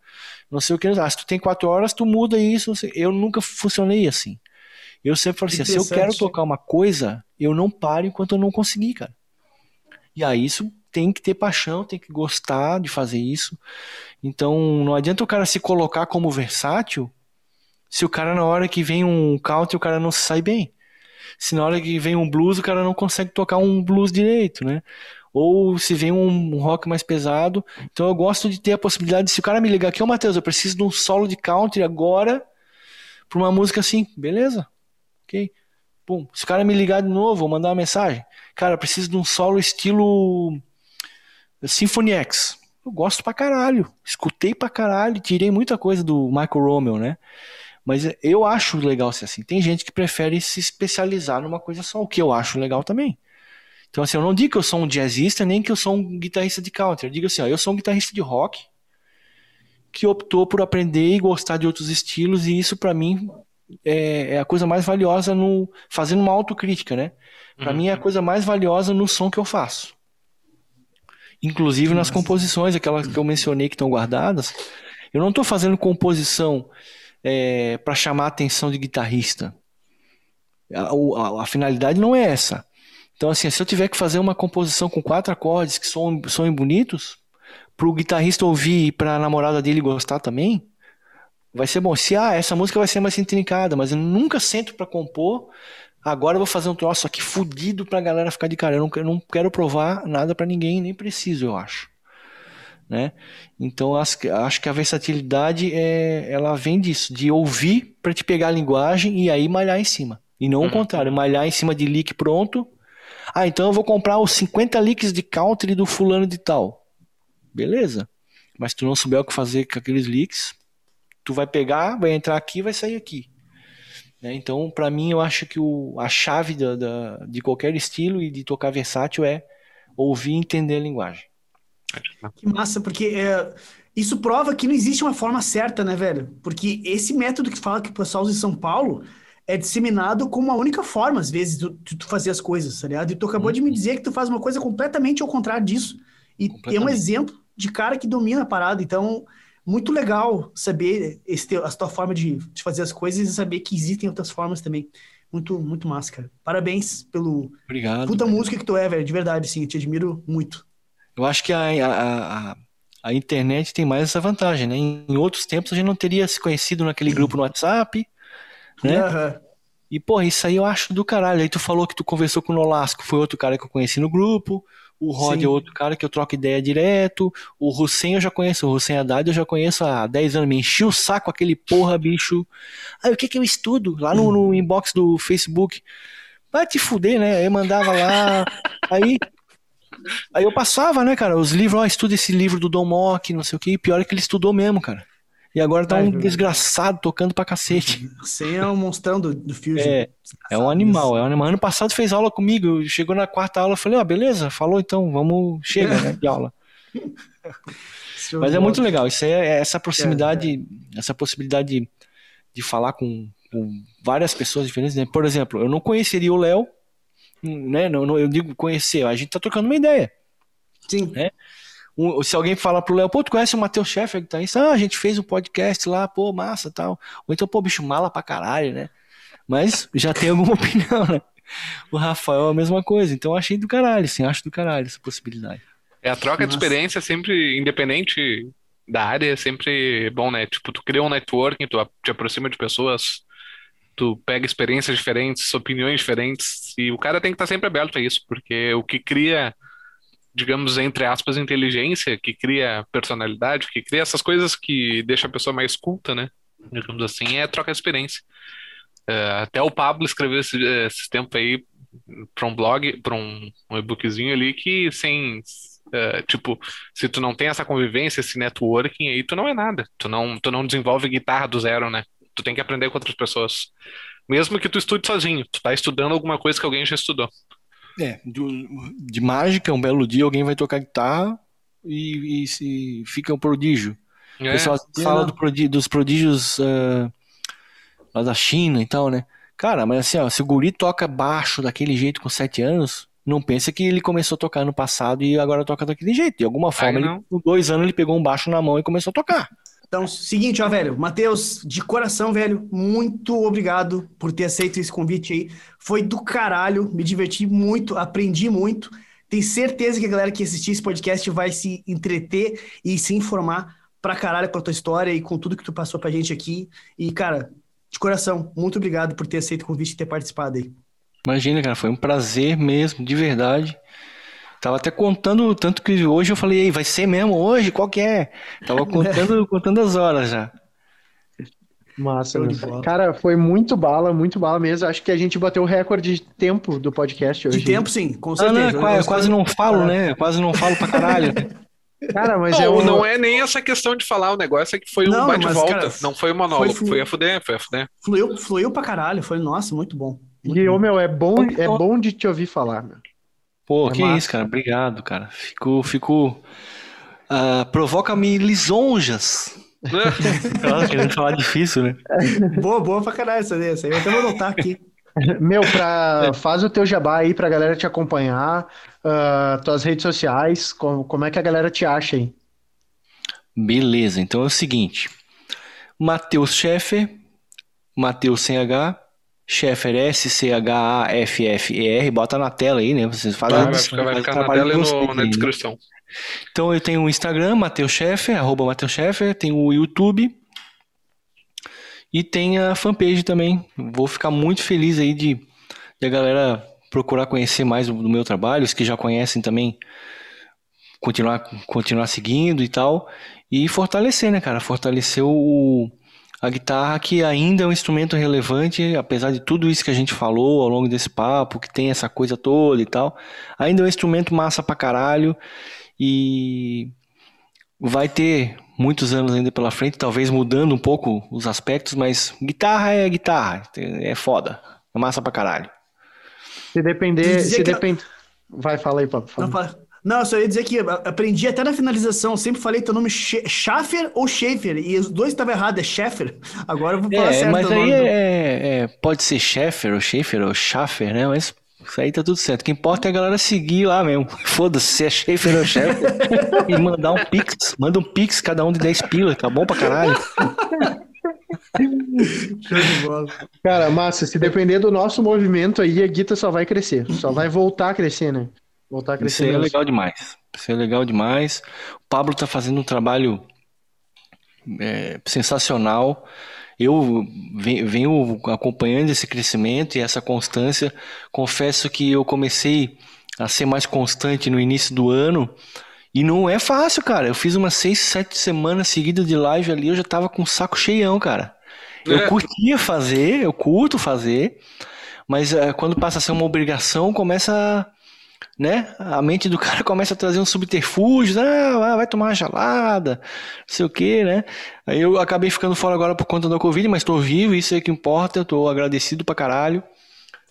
Não sei o que. Ah, se tu tem 4 horas, tu muda isso. Eu nunca funcionei assim. Eu sempre falo assim: se eu quero tocar uma coisa, eu não paro enquanto eu não conseguir, cara. E aí isso tem que ter paixão, tem que gostar de fazer isso. Então não adianta o cara se colocar como versátil se o cara na hora que vem um country o cara não se sai bem. Se na hora que vem um blues o cara não consegue tocar um blues direito, né? Ou se vem um, rock mais pesado. Então eu gosto de ter a possibilidade, se o cara me ligar aqui, ô Matheus, eu preciso de um solo de country agora para uma música assim, beleza? Ok? Pum. Se o cara me ligar de novo, vou mandar uma mensagem. Cara, preciso de um solo estilo Symphony X. Eu gosto pra caralho. Escutei pra caralho, tirei muita coisa do Michael Rommel, né? Mas eu acho legal ser assim. Tem gente que prefere se especializar numa coisa só, o que eu acho legal também. Então, assim, eu não digo que eu sou um jazzista, nem que eu sou um guitarrista de country. Eu digo assim, ó, eu sou um guitarrista de rock que optou por aprender e gostar de outros estilos, e isso para mim é, é, a coisa mais valiosa no fazendo uma autocrítica, né? Para uhum. mim é a coisa mais valiosa no som que eu faço. Inclusive nas composições, aquelas que eu mencionei que estão guardadas, eu não estou fazendo composição é, para chamar a atenção de guitarrista. A, a, a, finalidade não é essa. Então, assim, se eu tiver que fazer uma composição com quatro acordes que soem, soem bonitos, para o guitarrista ouvir e para a namorada dele gostar também, vai ser bom. Se ah, essa música vai ser mais intrincada, mas eu nunca sento para compor. Agora eu vou fazer um troço aqui fudido pra galera ficar de cara. Eu não, eu não quero provar nada para ninguém, nem preciso, eu acho. Né? Então acho, acho que a versatilidade é, ela vem disso, de ouvir para te pegar a linguagem e aí malhar em cima. E não uhum. o contrário, malhar em cima de leak pronto. Ah, então eu vou comprar os 50 leaks de country do fulano de tal. Beleza. Mas tu não souber o que fazer com aqueles leaks, tu vai pegar, vai entrar aqui vai sair aqui. Né? Então, para mim, eu acho que o, a chave da, da, de qualquer estilo e de tocar versátil é ouvir e entender a linguagem. Que massa, porque é, isso prova que não existe uma forma certa, né, velho? Porque esse método que fala que o pessoal usa em São Paulo é disseminado como a única forma, às vezes, de, de tu fazer as coisas, tá ligado? E tu acabou uhum. de me dizer que tu faz uma coisa completamente ao contrário disso. E é um exemplo de cara que domina a parada. Então, muito legal saber esse, a tua forma de, de, fazer as coisas e saber que existem outras formas também. Muito, muito massa, cara. Parabéns pelo Obrigado, puta música que tu é, velho. De verdade, sim. Te admiro muito. Eu acho que a, a, a, a, internet tem mais essa vantagem, né? Em outros tempos a gente não teria se conhecido naquele grupo no WhatsApp, né? Uhum. E, pô, isso aí eu acho do caralho. Aí tu falou que tu conversou com o Nolasco, foi outro cara que eu conheci no grupo. O Rod Sim. é outro cara que eu troco ideia direto. O Hussein eu já conheço. O Hussein Haddad eu já conheço há 10 anos. Me enchi o saco aquele porra, bicho. Aí o que que eu estudo? Lá no, no inbox do Facebook. Vai te fuder, né? Aí eu mandava lá. *laughs* Aí. Aí eu passava, né, cara? Os livros, ó, estuda esse livro do Don Mock, não sei o que. Pior é que ele estudou mesmo, cara. E agora tá um desgraçado tocando pra cacete. Você é um monstrão do, do Fusion. É, é um animal, é um animal. Ano passado fez aula comigo, chegou na quarta aula, falei, ó, ah, beleza, falou então, vamos, chega, né, de aula. *laughs* Mas é muito legal, isso é, é essa proximidade, é, é. essa possibilidade de, de falar com, com, várias pessoas diferentes, né? Por exemplo, eu não conheceria o Léo, né, não, não, eu digo conhecer, a gente tá trocando uma ideia. Sim. Né? Um, se alguém falar pro Léo, pô, tu conhece o Matheus Sheffer que tá aí? Ah, a gente fez um podcast lá, pô, massa tal. Ou então, pô, bicho, mala pra caralho, né? Mas já tem alguma *laughs* opinião, né? O Rafael é a mesma coisa. Então eu achei do caralho, assim, acho do caralho essa possibilidade. É, a troca Nossa. de experiência sempre, independente da área, é sempre bom, né? Tipo, tu cria um networking, tu te aproxima de pessoas, tu pega experiências diferentes, opiniões diferentes, e o cara tem que estar sempre aberto a isso, porque o que cria digamos, entre aspas, inteligência, que cria personalidade, que cria essas coisas que deixa a pessoa mais culta, né? Digamos assim, é troca de experiência. Uh, até o Pablo escreveu esse, esse tempo aí para um blog, para um, um e-bookzinho ali que sem, uh, tipo, se tu não tem essa convivência, esse networking aí, tu não é nada. Tu não, tu não desenvolve guitarra do zero, né? Tu tem que aprender com outras pessoas. Mesmo que tu estude sozinho, tu tá estudando alguma coisa que alguém já estudou. É, de, de mágica, um belo dia alguém vai tocar guitarra e, e se fica um prodígio. É, o pessoal fala do prodí dos prodígios uh, lá da China e tal, né? Cara, mas assim, ó, se o guri toca baixo daquele jeito com sete anos, não pensa que ele começou a tocar no passado e agora toca daquele jeito. De alguma forma, ele, com dois anos, ele pegou um baixo na mão e começou a tocar. Então, seguinte, ó, velho, Matheus, de coração, velho, muito obrigado por ter aceito esse convite aí. Foi do caralho, me diverti muito, aprendi muito. Tenho certeza que a galera que assistir esse podcast vai se entreter e se informar pra caralho com a tua história e com tudo que tu passou pra gente aqui. E, cara, de coração, muito obrigado por ter aceito o convite e ter participado aí. Imagina, cara, foi um prazer mesmo, de verdade. Tava até contando, tanto que hoje eu falei, vai ser mesmo hoje? Qual que é? Tava contando, *laughs* contando as horas já. Massa? Cara, foi muito bala, muito bala mesmo. Acho que a gente bateu o recorde de tempo do podcast hoje. De tempo, sim, com certeza. Ah, não, quase, eu quase não falo, né? quase não falo pra caralho. *laughs* Cara, mas não, eu... não é nem essa questão de falar o negócio, é que foi não, um bate-volta. Não foi um monólogo, foi, foi a fuder, foi a fuder. Fluiu, fluiu pra caralho, foi, nossa, muito bom. Muito e, ô, meu, é bom, é bom de te ouvir falar, meu. Pô, é que massa. isso, cara. Obrigado, cara. Fico, fico. Uh, Provoca-me lisonjas. *laughs* Nossa, querendo falar difícil, né? boa, boa pra caralho essa daí. Essa aí eu até vou anotar aqui. *laughs* Meu, pra, faz o teu jabá aí pra galera te acompanhar, uh, tuas redes sociais, como, como é que a galera te acha aí? Beleza, então é o seguinte, Matheus Scheffer, Matheus sem H, Scheffer S-C-H-A-F-F-E-R, bota na tela aí, né? Vocês fazem vai, vai ficar, vai ficar na tela e no, na descrição. Então eu tenho o Instagram, Matheus Scheffer, arroba Matheus Scheffer, tenho o YouTube, e tem a fanpage também. Vou ficar muito feliz aí de, de a galera procurar conhecer mais do, do meu trabalho, os que já conhecem também continuar, continuar seguindo e tal. E fortalecer, né, cara? Fortalecer o, a guitarra, que ainda é um instrumento relevante, apesar de tudo isso que a gente falou ao longo desse papo, que tem essa coisa toda e tal. Ainda é um instrumento massa pra caralho. E vai ter muitos anos ainda pela frente, talvez mudando um pouco os aspectos, mas guitarra é guitarra, é foda, é massa pra caralho. Se depender, se depende... Vai, fala aí, papo. Fala. Não, fala. Não, eu só ia dizer que aprendi até na finalização, sempre falei teu nome Schaffer ou Schaefer, e os dois estavam errados, é Schaffer. *laughs* Agora eu vou falar é, certo. Mas aí é, é, pode ser Schaffer ou Schaefer ou Schaffer, né? Mas isso aí tá tudo certo. O que importa é a galera seguir lá mesmo. *laughs* Foda-se, se é Schaefer ou Schaefer. e mandar um pix. Manda um pix, cada um de 10 pila. Tá bom pra caralho. *laughs* Cara, massa, se depender do nosso movimento aí, a Guita só vai crescer. Só vai voltar a crescer, né? Voltar a crescer. Isso é legal demais. Isso é legal demais. O Pablo tá fazendo um trabalho é, sensacional. Eu venho acompanhando esse crescimento e essa constância. Confesso que eu comecei a ser mais constante no início do ano. E não é fácil, cara. Eu fiz umas seis, sete semanas seguidas de live ali, eu já tava com o saco cheião, cara. Eu é. curtia fazer, eu curto fazer, mas é, quando passa a ser uma obrigação, começa né? A mente do *laughs* cara começa a trazer um subterfúgio, ah, vai tomar uma gelada, não sei o que, né? Aí eu acabei ficando fora agora por conta da Covid, mas tô vivo, isso é que importa, eu tô agradecido pra caralho,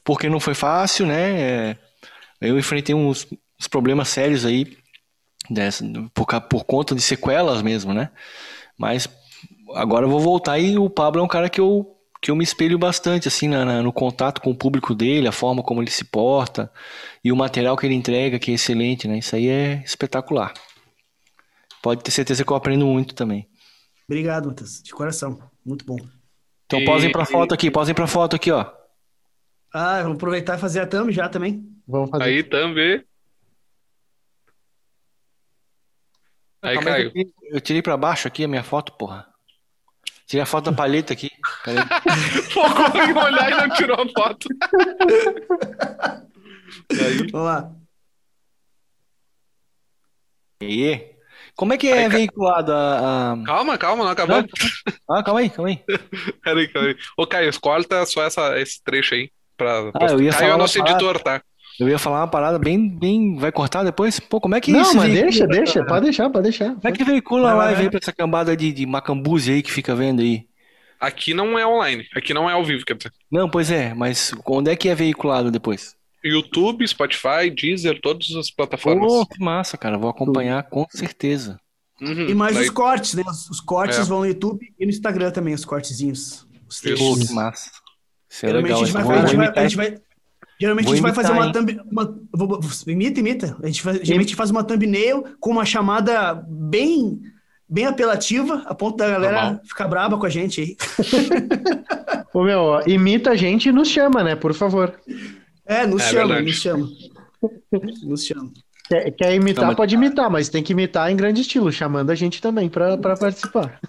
porque não foi fácil, né? É, eu enfrentei uns, uns problemas sérios aí, dessa, por, por conta de sequelas mesmo, né? Mas agora eu vou voltar e o Pablo é um cara que eu que eu me espelho bastante assim na, na, no contato com o público dele, a forma como ele se porta e o material que ele entrega, que é excelente, né? Isso aí é espetacular. Pode ter certeza que eu aprendo muito também. Obrigado, Matheus, de coração, muito bom. Então e... posem para foto aqui, posem para foto aqui, ó. Ah, vamos aproveitar e fazer a thumb já também. Vamos fazer. Aí thumb. Aí, Caio. Eu tirei para baixo aqui a minha foto, porra. Tirei a foto da palheta aqui. *laughs* Focou em olhar e não tirou a foto. Aí. Vamos lá. E aí? Como é que é aí, veiculado a, a, Calma, calma, não acabou. Ah, calma aí, calma aí. *laughs* Peraí, calma aí. Ô, Caio, corta só essa, esse trecho aí. Pra... Ah, eu ia Caio é o nosso editor, tá? Eu ia falar uma parada bem, bem. Vai cortar depois? Pô, como é que Não, isso mas deixa, deixa, pode deixar, pode deixar. Como é que veicula a live aí pra essa cambada de, de macambuzi aí que fica vendo aí? Aqui não é online, aqui não é ao vivo, quer dizer. Não, pois é, mas onde é que é veiculado depois? YouTube, Spotify, Deezer, todas as plataformas. Pô, que massa, cara. Vou acompanhar com certeza. Uhum, e mais daí... os cortes, né? Os, cortes é. vão no YouTube e no Instagram também, os cortezinhos. Os Pô, que massa. Isso é Geralmente legal. A gente vai, a gente vai, a gente vai, Geralmente Vou a gente vai fazer uma thumb. Uma, imita, imita. A gente faz, geralmente a gente faz uma thumbnail com uma chamada bem, bem apelativa, a ponto da galera Normal. ficar braba com a gente aí. *laughs* Ô meu, imita a gente e nos chama, né? Por favor. É, nos é chama, verdade. nos chama. Nos chama. Quer, quer imitar, pode imitar, mas tem que imitar em grande estilo, chamando a gente também para participar.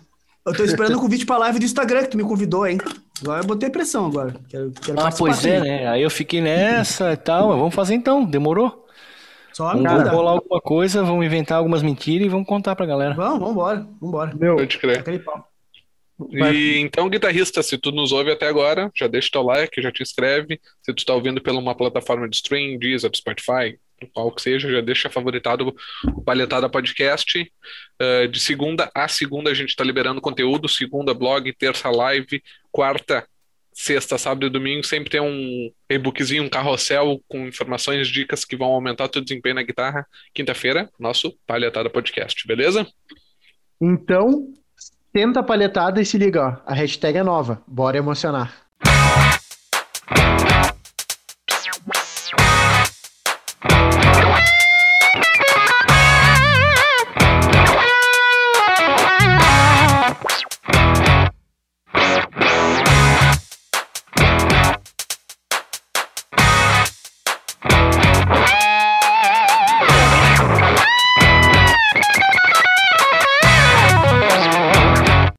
Eu tô esperando o convite pra live do Instagram que tu me convidou, hein? Agora eu botei pressão agora. Quero, quero ah, pois é, né? Aí eu fiquei nessa e tal. Vamos fazer então, demorou? Só vamos cara. rolar alguma coisa, vamos inventar algumas mentiras e vamos contar pra galera. Vamos, vamos embora, vamos embora. Meu, Pode crer. E então, guitarrista, se tu nos ouve até agora, já deixa teu like, já te inscreve. Se tu está ouvindo pela uma plataforma de stream, Deezer, Spotify, qual que seja, já deixa favoritado o Palhetada Podcast. Uh, de segunda a segunda a gente está liberando conteúdo, segunda blog, terça live, quarta sexta, sábado e domingo sempre tem um e-bookzinho, um carrossel com informações, dicas que vão aumentar o teu desempenho na guitarra. Quinta-feira, nosso Palhetada Podcast, beleza? Então, tenta a palhetada e se liga, ó, a hashtag é nova, bora emocionar.